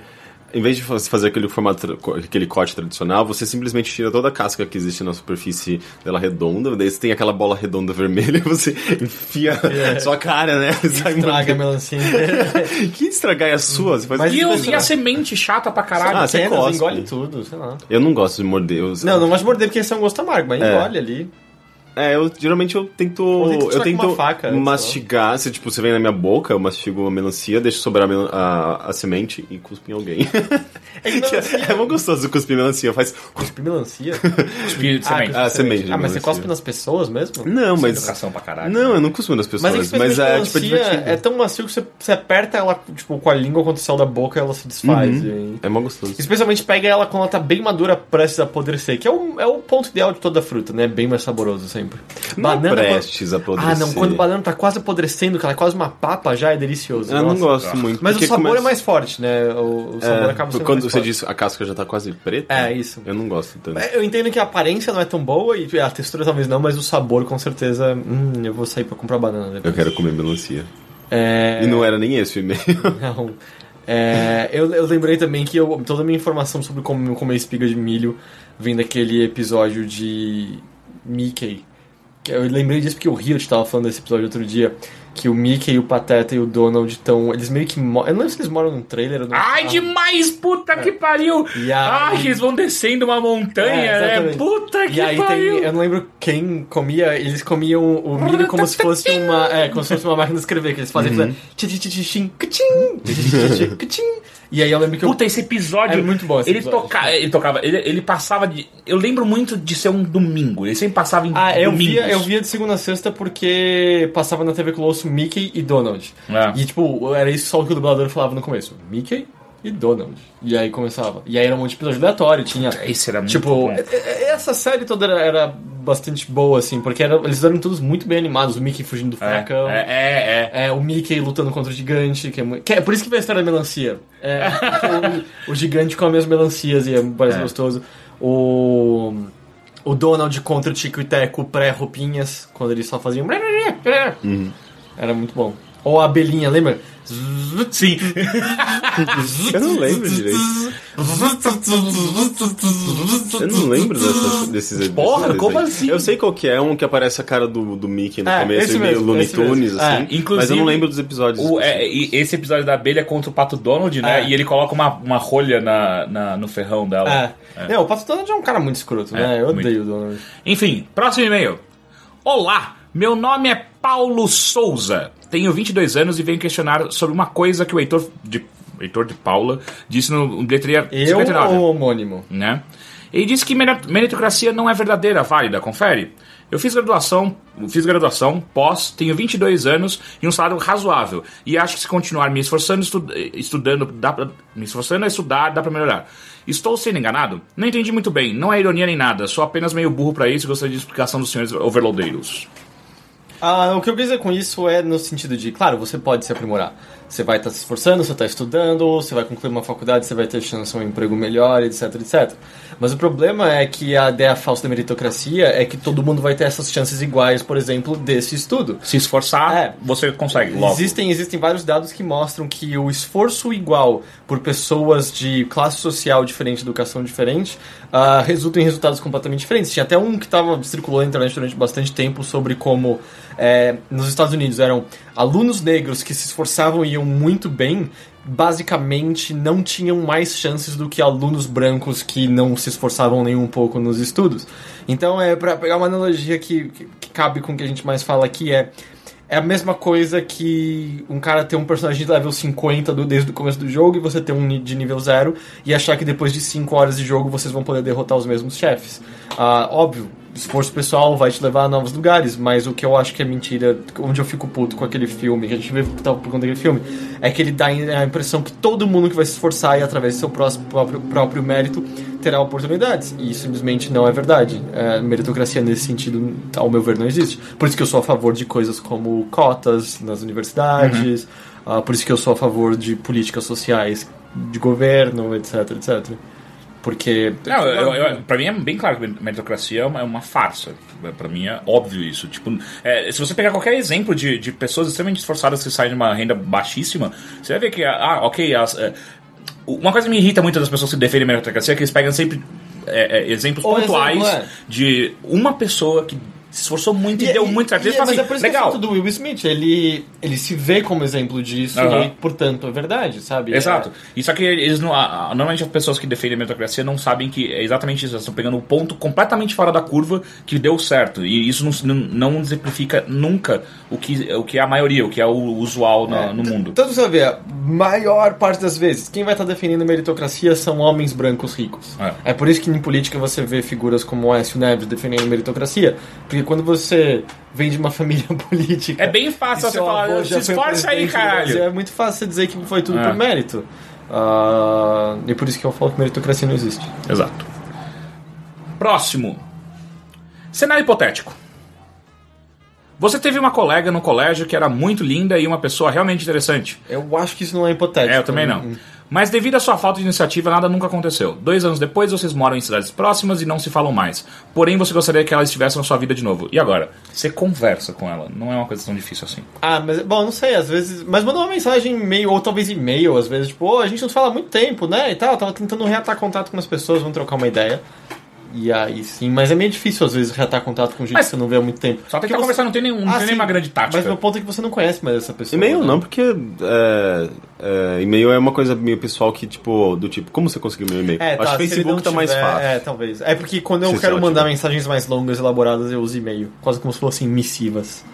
em vez de fazer aquele formato, aquele corte tradicional, você simplesmente tira toda a casca que existe na superfície dela redonda, daí você tem aquela bola redonda [LAUGHS] vermelha e você enfia sua cara, né? Sai [LAUGHS]
Estraga a melancia. [LAUGHS]
Que estragar é a sua? Você faz
Mas
E, e a semente chata pra caralho.
Ah, você
engole tudo, sei lá.
Eu não gosto de morder. Eu,
Não, não gosto de morder porque esse é um gosto amargo, mas
É.
engole ali.
É, eu geralmente eu tento. eu
tirar com
tento
faca, né,
mastigar. Se tipo, você vem na minha boca, eu mastigo a melancia, deixo sobrar a, a, a semente e cuspo em alguém. [LAUGHS]
É melancia...
é muito gostoso cuspir melancia. Faz.
Cuspe melancia? [LAUGHS]
Cuspe de semente.
Ah, semente. de
Ah, mas você cospe nas pessoas mesmo?
Não,
Sem
mas.
educação pra caralho.
Não, eu não cuspo nas
Mas
pessoas.
é
Mas,
especialmente
é, tipo, é divertido.
é tão macio que você, você aperta ela tipo, com a língua contra o céu da boca e ela se desfaz.
Uhum. É mó gostoso.
Especialmente pega ela quando ela tá bem madura, prestes a apodrecer, que é o, é o ponto ideal de toda fruta, né? Bem mais saboroso sempre.
Não
quando-
prestes a apodrecer.
Ah, não, quando o banana tá quase apodrecendo, que ela é quase uma papa já, é delicioso.
Eu não
Nossa.
gosto muito.
Mas o sabor
começa-
é mais forte, né? O, o sabor
É,
acaba sendo
quando
mais
você
forte.
diz a casca já tá quase preta.
É, isso.
Eu não gosto tanto.
É, Eu entendo que a aparência não é tão boa e a textura talvez não, mas o sabor com certeza. Hum, eu vou sair pra comprar banana
Eu
depois.
quero comer melancia.
É...
E não era nem esse o e-mail. [LAUGHS]
Não. É, eu, eu lembrei também que eu- toda a minha informação sobre como comer espiga de milho vem daquele episódio de Mickey. Que Eu lembrei disso porque o Rio estava falando desse episódio outro dia. Que o Mickey, o Pateta e o Donald estão. Eles meio que. Eu não lembro se eles moram num trailer ou num
Ai,
carro.
demais! Puta que pariu!
E aí-
Ai, que eles vão descendo uma montanha,
É,
né? Puta que
E aí
pariu!
tem, eu não lembro quem comia, eles comiam o milho como se fosse uma, é, como se fosse uma máquina de escrever, que eles fazem
Uhum.
tchim, E aí eu lembro que eu,
Puta, esse episódio.
É muito bom esse
ele,
episódio.
toca, ele tocava. Ele, ele passava de. Eu lembro muito de ser um domingo. Ele sempre passava em
Ah, eu
domingos.
via, eu via de segunda a sexta porque passava na TV Colosso Mickey e Donald.
É.
E tipo, era isso só o que o dublador falava no começo. Mickey e Donald. E aí começava. E aí era um monte de episódio aleatório, tinha...
Esse era muito
Tipo,
bom.
é- é- essa série toda era, era bastante boa, assim, porque era- eles eram todos muito bem animados. O Mickey fugindo do furacão.
É, é, é.
É, o Mickey lutando contra o gigante, que é, muito... que é por isso que vai a história da melancia. É, [LAUGHS] o, o gigante come as melancias e é, parece
É.
gostoso. O, o Donald contra o Tico e Teco pré-roupinhas, quando eles só faziam. Era muito bom. Ou a abelhinha, lembra?
Sim.
Eu não lembro direito. Eu não lembro dessas, desses
Porra,
desses
como assim?
Eu sei qual que é, um que aparece a cara do, do Mickey no
É,
começo,
esse
e meio Looney. Tunes, assim.
É,
inclusive,
mas eu não lembro dos episódios.
O, é, esse episódio da abelha contra o Pato Donald, né?
É.
E ele coloca uma, uma rolha na, na- no ferrão dela.
É. Não, o Pato Donald é um cara muito escroto, né? Eu
muito.
odeio o Donald.
Enfim, próximo e-mail. Olá, meu nome é Paulo Souza. Tenho 22 anos e venho questionar sobre uma coisa que o Heitor de, Heitor de Paula disse no bilheteria
Eu
59.
ou o homônimo?
né? Ele disse que meri- meritocracia não é verdadeira, válida, confere. Eu fiz graduação, fiz graduação, pós, tenho 22 anos e um salário razoável. E acho que se continuar me esforçando, estu- estudando, dá pra, me esforçando a estudar, dá pra melhorar. Estou sendo enganado? Não entendi muito bem, não é ironia nem nada, sou apenas meio burro pra isso e gostaria de explicação dos senhores overloadeiros.
Ah, o que eu quis dizer com isso é no sentido de, claro, você pode se aprimorar. Você vai estar se esforçando, você está estudando, você vai concluir uma faculdade, você vai ter chance de um emprego melhor, etc, etc. Mas o problema é que a ideia falsa da meritocracia é que todo mundo vai ter essas chances iguais, por exemplo, desse estudo.
Se esforçar,
É.
você consegue, logo.
Existem, existem vários dados que mostram que o esforço igual por pessoas de classe social diferente, educação diferente, ah, resulta em resultados completamente diferentes. Tinha até um que tava, circulou na internet durante bastante tempo sobre como é, nos Estados Unidos eram alunos negros que se esforçavam e iam muito bem, basicamente não tinham mais chances do que alunos brancos que não se esforçavam nem um pouco nos estudos. Então, é para pegar uma analogia que, que, que cabe com o que a gente mais fala aqui, é é a mesma coisa que um cara ter um personagem de level 50 do, desde o começo do jogo e você ter um de nível 0 e achar que depois de 5 horas de jogo vocês vão poder derrotar os mesmos chefes. Ah, óbvio, esforço pessoal vai te levar a novos lugares, mas o que eu acho que é mentira, onde eu fico puto com aquele filme, que a gente vê tá, por conta daquele filme, é que ele dá a impressão que todo mundo que vai se esforçar e através do seu próximo, próprio, próprio mérito terá oportunidades. E simplesmente não é verdade. É, meritocracia nesse sentido, ao meu ver, não existe. Por isso que eu sou a favor de coisas como cotas nas universidades, ah, por isso que eu sou a favor de políticas sociais de governo, etc, etc. Porque.
Não, eu, eu, pra mim é bem claro que meritocracia é uma, é uma farsa. Pra mim é óbvio isso. Tipo, é, se você pegar qualquer exemplo de, de pessoas extremamente esforçadas que saem de uma renda baixíssima, você vai ver que, ah, ok, as, é, Uma coisa que me irrita muito das pessoas que defendem meritocracia é que eles pegam sempre é, é, exemplos
Ou
pontuais
exemplo, é.
de uma pessoa que se esforçou muito e,
E-
deu
e-
muito certo.
e-
Eles falam
mas
assim,
é por isso que
legal.
eu do Will Smith, ele, ele se vê como exemplo disso
Aham.
e, portanto, é verdade, sabe?
Exato.
É-
E só que eles não. Normalmente as pessoas que defendem a meritocracia não sabem que é exatamente isso. Elas estão pegando um ponto completamente fora da curva que deu certo. E isso não, não, não exemplifica nunca o que, o que é a maioria, o que é o usual na- no mundo.
Tanto você ver, a maior parte das vezes, quem vai estar defendendo a meritocracia são homens brancos ricos.
É.
É. por isso que em política você vê figuras como o Écio Neves defendendo meritocracia. Porque quando você vem de uma [LAUGHS] família política.
É bem fácil você
seu
falar, se esforça aí, caralho.
É muito fácil você dizer que foi tudo
É.
por mérito. Ah, e por isso que eu falo que meritocracia não existe.
Exato. Próximo. Cenário hipotético. Você teve uma colega no colégio que era muito linda e uma pessoa realmente interessante.
Eu acho que isso não é hipotético.
É, eu também não. Mas devido à sua falta de iniciativa, nada nunca aconteceu. Dois anos depois, vocês moram em cidades próximas e não se falam mais. Porém, você gostaria que ela estivesse na sua vida de novo. E agora? Você conversa com ela. Não é uma coisa tão difícil assim.
Ah, mas, bom, não sei, às vezes. Mas manda uma mensagem e-mail, ou talvez e-mail, às vezes, tipo, ô, a gente não fala há muito tempo, né? E tal, eu tava tentando reatar contato com as pessoas, vamos trocar uma ideia. E aí sim, mas é meio difícil às vezes reatar contato com gente
Mas-
que você não vê há muito tempo.
Só
Porque
tentar
você-
conversar, não tem, nenhum, não
Ah,
tem
sim,
nenhuma grande tática.
Mas meu ponto é que você não conhece mais essa pessoa.
E-mail
né?
não, porque é, é, e-mail é uma coisa meio pessoal que, tipo, do tipo, como você conseguiu meu e-mail?
É,
Acho
tá,
que
se ele
Facebook tá mais fácil.
É, talvez. É porque quando eu
Se
quero mandar
tiver.
mensagens mais longas e elaboradas, eu uso e-mail. Quase como se fossem missivas.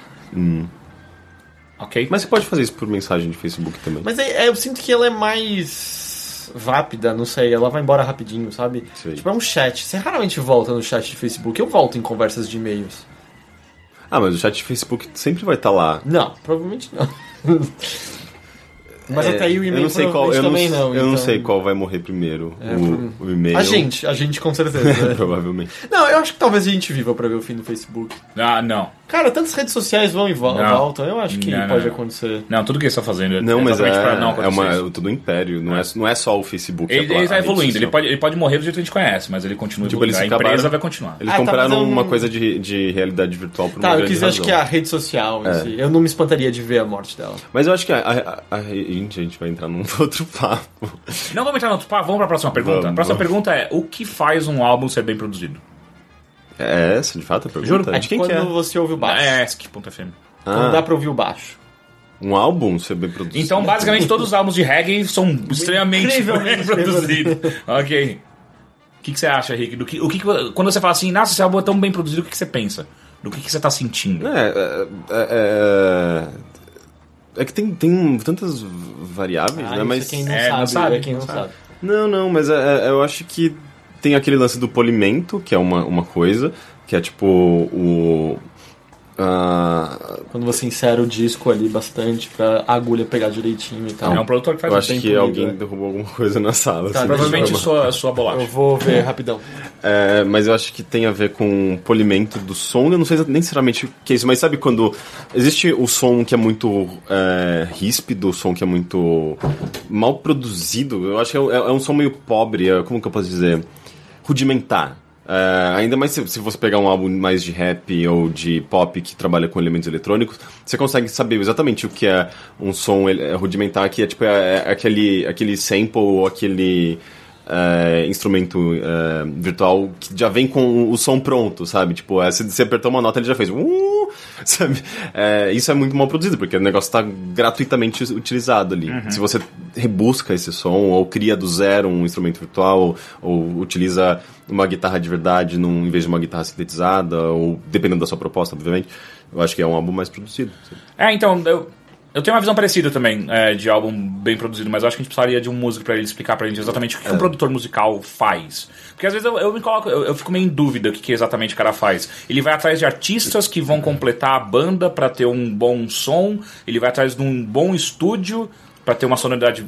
Ok?
Mas você pode fazer isso por mensagem de Facebook também.
Mas é, é, eu sinto que ela é mais rápida, não sei, ela vai embora rapidinho, sabe?
Sei.
Tipo, é um chat. Você raramente volta no chat de Facebook. Eu volto em conversas de e-mails.
Ah, mas o chat de Facebook sempre vai estar lá.
Não, provavelmente não. [LAUGHS] Mas
É,
até aí o
eu
e-mail
não sei qual, eu não,
também não.
eu não
então-
sei qual vai morrer primeiro.
É,
o, o e-mail.
A gente, a gente com certeza. né? [LAUGHS]
Provavelmente.
não, eu acho que talvez a gente viva pra ver o fim do Facebook.
Ah, não.
Cara, tantas redes sociais vão e vo-
Não.
voltam, eu acho que
Não, não,
pode
não.
acontecer.
Não, tudo que ele está fazendo é
Não, mas é,
não
é
acontecer
uma, todo um império. Não é, não é só o Facebook.
Ele,
é
ele tá
rede
evoluindo, ele pode, ele pode morrer do jeito que a gente conhece, mas ele continua
Tipo, eles
A empresa
acabaram-
vai continuar.
Eles
Ah, tá,
compraram
eu não-
uma coisa de, de realidade virtual por uma
Tá, eu quis acho que é a rede social. Eu não me espantaria de ver a morte dela.
Mas eu acho que a, a, gente, vai entrar num [LAUGHS] outro papo.
Não vamos entrar no outro papo, vamos pra próxima pergunta.
Vamos,
a próxima pergunta é: o que faz um álbum ser bem produzido?
É essa, de fato, a pergunta?
Juro.
É de quem
quando
que é?
você ouve o baixo.
É ESC.fm.
Quando
Ah,
dá pra ouvir o baixo.
um álbum ser bem produzido.
Então, basicamente, todos os álbuns de reggae são extremamente bem produzidos. [LAUGHS] ok. O que, que você acha, Rick? Do que, o que que- quando você fala assim, nossa, esse álbum é tão bem produzido, o que, que você pensa? Do que, que você tá sentindo?
É, é, é, é, que tem, tem tantas variáveis,
Ah,
né?
isso
Mas.
é quem não
É, não
sabe,
sabe,
é quem não
não
sabe.
sabe.
Não, não, mas é- é- eu acho que tem aquele lance do polimento, que é uma, uma coisa, que é tipo o. ah,
Quando você insere o disco ali bastante pra agulha pegar direitinho e tal.
É um produtor que faz
eu acho que alguém
é.
derrubou alguma [LAUGHS] coisa na sala.
Tá,
assim,
Provavelmente sua, sua bolacha.
Eu vou ver rapidão. [LAUGHS]
É, mas eu acho que tem a ver com o polimento do som. Eu não sei nem necessariamente o que é isso, mas sabe quando existe o som que é muito é, ríspido, o som que é muito mal produzido? Eu acho que é, é um som meio pobre, é, como que eu posso dizer? Rudimentar. É, ainda mais se, se você pegar um álbum mais de rap ou de pop que trabalha com elementos eletrônicos, você consegue saber exatamente o que é um som ele- rudimentar, que é tipo é, é aquele, aquele sample ou aquele é, instrumento é, virtual que já vem com o som pronto, sabe? Tipo, é, se você apertou uma nota, ele já fez. Uh, [LAUGHS] sabe? É, isso é muito mal produzido, porque o negócio está gratuitamente utilizado ali. Se você rebusca esse som, ou cria do zero um instrumento virtual, ou, ou utiliza uma guitarra de verdade num, em vez de uma guitarra sintetizada, ou dependendo da sua proposta, obviamente, eu acho que é um álbum mais produzido. sabe?
É, então, eu, eu tenho uma visão parecida também é, de álbum bem produzido, mas eu acho que a gente precisaria de um músico pra ele explicar pra gente exatamente o que, que um produtor musical faz. Porque às vezes eu, eu me coloco, eu, eu fico meio em dúvida o que, que exatamente o cara faz. Ele vai atrás de artistas que vão completar a banda pra ter um bom som, ele vai atrás de um bom estúdio pra ter uma sonoridade.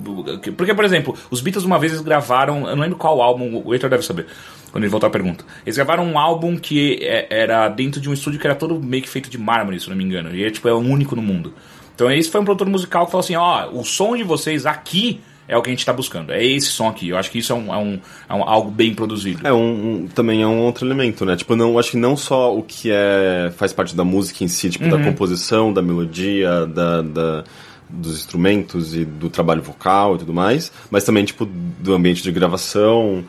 Porque, por exemplo, os Beatles uma vez eles gravaram, eu não lembro qual álbum, o Heitor deve saber, quando ele voltar a pergunta. Eles gravaram um álbum que é- era dentro de um estúdio que era todo meio que feito de mármore, se não me engano. E é, tipo, é o único no mundo. Então esse foi um produtor musical que falou assim, ó, o som de vocês aqui é o que a gente tá buscando. É esse som aqui. Eu acho que isso é, um, é, um, é um- algo bem produzido.
É um, um- também é um outro elemento, né? Tipo, não, acho que não só o que é faz parte da música em si, tipo, da composição, da melodia, da, da, dos instrumentos e do trabalho vocal e tudo mais, mas também, tipo, do ambiente de gravação.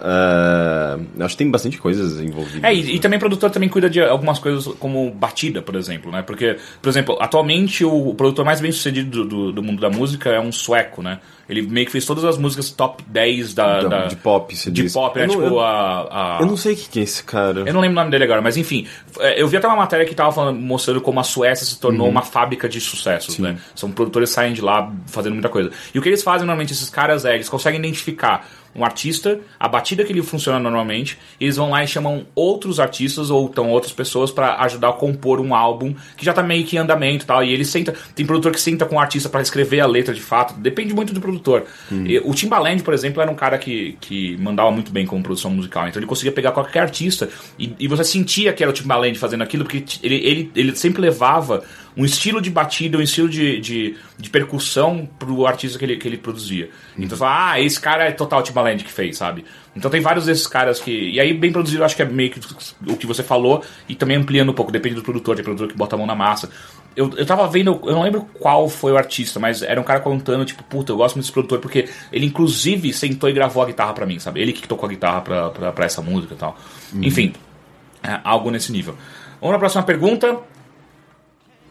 É, acho que tem bastante coisas envolvidas.
É, e, e também o produtor também cuida de algumas coisas como batida, por exemplo, né? Porque, por exemplo, atualmente o, produtor mais bem sucedido do, do, do mundo da música é um sueco, né? Ele meio que fez todas as músicas top 10 da,
Da-
da-
de pop, se
de
diz.
pop, né?
Eu não-
tipo
eu-
a, a-
Eu não sei o que que é esse cara.
Eu não lembro o nome dele agora, mas enfim. é, Eu vi até uma matéria que tava falando, mostrando como a Suécia se
Uhum.
tornou uma fábrica de sucessos, né? São produtores que saem de lá fazendo muita coisa. E o que eles fazem normalmente, esses caras, é eles conseguem identificar um artista, a batida que ele funciona normalmente, eles vão lá e chamam outros artistas ou então outras pessoas pra ajudar a compor um álbum que já tá meio que em andamento e tal. E ele senta. Tem produtor que senta com o artista pra escrever a letra de fato. Depende muito do produtor. E o Timbaland, por exemplo, era um cara que, que mandava muito bem com produção musical. Então ele conseguia pegar qualquer artista e, e você sentia que era o Timbaland fazendo aquilo, porque ele, ele, ele sempre levava um estilo de batida, um estilo de, de, de percussão pro artista que ele, que ele produzia. Então você fala, ah, esse cara é total Timbaland que fez, sabe? Então tem vários desses caras que. E aí, bem produzido, acho que é meio que o que você falou, e também ampliando um pouco, depende do produtor, tem produtor que bota a mão na massa. Eu, eu tava vendo, eu não lembro qual foi o artista, mas era um cara contando, tipo, puta, eu gosto muito desse produtor porque ele inclusive sentou e gravou a guitarra pra mim, sabe? Ele que tocou a guitarra pra, pra, pra essa música e tal. Enfim, é, algo nesse nível. Vamos na próxima pergunta.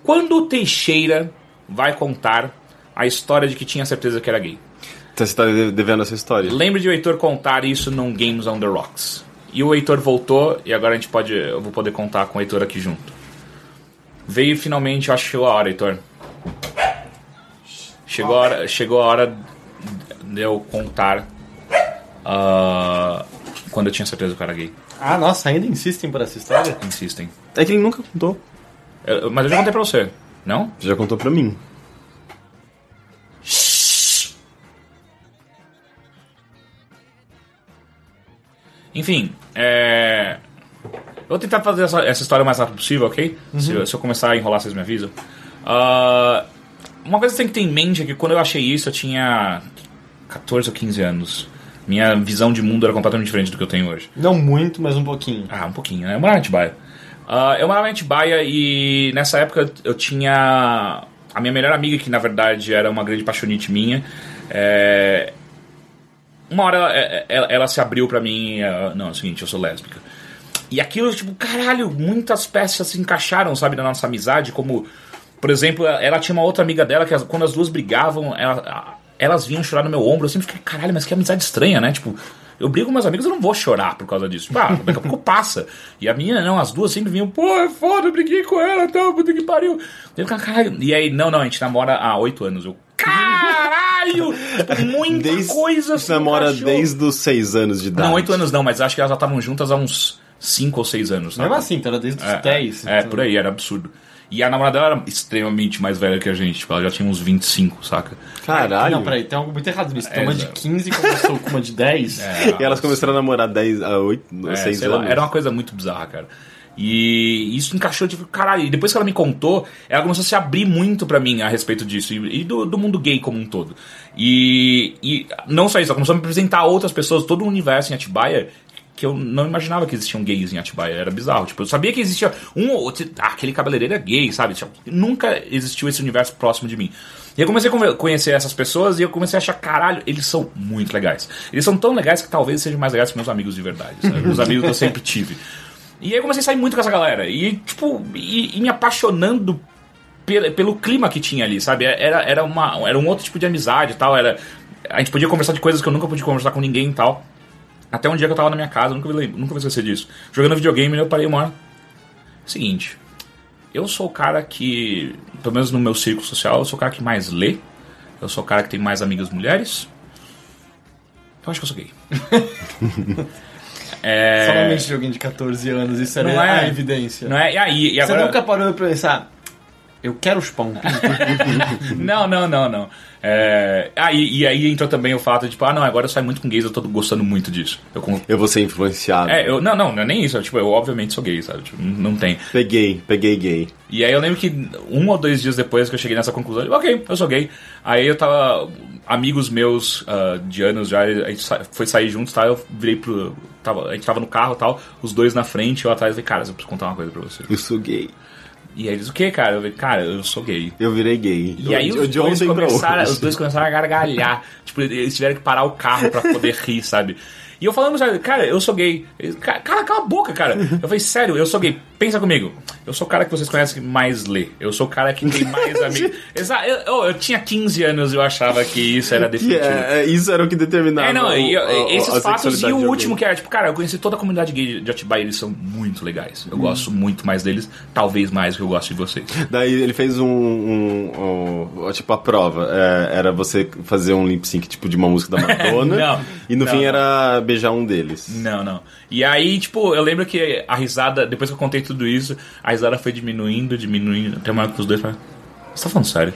Quando o Teixeira vai contar a história de que tinha certeza que era gay?
Então você tá de- devendo essa história.
Lembre de o Heitor contar isso num Games on the Rocks. E o Heitor voltou, e agora a gente pode. Eu vou poder contar com o Heitor aqui junto. Veio finalmente, eu acho que chegou a hora, Heitor. Chegou a hora, chegou a hora de eu contar ah, quando eu tinha certeza que eu era gay.
Ah, nossa, ainda insistem por essa história?
Insistem.
É que ele nunca contou.
Eu- mas eu já contei pra você, não?
Você já contou pra mim.
Enfim, é... eu vou tentar fazer essa, essa história o mais rápido possível, ok? Se, eu- se eu começar a enrolar, vocês me avisam. Ah, uma coisa que tem que ter em mente é que quando eu achei isso, eu tinha 14 ou 15 anos. Minha visão de mundo era completamente diferente do que eu tenho hoje.
Não muito, mas um pouquinho.
Ah, um pouquinho, né? Eu morava em Atibaia. Ah, eu morava em Atibaia e nessa época eu tinha a minha melhor amiga, que na verdade era uma grande paixonite minha. é, Uma hora ela, ela- ela se abriu pra mim, ah, não, é o seguinte, eu sou lésbica. E aquilo, tipo, caralho, muitas peças se encaixaram, sabe, na nossa amizade, como, por exemplo, ela tinha uma outra amiga dela que quando as duas brigavam, ela- elas vinham chorar no meu ombro, eu sempre fiquei, caralho, mas que amizade estranha, né? Tipo, eu brigo com meus amigos, eu não vou chorar por causa disso. Tipo, ah, [LAUGHS] daqui a pouco passa. E a minha, não, as duas sempre vinham, pô, é foda, eu briguei com ela, tal, puta que pariu. Eu ficava, caralho. E aí, não, não, a gente namora há oito anos. Eu, caralho! Muita coisa
Você namora
encaixou.
desde os seis anos de idade.
Não, oito anos não, mas acho que elas já estavam juntas há uns cinco ou seis anos. sabe?
Mesmo assim, então era desde os
É,
10.
É,
então.
por aí, era absurdo. E a namorada dela era extremamente mais velha que a gente, tipo, ela já tinha uns 25, saca?
Caralho.
Não, peraí, tem algo muito errado nisso. Tem
É,
uma de
exato.
15 começou com uma de 10. [LAUGHS]
E elas começaram a namorar 10 a 8,
É,
6
sei lá,
anos.
era uma coisa muito bizarra, cara. E isso encaixou, tipo, caralho. E depois que ela me contou, ela começou a se abrir muito pra mim a respeito disso. E, e do, do mundo gay como um todo. E, e não só isso, ela começou a me apresentar a outras pessoas, todo o universo em Atibaia. Que eu não imaginava que existiam gays em Atibaia, era bizarro. Tipo, eu sabia que existia um ou outro. Ah, aquele cabeleireiro é gay, sabe? Tipo, nunca existiu esse universo próximo de mim. E eu comecei a conhecer essas pessoas e eu comecei a achar, caralho, eles são muito legais. Eles são tão legais que talvez sejam mais legais que meus amigos de verdade, sabe? Meus amigos que eu sempre tive. E aí eu comecei a sair muito com essa galera. E, tipo, e, e me apaixonando pelo, pelo clima que tinha ali, sabe? Era, era, uma, era um outro tipo de amizade e tal. Era, a gente podia conversar de coisas que eu nunca podia conversar com ninguém e tal. Até um dia que eu tava na minha casa, nunca vou, nunca vou esquecer disso. Jogando videogame, eu parei uma hora. Seguinte, eu sou o cara que, pelo menos no meu círculo social, eu sou o cara que mais lê. Eu sou o cara que tem mais amigas mulheres. Eu acho que eu sou gay. [LAUGHS] é,
Só na mente de alguém de 14 anos, isso era
Não é.
a evidência.
Não é? E aí, e
Você
agora...
nunca parou pra pensar, eu quero um pinto. [LAUGHS]
Não, não, não, não. É, ah, e, e aí entrou também o fato de, tipo, ah, não, agora eu saio muito com gays, eu tô gostando muito disso. Eu, con-
Eu vou ser influenciado.
é, eu, não, não, não é nem isso. eu, Tipo, eu obviamente sou gay, sabe? Tipo, não tem.
Peguei, peguei gay.
E aí eu lembro que um ou dois dias depois que eu cheguei nessa conclusão, eu, ok, eu sou gay. Aí eu tava. Amigos meus ah, de anos já, a gente foi sair juntos, tá? Eu virei pro. Tava, a gente tava no carro e tal, os dois na frente, eu atrás, e falei, cara, eu preciso contar uma coisa pra você.
Eu sou gay.
E aí eles, o que, cara? Eu falei, cara, eu sou gay.
Eu virei gay.
E aí os dois, começaram, os dois começaram a gargalhar. [LAUGHS] tipo, eles tiveram que parar o carro pra poder rir, sabe? E eu falando, cara, eu sou gay. Cara, cala a boca, cara. Eu falei, sério, eu sou gay. Pensa comigo. Eu sou o cara que vocês conhecem que mais lê. Eu sou o cara que tem mais [LAUGHS] amigos. Eu, eu, eu tinha 15 anos e eu achava que isso era [LAUGHS] definitivo.
é, é, isso era o que determinava
É, não,
o- o-
esses fatos e o último que era, tipo, cara, eu conheci toda a comunidade gay de Atibaia, eles são muito legais. Eu gosto muito mais deles, talvez mais do que eu gosto de vocês.
Daí ele fez um, um- um- tipo a prova, é, era você fazer um lip sync tipo de uma música da [LAUGHS] Madonna
Não,
e no
não,
fim
não.
era beijar um deles.
Não, não. E aí, tipo, eu lembro que a risada, depois que eu contei tudo isso, a risada foi diminuindo, diminuindo, até uma hora que os dois falaram, você tá falando sério?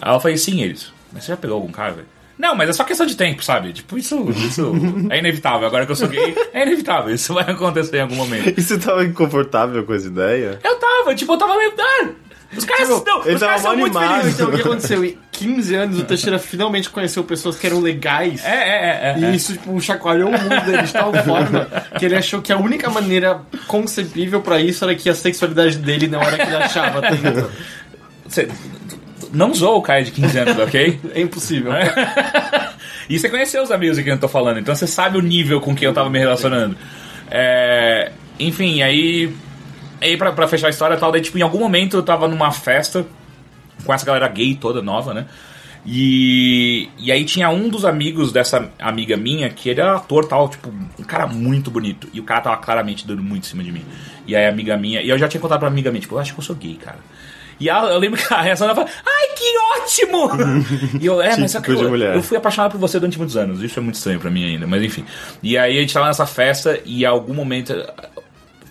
Aí eu falei, sim, eles. Mas você já pegou algum cara, velho? Não, mas é só questão de tempo, sabe? Tipo, isso, isso é inevitável. Agora que eu sou gay, é inevitável. Isso vai acontecer em algum momento.
E você tava inconfortável com essa ideia?
Eu tava, tipo, eu tava meio. Ah, os caras,
Tipo,
não,
ele
os
tava
caras são muito
animado.
felizes.
Então, o que aconteceu? Em 15 anos, o Teixeira finalmente conheceu pessoas que eram legais.
É, é, é. é,
E
é.
isso, tipo, chacoalhou o mundo dele de tal forma que ele achou que a única maneira concebível pra isso era que a sexualidade dele não era que ele achava. tá ligado?
Você não zoou o cara de 15 anos, ok?
É impossível.
E você conheceu os amigos de quem eu tô falando, então você sabe o nível com quem eu tava me relacionando. É, enfim, aí. Aí pra, pra fechar a história e tal, daí tipo, em algum momento eu tava numa festa com essa galera gay toda nova, né? E, e aí tinha um dos amigos dessa amiga minha que ele era ator tal, tipo, um cara muito bonito. E o cara tava claramente dando muito em cima de mim. E aí a amiga minha, e eu já tinha contado pra amiga minha, tipo, eu acho que eu sou gay, cara. E ela, eu lembro que a reação dela foi, ai, que ótimo! e eu, é, mas só que eu, eu fui apaixonado por você durante muitos anos. Isso é muito estranho pra mim ainda, mas enfim. E aí a gente tava nessa festa e em algum momento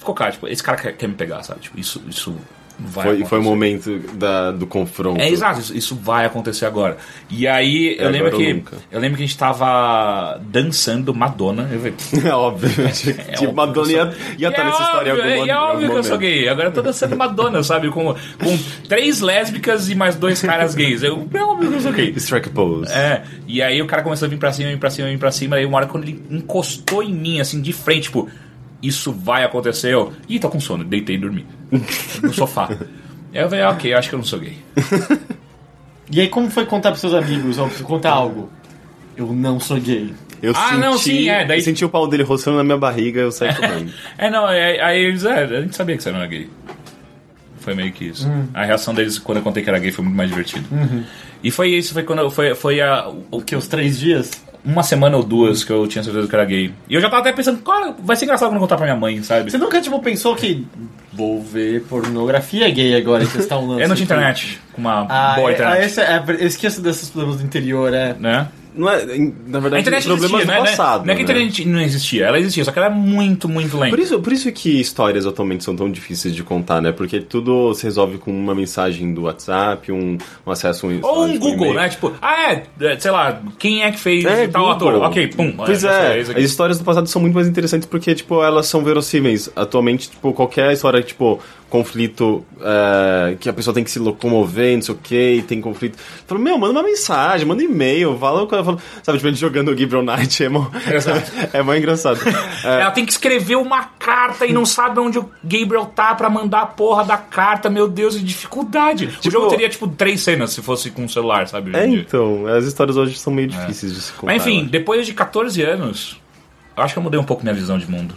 ficou claro, tipo, esse cara quer, quer me pegar, sabe? Tipo, isso, isso vai
Foi, foi o momento da, do confronto.
É exato, isso, isso vai acontecer agora. E aí eu
É,
lembro
agora ou
que
nunca.
eu lembro que a gente tava dançando Madonna. Eu [LAUGHS]
É óbvio. tipo,
óbvio
Madonna
eu
ia, ia estar
é
nessa história
óbvio,
algum,
é
algum
óbvio que eu sou gay. Agora eu tô dançando Madonna, sabe? Com, com três lésbicas e mais dois caras gays. Eu, é óbvio que eu sou gay.
Strike pose.
É, e aí o cara começou a vir pra cima, vir pra cima, vir pra cima. Aí uma hora quando ele encostou em mim, assim, de frente, tipo, isso vai acontecer. Eu, ih, tô com sono, deitei e dormi. [LAUGHS] No sofá. Aí eu falei, ah, ok, acho que eu não sou gay.
E aí, como foi contar pros seus amigos? Ó, preciso contar algo. Eu não sou gay.
Eu
Ah,
senti,
não, sim, é, daí-
eu senti o pau dele roçando na minha barriga, eu saí [LAUGHS] correndo.
É, não, aí, aí eles, é, a gente sabia que você não era gay. Foi meio que isso. A reação deles quando eu contei que era gay foi muito mais divertido. E foi isso, foi quando foi, foi a, o-
O que, os três dias?
Uma semana ou duas que eu tinha certeza que era gay. E eu já tava até pensando, cara, vai ser engraçado quando eu contar pra minha mãe, sabe?
Você nunca, tipo, pensou que vou ver pornografia gay agora que está um lance? [LAUGHS]
Eu não tinha internet, com uma
Ah,
boa
é,
internet.
ah, esse é, eu esqueço desses problemas do interior, é.
Né?
Não é, na
A
verdade,
internet
problemas
existia,
do
não é,
passado.
não é que a
né?
internet não existia, ela existia, só que ela é muito, muito lenta.
Por isso, por isso que histórias atualmente são tão difíceis de contar, né? Porque tudo se resolve com uma mensagem do WhatsApp, um, um acesso a um
Ou um
um
Google, né? Tipo, ah, é, é, sei lá, quem é que fez
É,
tal
Google.
ator? Ok, pum.
Pois é,
isso
as histórias do passado são muito mais interessantes porque, tipo, elas são verossímeis. Atualmente, tipo, qualquer história, tipo, conflito é, que a pessoa tem que se locomover, não sei o que, tem conflito. Fala, meu, manda uma mensagem, manda um e-mail, fala o que ela. Sabe, tipo, a gente jogando o Gabriel Knight é mó, [LAUGHS] é mó engraçado. É,
Ela tem que escrever uma carta e não sabe onde o Gabriel tá pra mandar a porra da carta. Meu Deus, que dificuldade. o
Tipo-
jogo teria, tipo, três cenas se fosse com o celular, sabe?
é, então, as histórias hoje são meio difíceis de se contar.
Mas enfim, depois de 14 anos, eu acho que eu mudei um pouco minha visão de mundo.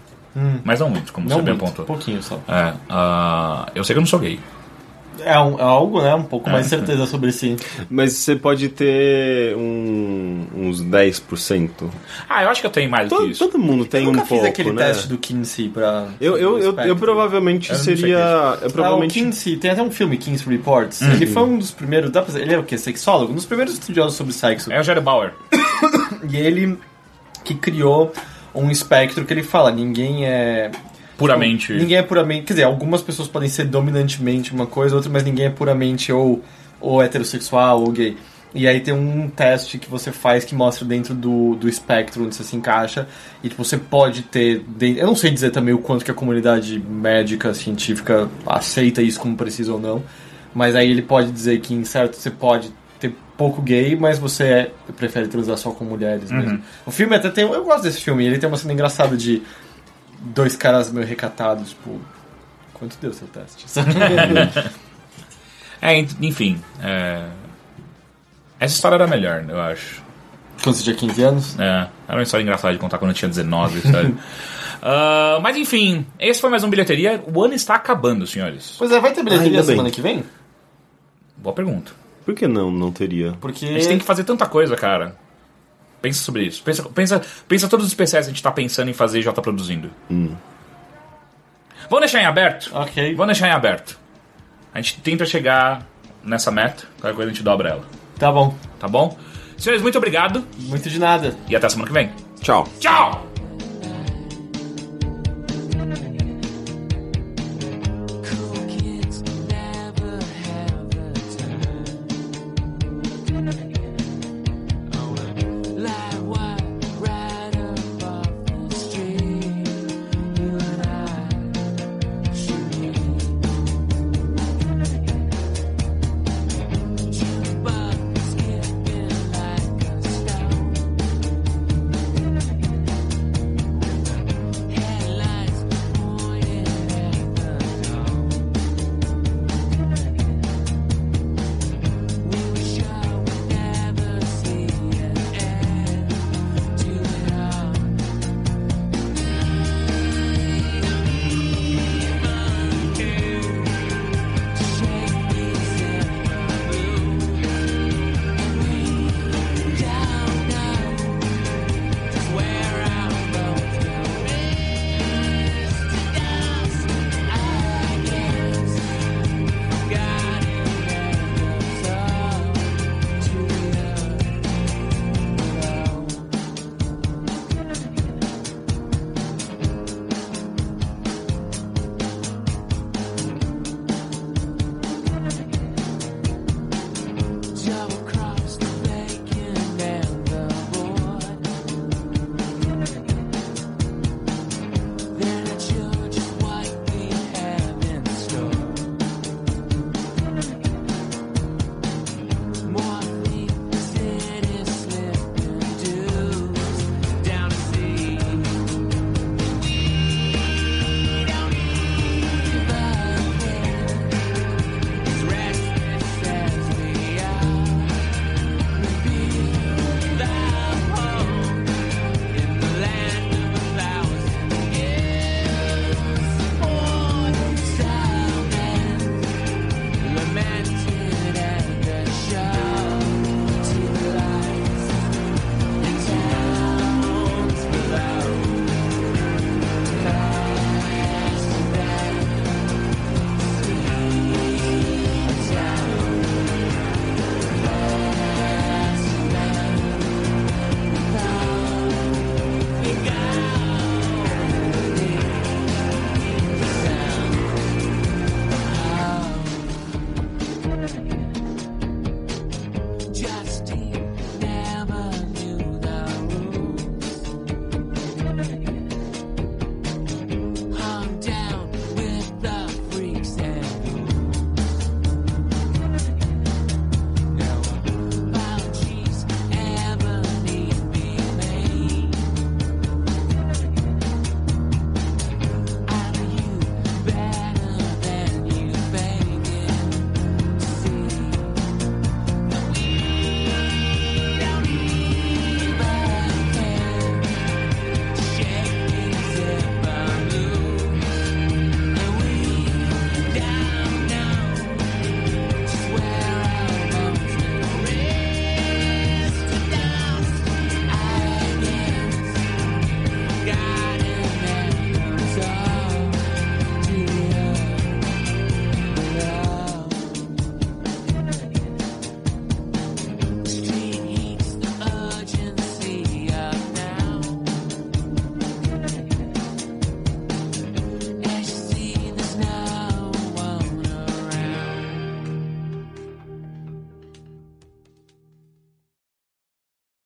Mas não muito, como
Não
você bem
muito, um
apontou.
pouquinho só.
É, ah, eu sei que eu não sou gay.
É, um- é algo, né? Um pouco mais de certeza sobre si.
Mas você pode ter um- uns 10%.
Ah, eu acho que eu tenho mais do que isso.
todo mundo tem
eu nunca
um
fiz
pouco,
aquele
né?
teste do Kinsey pra.
Eu, eu, eu, eu provavelmente
Eu
seria. Eu
Ah, o
provavelmente.
Kinsey, tem até um filme, Kinsey Reports. Ele foi um dos primeiros. Dá pra dizer, ele é o quê? Sexólogo? Um dos primeiros estudiosos sobre sexo.
É o Jared Bauer. [COUGHS]
E ele que criou um espectro que ele fala: ninguém é.
Puramente.
Ninguém é puramente. Quer dizer, algumas pessoas podem ser dominantemente uma coisa, outra, mas ninguém é puramente ou, ou heterossexual ou gay. E aí tem um teste que você faz que mostra dentro do, do espectro onde você se encaixa. E tipo, você pode ter. Eu não sei dizer também o quanto que a comunidade médica, científica aceita isso como preciso ou não. Mas aí ele pode dizer que em certo você pode pouco gay, mas você é- prefere transar só com mulheres mesmo. O filme até tem. Eu gosto desse filme, ele tem uma cena engraçada de dois caras meio recatados, tipo, Quanto deu seu teste? [LAUGHS]
É, enfim. é, Essa história era melhor, eu acho.
Quando você tinha 15 anos?
É, era uma história engraçada de contar quando eu tinha 19, sabe? [LAUGHS] Ah, mas enfim, esse foi mais um bilheteria. O ano está acabando, senhores.
Pois é, vai ter bilheteria
bem.
semana que vem?
Boa pergunta.
Por que não? Não teria.
Porque.
A gente tem que fazer tanta coisa, cara. Pensa sobre isso. Pensa, pensa, pensa todos os especiais que a gente tá pensando em fazer e já tá produzindo. Vamos deixar em aberto?
Ok.
Vamos deixar em aberto. A gente tenta chegar nessa meta, qualquer coisa a gente dobra ela.
Tá bom.
Tá bom? Senhores, muito obrigado
Muito de nada.
e até semana que vem.
Tchau.
Tchau!